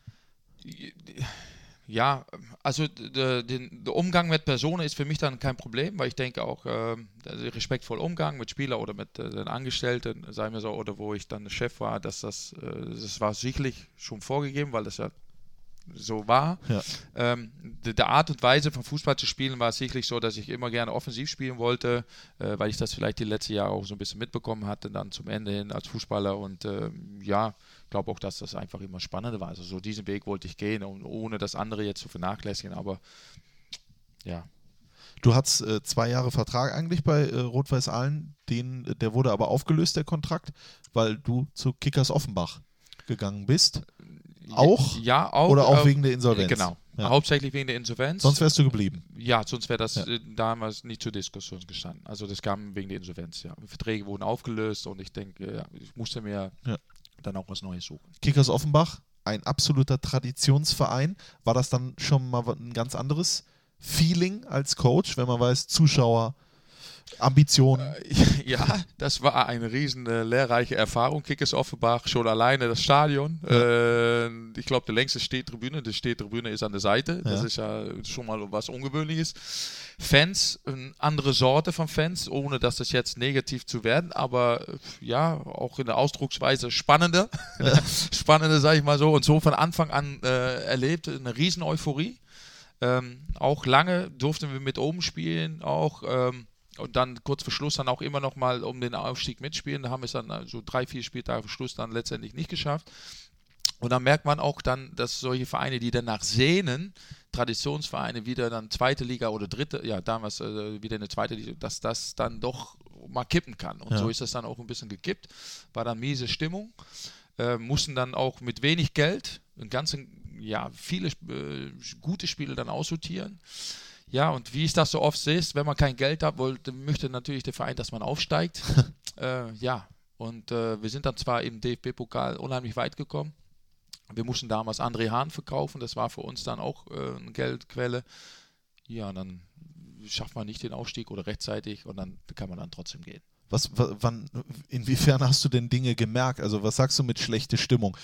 Ja, also der, der, Umgang mit Personen ist für mich dann kein Problem, weil ich denke auch, äh, respektvoll Umgang mit Spielern oder mit äh, den Angestellten, sagen wir so, oder wo ich dann Chef war, dass das, äh, das war sicherlich schon vorgegeben, weil das ja so war. Ja. Ähm, die, die, Art und Weise von Fußball zu spielen war sicherlich so, dass ich immer gerne offensiv spielen wollte, äh, weil ich das vielleicht die letzten Jahre auch so ein bisschen mitbekommen hatte, dann zum Ende hin als Fußballer und äh, ja, ich glaube auch, dass das einfach immer spannender war. Also so diesen Weg wollte ich gehen, ohne das andere jetzt zu vernachlässigen, aber ja. Du hattest äh, zwei Jahre Vertrag eigentlich bei äh, Rot-Weiß Aalen, den, der wurde aber aufgelöst, der Kontrakt, weil du zu Kickers Offenbach gegangen bist. Auch? Ja, auch. Oder auch äh, wegen der Insolvenz? Genau. Ja. Hauptsächlich wegen der Insolvenz. Sonst wärst du geblieben. Ja, sonst wäre das ja. Äh, damals nicht zur Diskussion gestanden. Also das kam wegen der Insolvenz, ja. Verträge wurden aufgelöst und ich denke, ich musste mir ja. dann auch was Neues suchen. Kickers Offenbach, ein absoluter Traditionsverein. War das dann schon mal ein ganz anderes Feeling als Coach, wenn man weiß, Zuschauer, Ambitionen? Ja, das war eine riesen äh, lehrreiche Erfahrung. Kickers Offenbach, schon alleine das Stadion. Äh, ich glaube, die längste Stehtribüne. Die Stehtribüne ist an der Seite. Das Ja. ist ja schon mal was Ungewöhnliches. Fans, eine andere Sorte von Fans, ohne dass das jetzt negativ zu werden, aber äh, ja, auch in der Ausdrucksweise spannender. spannender, sage ich mal so. Und so von Anfang an äh, erlebt, eine riesen Euphorie. Ähm, auch lange durften wir mit oben spielen, auch ähm, und dann kurz vor Schluss dann auch immer noch mal um den Aufstieg mitspielen. Da haben wir es dann so drei, vier Spieltage vor Schluss dann letztendlich nicht geschafft. Und dann merkt man auch dann, dass solche Vereine, die danach sehnen, Traditionsvereine wieder dann zweite Liga oder dritte, ja damals äh, wieder eine zweite Liga, dass das dann doch mal kippen kann. Und Ja. so ist das dann auch ein bisschen gekippt. War dann miese Stimmung. Äh, mussten dann auch mit wenig Geld einen ganzen, ja, viele äh, gute Spiele dann aussortieren. Ja, und wie ich das so oft sehe, wenn man kein Geld hat, wollte, möchte natürlich der Verein, dass man aufsteigt. äh, ja, und äh, wir sind dann zwar im DFB-Pokal unheimlich weit gekommen. Wir mussten damals André Hahn verkaufen, das war für uns dann auch äh, eine Geldquelle. Ja, dann schafft man nicht den Aufstieg oder rechtzeitig und dann kann man dann trotzdem gehen. Was, wa- wann, inwiefern hast du denn Dinge gemerkt? Also was sagst du mit schlechte Stimmung?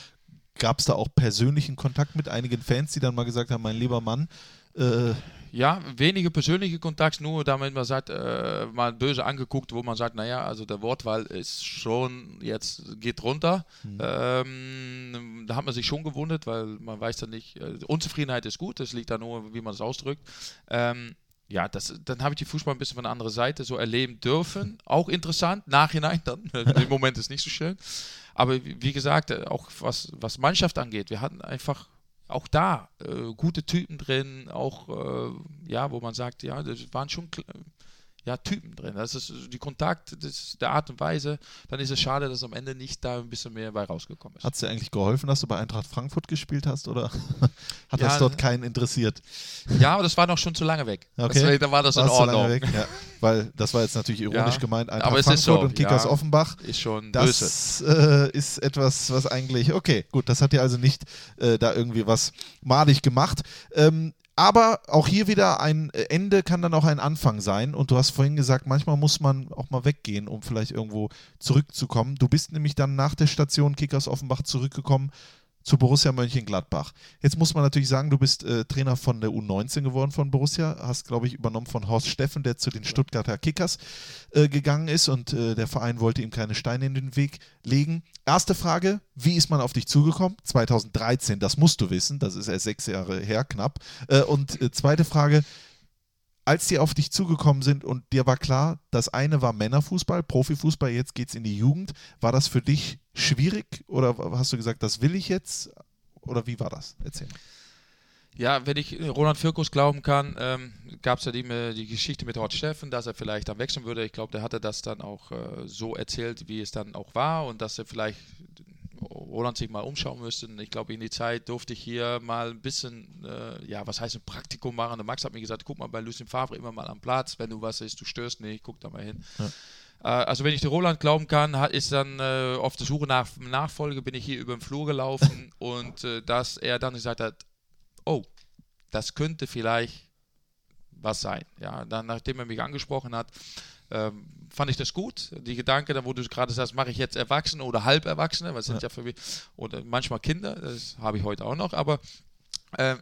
Gab es da auch persönlichen Kontakt mit einigen Fans, die dann mal gesagt haben, mein lieber Mann, äh, Ja, wenige persönliche Kontakte, nur damit man sagt, äh, mal böse angeguckt, wo man sagt, naja, also der Wortwahl ist schon, jetzt geht runter. Ähm, da hat man sich schon gewundert, weil man weiß dann nicht, äh, Unzufriedenheit ist gut, das liegt da nur, wie man es ausdrückt. Ähm, ja, das, dann habe ich die Fußball ein bisschen von der anderen Seite so erleben dürfen. Auch interessant, nachhinein dann. Im Moment ist nicht so schön. Aber wie gesagt, auch was, was Mannschaft angeht, wir hatten einfach auch da äh, gute Typen drin, auch äh, ja, wo man sagt, ja, das waren schon ja, Typen drin. Das ist die Kontakt, das der Art und Weise. Dann ist es schade, dass am Ende nicht da ein bisschen mehr bei rausgekommen ist. hat es dir eigentlich geholfen, dass du bei Eintracht Frankfurt gespielt hast oder hat Ja, das dort keinen interessiert? Ja, aber das war noch schon zu lange weg. Okay. Deswegen, da war das in du lange Ordnung. weg? Ja, weil das war jetzt natürlich ironisch Ja, gemeint. Eintracht aber es Frankfurt ist so, und Kickers. Offenbach. Ist schon. Das äh, ist etwas, was eigentlich, okay, gut, das hat dir also nicht äh, da irgendwie was malig gemacht. Ähm, aber auch hier wieder ein Ende kann dann auch ein Anfang sein. Und du hast vorhin gesagt, manchmal muss man auch mal weggehen, um vielleicht irgendwo zurückzukommen. Du bist nämlich dann nach der Station Kickers Offenbach zurückgekommen zu Borussia Mönchengladbach. Jetzt muss man natürlich sagen, du bist äh, Trainer von der U19 geworden von Borussia, hast, glaube ich, übernommen von Horst Steffen, der zu den Stuttgarter Kickers äh, gegangen ist und äh, der Verein wollte ihm keine Steine in den Weg legen. Erste Frage, wie ist man auf dich zugekommen? 2013, das musst du wissen, das ist erst sechs Jahre her, knapp. Äh, und äh, zweite Frage, als die auf dich zugekommen sind und dir war klar, das eine war Männerfußball, Profifußball, jetzt geht es in die Jugend, war das für dich schwierig oder hast du gesagt, das will ich jetzt? Oder wie war das? Erzähl mal. Ja, wenn ich Roland Firkus glauben kann, ähm, gab es ja die, die Geschichte mit Horst Steffen, dass er vielleicht dann wechseln würde. Ich glaube, der hatte das dann auch äh, so erzählt, wie es dann auch war und dass er vielleicht Roland sich mal umschauen müsste. Ich glaube, in die Zeit durfte ich hier mal ein bisschen, äh, ja, was heißt ein Praktikum machen. Der Max hat mir gesagt, guck mal bei Lucien Favre immer mal am Platz, wenn du was ist, du störst nicht, guck da mal hin. Äh, Also wenn ich den Roland glauben kann, hat, ist dann äh, auf der Suche nach Nachfolge, bin ich hier über den Flur gelaufen und äh, dass er dann gesagt hat, oh, das könnte vielleicht was sein. Ja, dann nachdem er mich angesprochen hat, ähm, fand ich das gut. Die Gedanke, da wo du gerade sagst, mache ich jetzt Erwachsene oder Halberwachsene, was sind ja, für mich, oder manchmal Kinder, das habe ich heute auch noch, aber äh,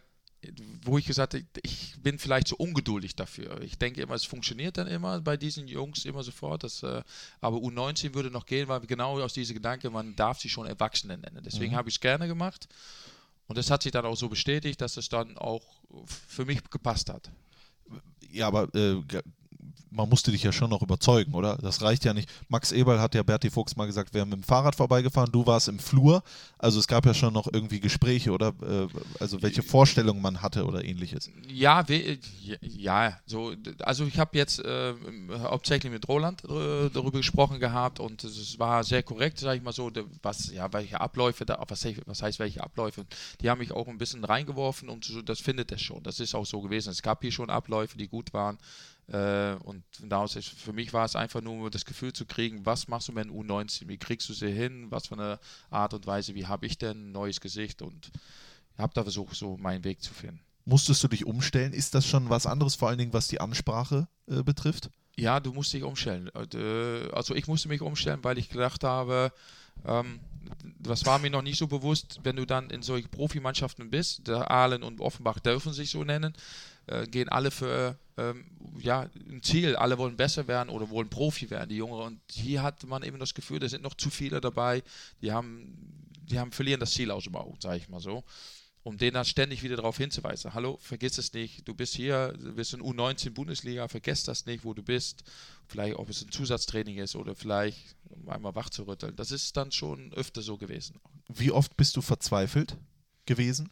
wo ich gesagt habe, ich bin vielleicht zu ungeduldig dafür. Ich denke immer, es funktioniert dann immer bei diesen Jungs immer sofort. Dass, äh, aber U19 würde noch gehen, weil genau aus diesem Gedanke, man darf sie schon Erwachsene nennen. Deswegen habe ich es gerne gemacht. Und das hat sich dann auch so bestätigt, dass es dann auch für mich gepasst hat. Ja, aber äh, man musste dich ja schon noch überzeugen, oder? Das reicht ja nicht. Max Eberl hat ja Berti Fuchs mal gesagt, wir haben mit dem Fahrrad vorbeigefahren, du warst im Flur. Also es gab ja schon noch irgendwie Gespräche, oder? Äh, also welche Vorstellungen man hatte oder ähnliches. Ja, we- ja, so, also ich habe jetzt äh, hauptsächlich mit Roland äh, darüber gesprochen gehabt und es war sehr korrekt, sage ich mal so, was, ja, welche Abläufe, da, was, was heißt welche Abläufe, die haben mich auch ein bisschen reingeworfen und so, das findet er schon, das ist auch so gewesen. Es gab hier schon Abläufe, die gut waren und von da aus, ist, für mich war es einfach nur das Gefühl zu kriegen, was machst du mit den U19, wie kriegst du sie hin, was für eine Art und Weise, wie habe ich denn ein neues Gesicht und habe da versucht, so meinen Weg zu finden. Musstest du dich umstellen? Ist das schon was anderes, vor allen Dingen was die Ansprache äh, betrifft? Ja, du musst dich umstellen. Äh, Also ich musste mich umstellen, weil ich gedacht habe, ähm, das war mir noch nicht so bewusst, wenn du dann in solchen Profimannschaften bist, der Aalen und Offenbach dürfen sich so nennen, äh, gehen alle für ähm, ja, ein Ziel, alle wollen besser werden oder wollen Profi werden, die Jüngeren. Und hier hatte man eben das Gefühl, da sind noch zu viele dabei, die haben, die haben verlieren das Ziel aus dem Auge, sage ich mal so um den dann ständig wieder darauf hinzuweisen. Hallo, vergiss es nicht, du bist hier, du bist in U19 Bundesliga, vergiss das nicht, wo du bist. Vielleicht, ob es ein Zusatztraining ist oder vielleicht um einmal wach zu rütteln. Das ist dann schon öfter so gewesen. Wie oft bist du verzweifelt gewesen?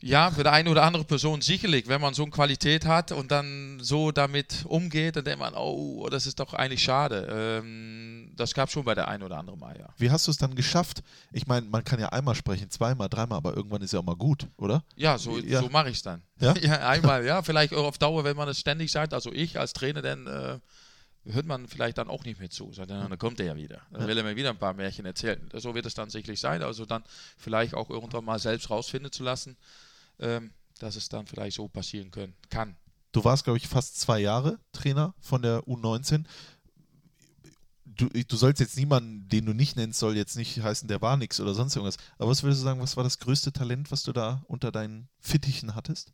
Ja, für die eine oder andere Person sicherlich, wenn man so eine Qualität hat und dann so damit umgeht, dann denkt man, oh, das ist doch eigentlich schade. Ähm, das gab schon bei der einen oder anderen Mal, ja. Wie hast du es dann geschafft? Ich meine, man kann ja einmal sprechen, zweimal, dreimal, aber irgendwann ist ja auch mal gut, oder? Ja, so, Ja. so mache ich es dann. Ja? einmal, ja. Vielleicht auch auf Dauer, wenn man es ständig sagt, also ich als Trainer, dann äh, hört man vielleicht dann auch nicht mehr zu. Sagt, dann, dann kommt er ja wieder. Dann will er mir wieder ein paar Märchen erzählen. So wird es dann sicherlich sein. Also dann vielleicht auch irgendwann mal selbst rausfinden zu lassen, ähm, dass es dann vielleicht so passieren können, kann. Du warst, glaube ich, fast zwei Jahre Trainer von der U19. Du, du sollst jetzt niemanden, den du nicht nennst, soll jetzt nicht heißen, der war nix oder sonst irgendwas. Aber was würdest du sagen, was war das größte Talent, was du da unter deinen Fittichen hattest?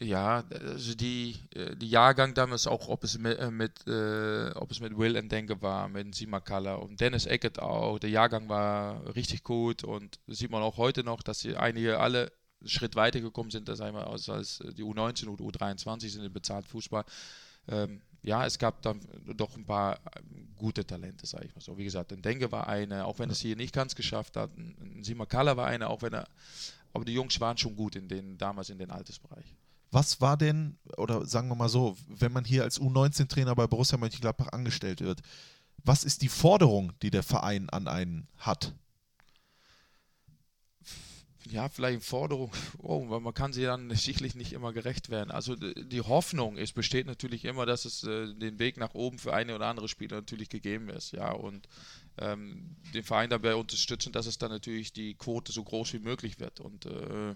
Ja, also die, äh, die Jahrgang damals auch, ob es mit, äh, mit, äh, ob es mit Will Endenke war, mit Simakala und Dennis Eckert auch. Der Jahrgang war richtig gut und sieht man auch heute noch, dass sie einige alle Schritt weiter gekommen sind, als, einmal als, als die U19 und U23 sind im bezahlten Fußball. Ähm, ja, es gab dann doch ein paar ähm, gute Talente, sage ich mal so. Wie gesagt, Endenke war eine, auch wenn es hier nicht ganz geschafft hat. Ein Simakala war eine, auch wenn er, aber die Jungs waren schon gut in den, damals in den Altersbereich. Was war denn, oder sagen wir mal so, wenn man hier als U19-Trainer bei Borussia Mönchengladbach angestellt wird, was ist die Forderung, die der Verein an einen hat? Ja, vielleicht Forderung, oh, weil man kann sie dann sicherlich nicht immer gerecht werden. Also die Hoffnung ist, besteht natürlich immer, dass es äh, den Weg nach oben für eine oder andere Spieler natürlich gegeben ist, ja, und ähm, den Verein dabei unterstützen, dass es dann natürlich die Quote so groß wie möglich wird und äh,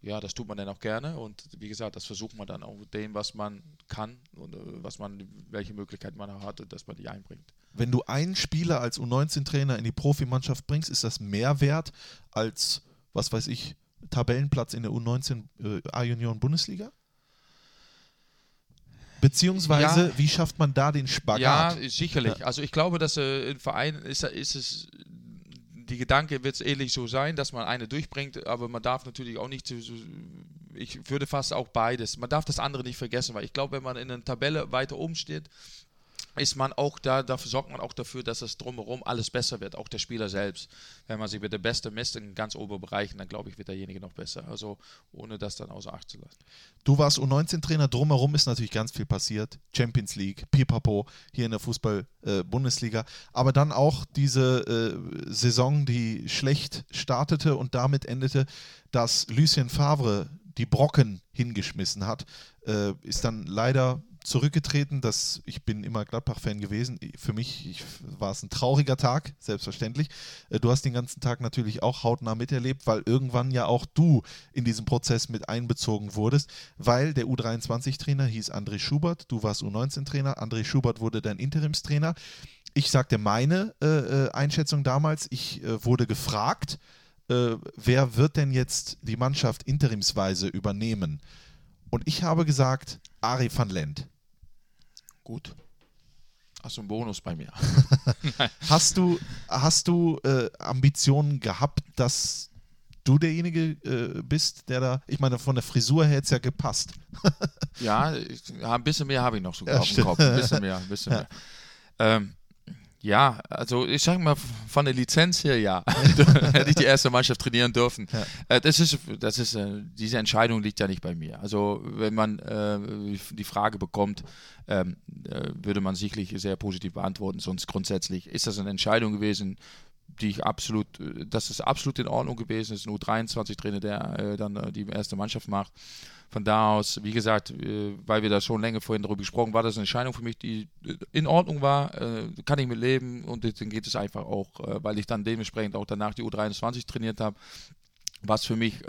ja, das tut man dann auch gerne und wie gesagt, das versucht man dann auch mit dem, was man kann und äh, was man, welche Möglichkeit man auch hatte, dass man die einbringt. Wenn du einen Spieler als U19-Trainer in die Profimannschaft bringst, ist das mehr wert als, was weiß ich, Tabellenplatz in der U19 äh, A-Junioren Bundesliga? Beziehungsweise, Ja. wie schafft man da den Spagat? Ja, sicherlich. Also ich glaube, dass äh, im Verein ist, ist es, die Gedanke wird es ähnlich so sein, dass man eine durchbringt, aber man darf natürlich auch nicht, so- ich würde fast auch beides, man darf das andere nicht vergessen, weil ich glaube, wenn man in einer Tabelle weiter oben steht, ist man auch da, dafür sorgt man auch dafür, dass es drumherum alles besser wird, auch der Spieler selbst. Wenn man sich mit der Beste misst in ganz oberen Bereichen, dann glaube ich, wird derjenige noch besser. Also ohne das dann außer Acht zu lassen. Du warst U19-Trainer, drumherum ist natürlich ganz viel passiert. Champions League, Pipapo, hier in der Fußball-Bundesliga. Aber dann auch diese äh, Saison, die schlecht startete und damit endete, dass Lucien Favre die Brocken hingeschmissen hat, äh, ist dann leider zurückgetreten. Das, ich bin immer Gladbach-Fan gewesen. Für mich ich, war es ein trauriger Tag, selbstverständlich. Äh, Du hast den ganzen Tag natürlich auch hautnah miterlebt, weil irgendwann ja auch du in diesen Prozess mit einbezogen wurdest, weil der U23-Trainer hieß André Schubert, du warst U19-Trainer, André Schubert wurde dein Interimstrainer. Ich sagte meine äh, äh, Einschätzung damals, ich äh, wurde gefragt, äh, wer wird denn jetzt die Mannschaft interimsweise übernehmen? Und ich habe gesagt, Ari van Lent. Gut. Hast du einen Bonus bei mir? Hast du, hast du äh, Ambitionen gehabt, dass du derjenige äh, bist, der da, ich meine, von der Frisur her hätte es ja gepasst. Ja, ich, ja, ein bisschen mehr habe ich noch sogar Ja, auf dem. Kopf. Ein bisschen mehr, ein bisschen mehr. Ähm, ja, also ich sage mal, von der Lizenz her, ja, hätte ich die erste Mannschaft trainieren dürfen. Äh, das ist, das ist, äh, diese Entscheidung liegt ja nicht bei mir. Also wenn man äh, die Frage bekommt, ähm, äh, würde man sicherlich sehr positiv beantworten. Sonst grundsätzlich ist das eine Entscheidung gewesen, die ich absolut, äh, das ist absolut in Ordnung gewesen. Es ist nur 23 Trainer, der äh, dann die erste Mannschaft macht. Von da aus, wie gesagt, äh, weil wir da schon länger vorhin darüber gesprochen, war das eine Entscheidung für mich, die äh, in Ordnung war, äh, kann ich mit leben und dann geht es einfach auch, weil ich dann dementsprechend auch danach die U23 trainiert habe, was für mich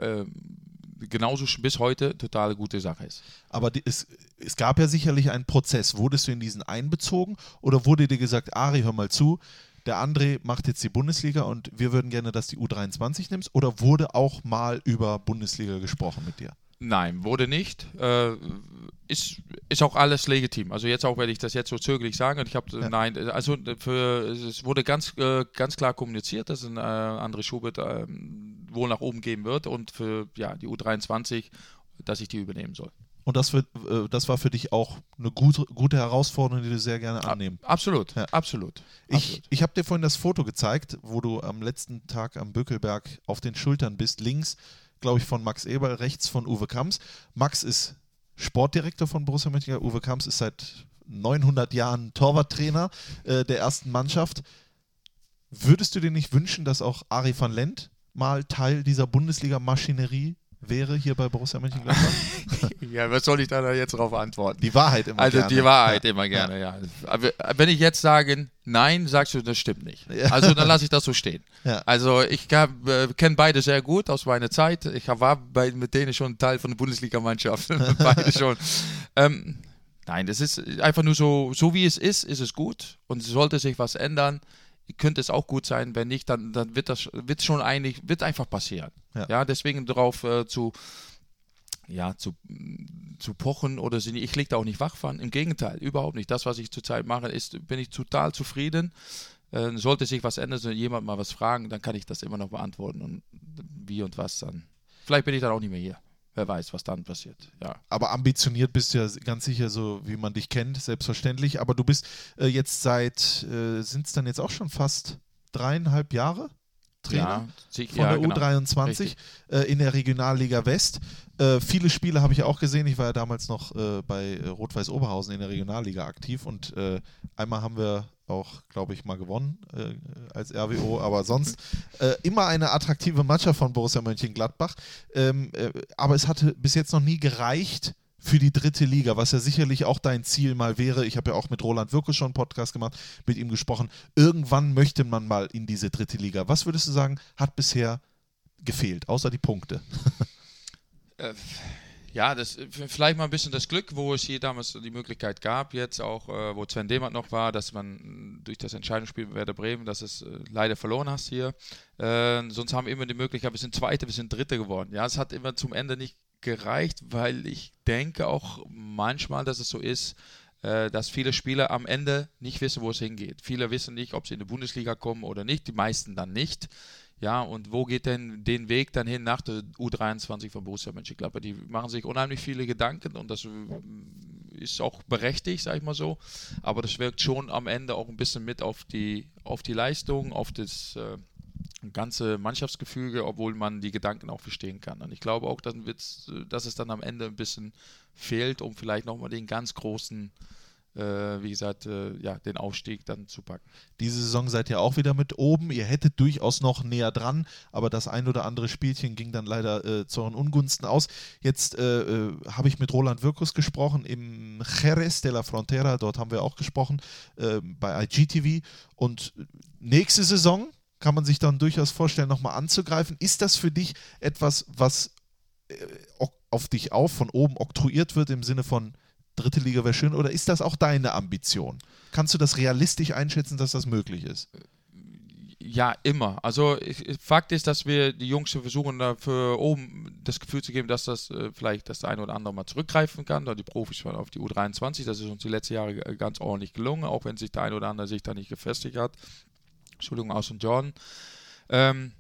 genauso bis heute total gute Sache ist. Aber die, es, es gab ja sicherlich einen Prozess. Wurdest du in diesen einbezogen oder wurde dir gesagt, Ari, hör mal zu, der André macht jetzt die Bundesliga und wir würden gerne, dass die U23 nimmst? Oder wurde auch mal über Bundesliga gesprochen mit dir? Nein, wurde nicht. Äh, ist, ist auch alles legitim. Also jetzt auch, wenn ich das jetzt so zögerlich sage, ich habe nein, also für, es wurde ganz, äh, ganz klar kommuniziert, dass ein äh, André Schubert äh, wohl nach oben gehen wird und für ja, die U23, dass ich die übernehmen soll. Und das, wird, äh, das war für dich auch eine gute, gute Herausforderung, die du sehr gerne annehmen. Absolut, Ja. absolut. Ich, absolut. ich habe dir vorhin das Foto gezeigt, wo du am letzten Tag am Bökelberg auf den Schultern bist. Links, glaube ich, von Max Eberl, rechts von Uwe Kamps. Max ist Sportdirektor von Borussia Mönchengladbach. Uwe Kamps ist seit 900 Jahren Torwarttrainer äh, der ersten Mannschaft. Würdest du dir nicht wünschen, dass auch Ari van Lent mal Teil dieser Bundesliga-Maschinerie wäre hier bei Borussia Mönchengladbach? Ja, was soll ich da jetzt darauf antworten? Die Wahrheit immer Also gerne. die Wahrheit Ja. immer gerne, ja. Aber wenn ich jetzt sage nein, sagst du, das stimmt nicht. Ja. Also dann lasse ich das so stehen. Ja. Also ich äh, kenne beide sehr gut aus meiner Zeit. Ich war bei, mit denen schon Teil von der Bundesligamannschaft. beide schon. Ähm, nein, das ist einfach nur so, so wie es ist, ist es gut. Und sollte sich was ändern, könnte es auch gut sein. Wenn nicht, dann, dann wird das wird schon eigentlich, wird einfach passieren. Ja. Ja, deswegen darauf äh, zu ja, zu, zu pochen oder sie, ich lege da auch nicht wach von. Im Gegenteil, überhaupt nicht. Das, was ich zurzeit mache, ist, bin ich total zufrieden. Äh, sollte sich was ändern, soll jemand mal was fragen, dann kann ich das immer noch beantworten und wie und was dann. Vielleicht bin ich dann auch nicht mehr hier. Wer weiß, was dann passiert. Ja. aber ambitioniert bist du ja ganz sicher so, wie man dich kennt, selbstverständlich. Aber du bist äh, jetzt seit, äh, sind es dann jetzt auch schon fast dreieinhalb Jahre Trainer Ja, von ja, der genau. U23 Richtig. äh, in der Regionalliga West. Äh, viele Spiele habe ich auch gesehen. Ich war ja damals noch äh, bei äh, Rot-Weiß Oberhausen in der Regionalliga aktiv und äh, einmal haben wir auch, glaube ich, mal gewonnen äh, als RWO, aber sonst immer eine attraktive Mannschaft von Borussia Mönchengladbach. Ähm, äh, aber es hatte bis jetzt noch nie gereicht für die dritte Liga, was ja sicherlich auch dein Ziel mal wäre. Ich habe ja auch mit Roland Wirkus schon einen Podcast gemacht, mit ihm gesprochen. Irgendwann möchte man mal in diese dritte Liga. Was würdest du sagen, hat bisher gefehlt, außer die Punkte? Ja, das äh, vielleicht mal ein bisschen das Glück, wo es hier damals die Möglichkeit gab, jetzt auch, äh, wo Sven Demat noch war, dass man durch das Entscheidungsspiel mit Werder Bremen, dass es äh, leider verloren hast hier. Äh, sonst haben wir immer die Möglichkeit, wir sind Zweite, wir sind Dritte geworden. Ja, es hat immer zum Ende nicht gereicht, weil ich denke auch manchmal, dass es so ist, äh, dass viele Spieler am Ende nicht wissen, wo es hingeht. Viele wissen nicht, ob sie in die Bundesliga kommen oder nicht, die meisten dann nicht. Ja, und wo geht denn den Weg dann hin nach der U23 von Borussia Mönchengladbach? Die machen sich unheimlich viele Gedanken und das äh, ist auch berechtigt, sag ich mal so. Aber das wirkt schon am Ende auch ein bisschen mit auf die, auf die Leistung, auf das äh, ganze Mannschaftsgefüge, obwohl man die Gedanken auch verstehen kann. Und ich glaube auch, dass, dass es dann am Ende ein bisschen fehlt, um vielleicht nochmal den ganz großen, äh, wie gesagt, äh, ja, den Aufstieg dann zu packen. Diese Saison seid ihr auch wieder mit oben. Ihr hättet durchaus noch näher dran, aber das ein oder andere Spielchen ging dann leider äh, zu euren Ungunsten aus. Jetzt äh, äh, habe ich mit Roland Wirkus gesprochen im Jerez de la Frontera. Dort haben wir auch gesprochen äh, bei IGTV. Und nächste Saison kann man sich dann durchaus vorstellen, nochmal anzugreifen. Ist das für dich etwas, was äh, auf dich auf von oben oktroyiert wird im Sinne von dritte Liga wäre schön oder ist das auch deine Ambition? Kannst du das realistisch einschätzen, dass das möglich ist? Ja, immer. Also Fakt ist, dass wir die Jungs versuchen, da für oben das Gefühl zu geben, dass das äh, vielleicht das eine oder andere mal zurückgreifen kann. Da die Profis waren auf die U23, das ist uns die letzten Jahre äh, ganz ordentlich gelungen, auch wenn sich der eine oder andere sich da nicht gefestigt hat. Entschuldigung, aus und Jordan. Ähm,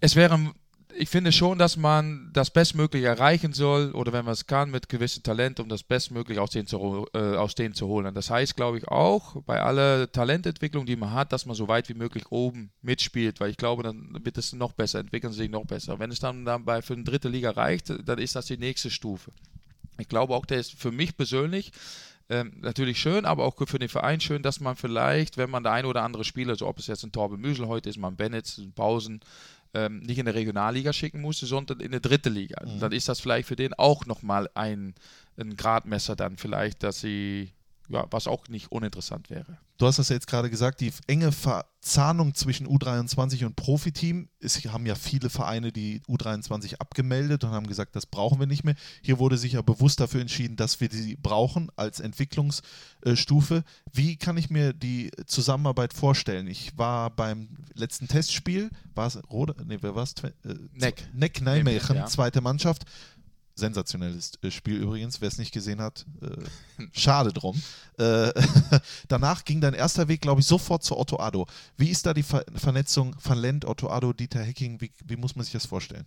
es wäre, ich finde schon, dass man das Bestmögliche erreichen soll oder wenn man es kann, mit gewissem Talent, um das Bestmögliche aus denen zu, äh, aus denen zu holen. Das heißt, glaube ich, auch bei aller Talententwicklung, die man hat, dass man so weit wie möglich oben mitspielt, weil ich glaube, dann wird es noch besser, entwickeln sie sich noch besser. Wenn es dann, dann bei für eine dritte Liga reicht, dann ist das die nächste Stufe. Ich glaube auch, der ist für mich persönlich ähm, natürlich schön, aber auch für den Verein schön, dass man vielleicht, wenn man der ein oder andere Spieler, so ob es jetzt ein Torben Müsel heute ist, mal ein Bennett, ein Pausen, ähm, nicht in der Regionalliga schicken musste, sondern in der dritte Liga. Dann ist das vielleicht für den auch nochmal ein, ein Gradmesser dann vielleicht, dass sie ja, was auch nicht uninteressant wäre. Du hast das ja jetzt gerade gesagt, die enge Verzahnung zwischen U23 und Profiteam. Es haben ja viele Vereine die U23 abgemeldet und haben gesagt, das brauchen wir nicht mehr. Hier wurde sich ja bewusst dafür entschieden, dass wir sie brauchen als Entwicklungsstufe. Wie kann ich mir die Zusammenarbeit vorstellen? Ich war beim letzten Testspiel, war es Rode? Nee, wer war es? Äh, Neck. Neck Nijmegen, Ja. zweite Mannschaft. Sensationelles äh, Spiel übrigens, wer es nicht gesehen hat, äh, schade drum. Äh, danach ging dein erster Weg, glaube ich, sofort zu Otto Addo. Wie ist da die Ver Vernetzung von Lent, Otto Addo, Dieter Hecking? Wie, wie muss man sich das vorstellen?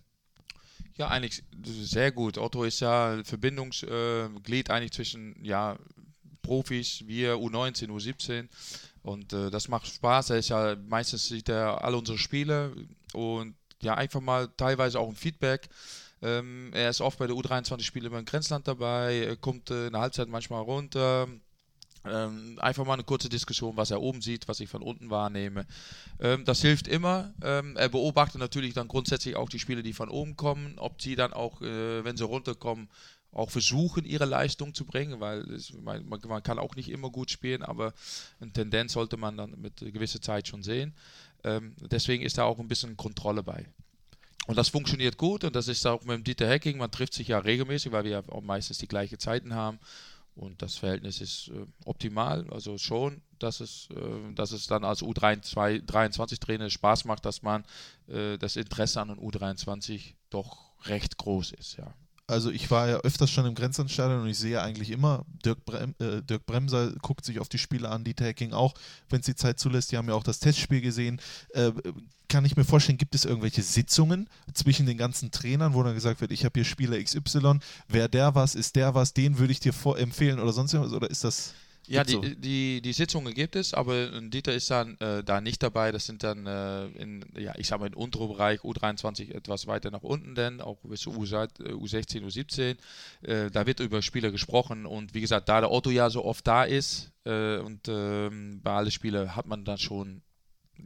Ja, eigentlich sehr gut. Otto ist ja Verbindungsglied eigentlich zwischen ja, Profis, wir U19, U17 und äh, das macht Spaß. Er ist ja meistens sieht er alle unsere Spiele und ja einfach mal teilweise auch ein Feedback. Ähm, er ist oft bei der U23-Spiele beim Grenzland dabei, kommt äh, in der Halbzeit manchmal runter. Ähm, einfach mal eine kurze Diskussion, was er oben sieht, was ich von unten wahrnehme. Ähm, das hilft immer. Ähm, er beobachtet natürlich dann grundsätzlich auch die Spiele, die von oben kommen, ob sie dann auch, äh, wenn sie runterkommen, auch versuchen, ihre Leistung zu bringen, weil es, man, man man kann auch nicht immer gut spielen, aber eine Tendenz sollte man dann mit gewisser Zeit schon sehen. Ähm, deswegen ist da auch ein bisschen Kontrolle bei. Und das funktioniert gut und das ist auch mit dem Dieter Hecking. Man trifft sich ja regelmäßig, weil wir ja auch meistens die gleichen Zeiten haben. Und das Verhältnis ist äh, optimal. Also schon, dass es, äh, dass es dann als U23-Trainer Spaß macht, dass man äh, das Interesse an den U23 doch recht groß ist, ja. Also ich war ja öfters schon im Grenzlandstadion und ich sehe eigentlich immer, Dirk, Brem, äh, Dirk Bremser guckt sich auf die Spiele an, Dieter Hecking auch, wenn es die Zeit zulässt. Die haben ja auch das Testspiel gesehen. Äh, kann ich mir vorstellen, gibt es irgendwelche Sitzungen zwischen den ganzen Trainern, wo dann gesagt wird, ich habe hier Spieler XY, wer der was, ist der was, den würde ich dir empfehlen oder sonst irgendwas? Oder ist das... Ja, die, so? die, die Sitzungen gibt es, aber Dieter ist dann äh, da nicht dabei. Das sind dann äh, in, ja, ich sag mal, im unteren Bereich U23 etwas weiter nach unten, denn auch bis U16, U17. Äh, da wird über Spieler gesprochen und wie gesagt, da der Otto ja so oft da ist äh, und ähm, bei allen Spielen hat man dann schon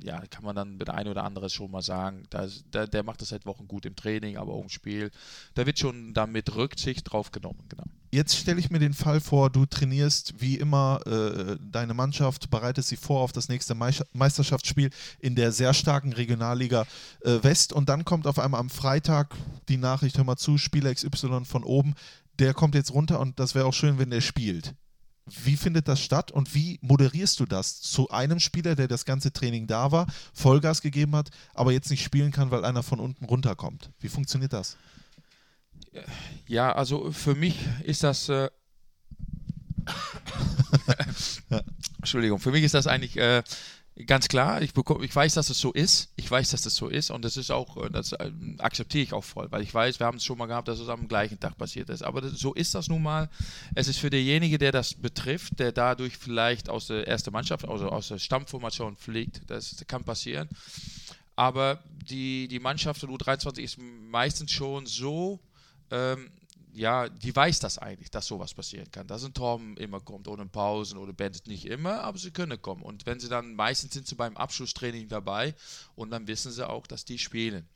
ja, kann man dann mit ein oder anderes schon mal sagen, da ist- der, der macht das seit Wochen gut im Training, aber auch im Spiel. Da wird schon dann mit Rücksicht drauf genommen, genau. Jetzt stelle ich mir den Fall vor, du trainierst wie immer äh, deine Mannschaft, bereitest sie vor auf das nächste Meister- Meisterschaftsspiel in der sehr starken Regionalliga äh, West und dann kommt auf einmal am Freitag die Nachricht, hör mal zu, Spieler XY von oben, der kommt jetzt runter und das wäre auch schön, wenn der spielt. Wie findet das statt und wie moderierst du das zu einem Spieler, der das ganze Training da war, Vollgas gegeben hat, aber jetzt nicht spielen kann, weil einer von unten runterkommt? Wie funktioniert das? Ja, also für mich ist das. Äh Entschuldigung, für mich ist das eigentlich äh, ganz klar. Ich, bekomme, ich weiß, dass es so ist. Ich weiß, dass es so ist und das ist auch, äh, das äh, akzeptiere ich auch voll, weil ich weiß, wir haben es schon mal gehabt, dass es am gleichen Tag passiert ist. Aber das, so ist das nun mal. Es ist für denjenigen, der das betrifft, der dadurch vielleicht aus der ersten Mannschaft, also aus der Stammformation fliegt, das kann passieren. Aber die, die Mannschaft der U23 ist meistens schon so, ähm, ja, die weiß das eigentlich, dass sowas passieren kann. Dass ein Torben immer kommt, ohne Pausen oder Bands nicht immer, aber sie können kommen. Und wenn sie dann, meistens sind sie beim Abschlusstraining dabei und dann wissen sie auch, dass die spielen.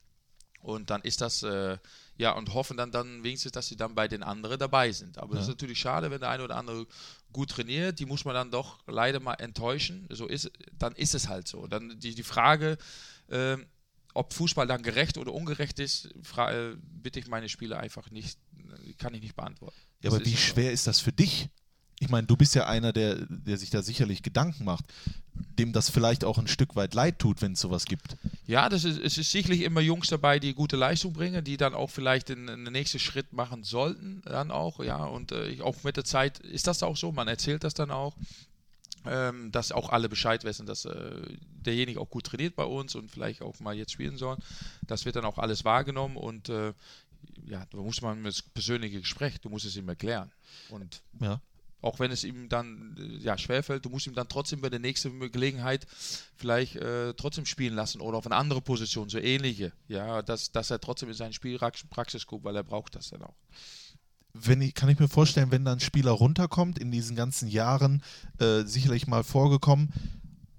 Und dann ist das, äh, ja, und hoffen dann, dann wenigstens, dass sie dann bei den anderen dabei sind. Aber das ist natürlich schade, wenn der eine oder andere gut trainiert, die muss man dann doch leider mal enttäuschen. So ist, dann ist es halt so. Dann die, die Frage, ähm, ob Fußball dann gerecht oder ungerecht ist, äh, bitte ich meine Spieler einfach nicht, kann ich nicht beantworten. Ja, Das aber wie ist so. schwer ist das für dich? Ich meine, du bist ja einer, der, der sich da sicherlich Gedanken macht, dem das vielleicht auch ein Stück weit leid tut, wenn es sowas gibt. Ja, das ist, es ist sicherlich immer Jungs dabei, die gute Leistung bringen, die dann auch vielleicht den, den nächsten Schritt machen sollten, dann auch, ja, und äh, auch mit der Zeit ist das auch so, man erzählt das dann auch, ähm, dass auch alle Bescheid wissen, dass äh, derjenige auch gut trainiert bei uns und vielleicht auch mal jetzt spielen soll. Das wird dann auch alles wahrgenommen und äh, ja, da muss man das persönliche Gespräch, du musst es ihm erklären. Und Ja. auch wenn es ihm dann äh, ja, schwerfällt, du musst ihm dann trotzdem bei der nächsten Gelegenheit vielleicht äh, trotzdem spielen lassen oder auf eine andere Position, so ähnliche. Ja, dass, dass er trotzdem in seine Spielpraxis guckt, weil er braucht das dann auch. Wenn ich, kann ich mir vorstellen, wenn dann ein Spieler runterkommt, in diesen ganzen Jahren äh, sicherlich mal vorgekommen,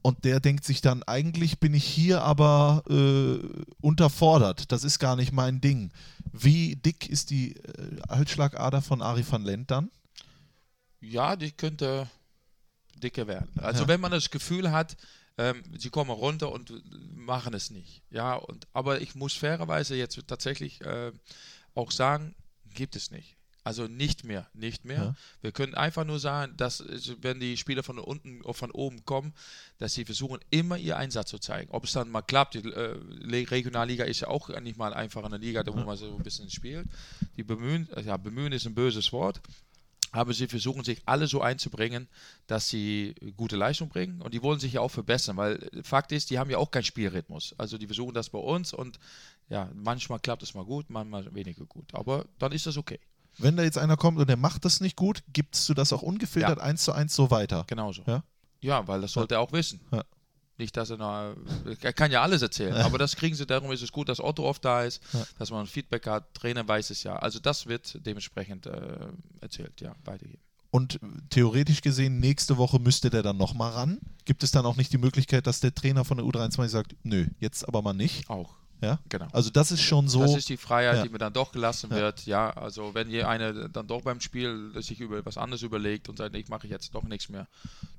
und der denkt sich dann, eigentlich bin ich hier aber äh, unterfordert. Das ist gar nicht mein Ding. Wie dick ist die äh, Halsschlagader von Ari van Lent dann? Ja, die könnte dicker werden. Also Ja. wenn man das Gefühl hat, ähm, sie kommen runter und äh, machen es nicht. Ja, und, aber ich muss fairerweise jetzt tatsächlich äh, auch sagen, gibt es nicht. Also nicht mehr, nicht mehr. Ja. Wir können einfach nur sagen, dass äh, wenn die Spieler von unten oder von oben kommen, dass sie versuchen, immer ihr Einsatz zu zeigen. Ob es dann mal klappt, die äh, Regionalliga ist ja auch nicht mal einfach eine Liga, wo man so ein bisschen spielt. Die bemühen, äh, ja, bemühen ist ein böses Wort. Aber sie versuchen sich alle so einzubringen, dass sie gute Leistung bringen und die wollen sich ja auch verbessern, weil äh, Fakt ist, die haben ja auch keinen Spielrhythmus. Also die versuchen das bei uns und ja, manchmal klappt es mal gut, manchmal weniger gut. Aber dann ist das okay. Wenn da jetzt einer kommt und der macht das nicht gut, gibst du das auch ungefiltert Ja. eins zu eins so weiter? Genauso. Ja? Ja, weil das sollte er auch wissen. Ja. Nicht, dass er noch, er kann ja alles erzählen, aber das kriegen sie, darum ist es gut, dass Otto oft da ist, Ja. dass man Feedback hat, Trainer weiß es ja. Also das wird dementsprechend äh, erzählt, ja, weitergeben. Und theoretisch gesehen, nächste Woche müsste der dann nochmal ran. Gibt es dann auch nicht die Möglichkeit, dass der Trainer von der U23 sagt, nö, jetzt aber mal nicht? Auch, Ja? genau. Also das ist schon so. Das ist die Freiheit, Ja. die mir dann doch gelassen Ja. wird. Ja, also wenn hier einer dann doch beim Spiel sich über was anderes überlegt und sagt, ich mache jetzt doch nichts mehr,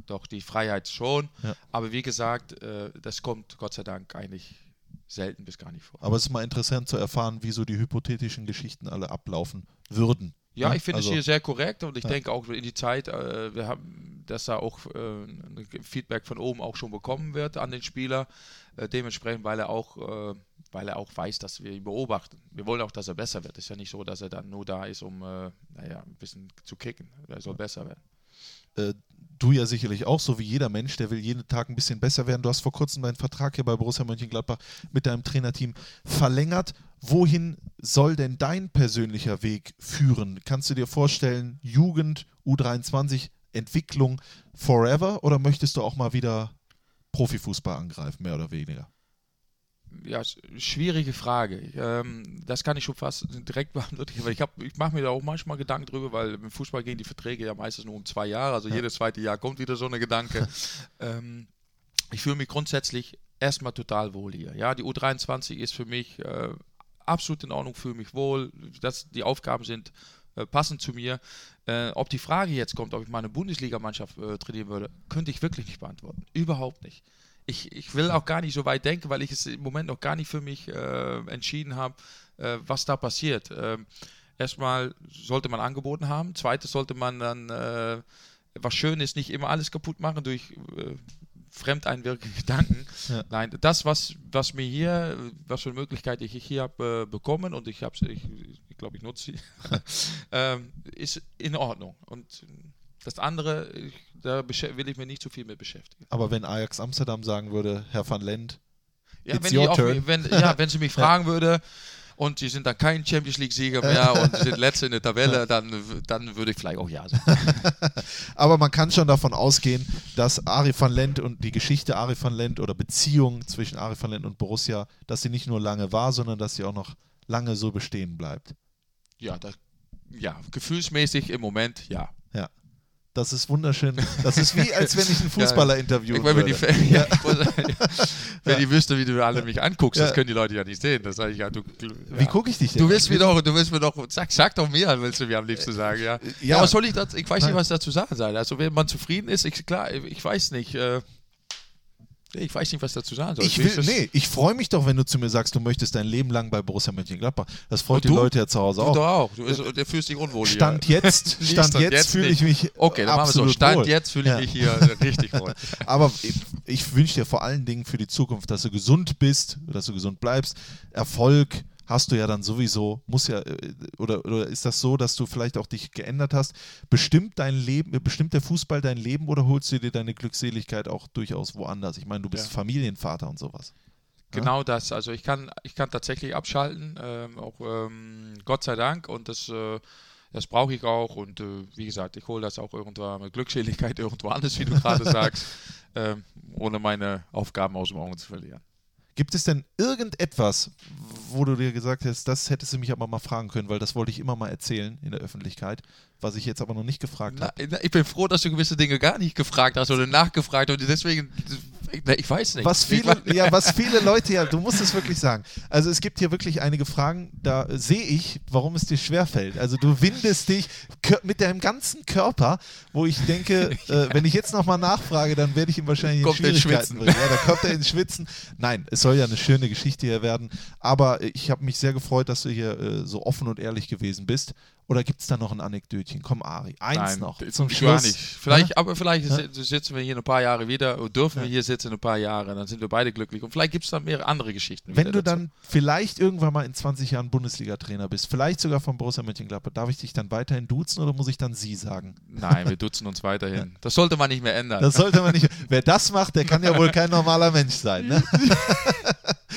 doch die Freiheit schon. Ja. Aber wie gesagt, äh, das kommt Gott sei Dank eigentlich selten bis gar nicht vor. aber es ist mal interessant zu erfahren, wie so die hypothetischen Geschichten alle ablaufen würden. Ja, Ne? ich finde Also- es hier sehr korrekt und ich Ja. denke auch in die Zeit, äh, wir haben, dass da auch äh, Feedback von oben auch schon bekommen wird an den Spieler. Äh, dementsprechend, weil er auch, äh, weil er auch weiß, dass wir ihn beobachten. Wir wollen auch, dass er besser wird. Es ist ja nicht so, dass er dann nur da ist, um äh, naja, ein bisschen zu kicken. Er soll besser werden. äh, du ja sicherlich auch, so wie jeder Mensch, der will jeden Tag ein bisschen besser werden. Du hast vor kurzem deinen Vertrag hier bei Borussia Mönchengladbach mit deinem Trainerteam verlängert. Wohin soll denn dein persönlicher Weg führen? Kannst du dir vorstellen, Jugend, U23, Entwicklung forever oder möchtest du auch mal wieder Profifußball angreifen, mehr oder weniger? Ja, schwierige Frage. Ähm, das kann ich schon fast direkt beantworten, weil ich, hab- ich mache mir da auch manchmal Gedanken drüber, weil im Fußball gehen die Verträge ja meistens nur um zwei Jahre, also jedes zweite Jahr kommt wieder so eine Gedanke. ähm, ich fühle mich grundsätzlich erstmal total wohl hier. Ja, die U23 ist für mich äh, absolut in Ordnung, fühle mich wohl. Das, die Aufgaben sind äh, passend zu mir. Äh, ob die Frage jetzt kommt, ob ich mal eine Bundesligamannschaft äh, trainieren würde, könnte ich wirklich nicht beantworten. Überhaupt nicht. Ich, ich will auch gar nicht so weit denken, weil ich es im Moment noch gar nicht für mich äh, entschieden habe, äh, was da passiert. Ähm, erstmal sollte man angeboten haben. Zweitens sollte man dann, äh, was schön ist, nicht immer alles kaputt machen durch fremdeinwirkende Gedanken. Ja. Nein, das, was, was mir hier, was für Möglichkeiten ich hier habe äh, bekommen und ich habe ich, ich glaube, ich nutze sie, ähm, ist in Ordnung. Und das andere, ich, da will ich mir nicht zu viel mit beschäftigen. Aber wenn Ajax Amsterdam sagen würde, Herr van Lent, Ja, wenn, auch, wenn, ja, wenn sie mich fragen würde und sie sind dann kein Champions League-Sieger mehr und sind letzte in der Tabelle, dann, dann würde ich vielleicht auch ja sagen. Aber man kann schon davon ausgehen, dass Ari van Lent und die Geschichte Ari van Lent oder Beziehung zwischen Ari van Lent und Borussia, dass sie nicht nur lange war, sondern dass sie auch noch lange so bestehen bleibt. Ja, das, ja, gefühlsmäßig im Moment ja. Ja. Das ist wunderschön. Das ist wie, als wenn ich einen Fußballer Ich meine, wenn, die. Fan- ja, wenn die wüsste, wie du alle mich anguckst, Ja. das können die Leute ja nicht sehen. Das sage ich ja, du, Wie gucke ich dich denn? Du willst mir doch, du willst mir doch, sag, sag doch mehr, willst du mir am liebsten sagen, ja. ja. Ja, was soll ich dazu, ich weiß Nein. nicht, was dazu sagen soll. Also, wenn man zufrieden ist, ich, klar, ich weiß nicht, äh, ich weiß nicht, was dazu sagen soll. Ich will, nee, ich freue mich doch, wenn du zu mir sagst, du möchtest dein Leben lang bei Borussia Mönchengladbach. Das freut Und die du? Leute ja zu Hause Du auch. doch auch. Du, ist, du fühlst dich unwohl Stand hier. jetzt, Nee, Stand Stand jetzt jetzt fühle ich mich Okay, dann machen wir so. Stand wohl. jetzt fühle ich Ja. mich hier richtig wohl. Aber ich, ich wünsche dir vor allen Dingen für die Zukunft, dass du gesund bist, dass du gesund bleibst. Erfolg hast du ja dann sowieso, muss ja, äh, oder, oder ist das so, dass du vielleicht auch dich geändert hast? Bestimmt dein Leben, bestimmt der Fußball dein Leben oder holst du dir deine Glückseligkeit auch durchaus woanders? Ich meine, du bist Ja. Familienvater und sowas. Genau das. Also ich kann, ich kann tatsächlich abschalten, ähm, auch ähm, Gott sei Dank. Und das, äh, das brauche ich auch. Und äh, wie gesagt, ich hole das auch irgendwann mit Glückseligkeit irgendwo anders, wie du gerade sagst, ähm, ohne meine Aufgaben aus dem Auge zu verlieren. Gibt es denn irgendetwas, wo du dir gesagt hast, das hättest du mich aber mal fragen können, weil das wollte ich immer mal erzählen in der Öffentlichkeit, was ich jetzt aber noch nicht gefragt habe? ich bin froh, dass du gewisse Dinge gar nicht gefragt hast oder nachgefragt hast. Und deswegen ich weiß nicht. Was viele, ja, was viele Leute ja, du musst es wirklich sagen. Also es gibt hier wirklich einige Fragen, da sehe ich, warum es dir schwerfällt. Also du windest dich mit deinem ganzen Körper, wo ich denke, äh, wenn ich jetzt nochmal nachfrage, dann werde ich ihm wahrscheinlich in Kommt ins Schwierigkeiten bringen. Ja, da kommt er ins Schwitzen. Nein, es soll ja eine schöne Geschichte hier werden. Aber ich habe mich sehr gefreut, dass du hier äh, so offen und ehrlich gewesen bist. Oder gibt es da noch ein Anekdötchen? Komm, Ari, eins Nein, noch zum gar Schluss. nicht. Vielleicht, Ja? aber vielleicht Ja? si- sitzen wir hier in ein paar Jahre wieder oder dürfen wir hier sitzen in ein paar Jahre, dann sind wir beide glücklich. Und vielleicht gibt es dann mehrere andere Geschichten. Wenn du dazu. dann vielleicht irgendwann mal in 20 Jahren Bundesliga-Trainer bist, vielleicht sogar von Borussia Mönchengladbach, darf ich dich dann weiterhin duzen oder muss ich dann Sie sagen? Nein, wir duzen uns weiterhin. Das sollte man nicht mehr ändern. Das sollte man nicht. Wer das macht, der kann ja wohl kein normaler Mensch sein. Ne?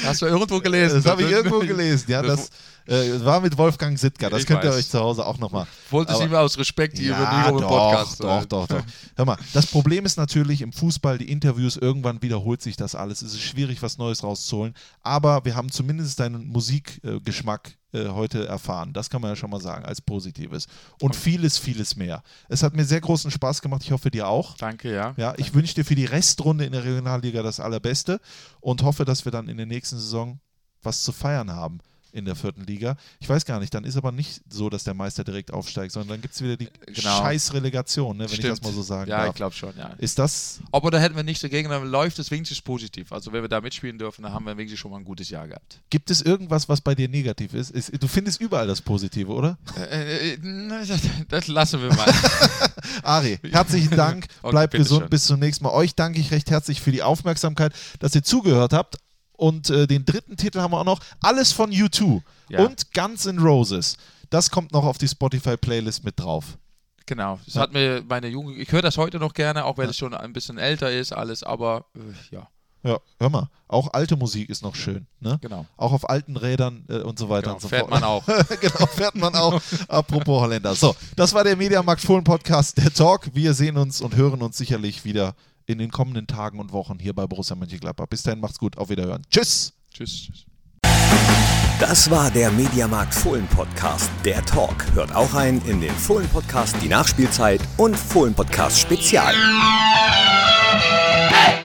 Hast du irgendwo gelesen? Das habe ich irgendwo gelesen. Ja, das äh, war mit Wolfgang Sittger. Das Ich könnt ihr weiß. euch zu Hause auch nochmal. Wollte sie mir aus Respekt hier Ja, über den doch, Podcast. doch, doch, doch. Hör mal, das Problem ist natürlich im Fußball, die Interviews, irgendwann wiederholt sich das alles. Es ist schwierig, was Neues rauszuholen. Aber wir haben zumindest deinen Musikgeschmack äh, heute erfahren. Das kann man ja schon mal sagen, als Positives. Und vieles, vieles mehr. Es hat mir sehr großen Spaß gemacht. Ich hoffe, dir auch. Danke, ja. Ja, ich wünsche dir für die Restrunde in der Regionalliga das Allerbeste und hoffe, dass wir dann in der nächsten Saison was zu feiern haben in der vierten Liga. Ich weiß gar nicht, dann ist aber nicht so, dass der Meister direkt aufsteigt, sondern dann gibt es wieder die Genau. scheiß Relegation, ne, wenn ich das mal so sagen Ja, ich darf. glaube schon, ja. Ist das, Aber da hätten wir nichts dagegen, dann läuft es wenigstens positiv. Also wenn wir da mitspielen dürfen, dann haben wir wenigstens schon mal ein gutes Jahr gehabt. gibt es irgendwas, was bei dir negativ ist? ist du findest überall das Positive, oder? Äh, äh, na, das, das lassen wir mal. Ari, herzlichen Dank. Okay, Bleibt bitteschön. gesund. Bis zum nächsten Mal. Euch danke ich recht herzlich für die Aufmerksamkeit, dass ihr zugehört habt. Und äh, den dritten Titel haben wir auch noch. Alles von U2 Ja. und Guns N' Roses. Das kommt noch auf die Spotify-Playlist mit drauf. genau. Das Ja. hat mir meine Jugend. Ich höre das heute noch gerne, auch wenn es schon ein bisschen älter ist, alles, aber äh, ja, Ja, hör mal. Auch alte Musik ist noch schön. Ne? genau. Auch auf alten Rädern äh, und so weiter genau. und so Fährt fort. man auch. genau, fährt man auch. Apropos Holländer. So, das war der Mediamarkt Fohlen Podcast, der Talk. Wir sehen uns und hören uns sicherlich wieder in den kommenden Tagen und Wochen hier bei Borussia Mönchengladbach. Bis dahin, macht's gut. Auf Wiederhören. Tschüss. Tschüss. tschüss. Das war der Mediamarkt Fohlen Podcast, der Talk. Hört auch rein in den Fohlen Podcast, die Nachspielzeit und Fohlen Podcast Spezial.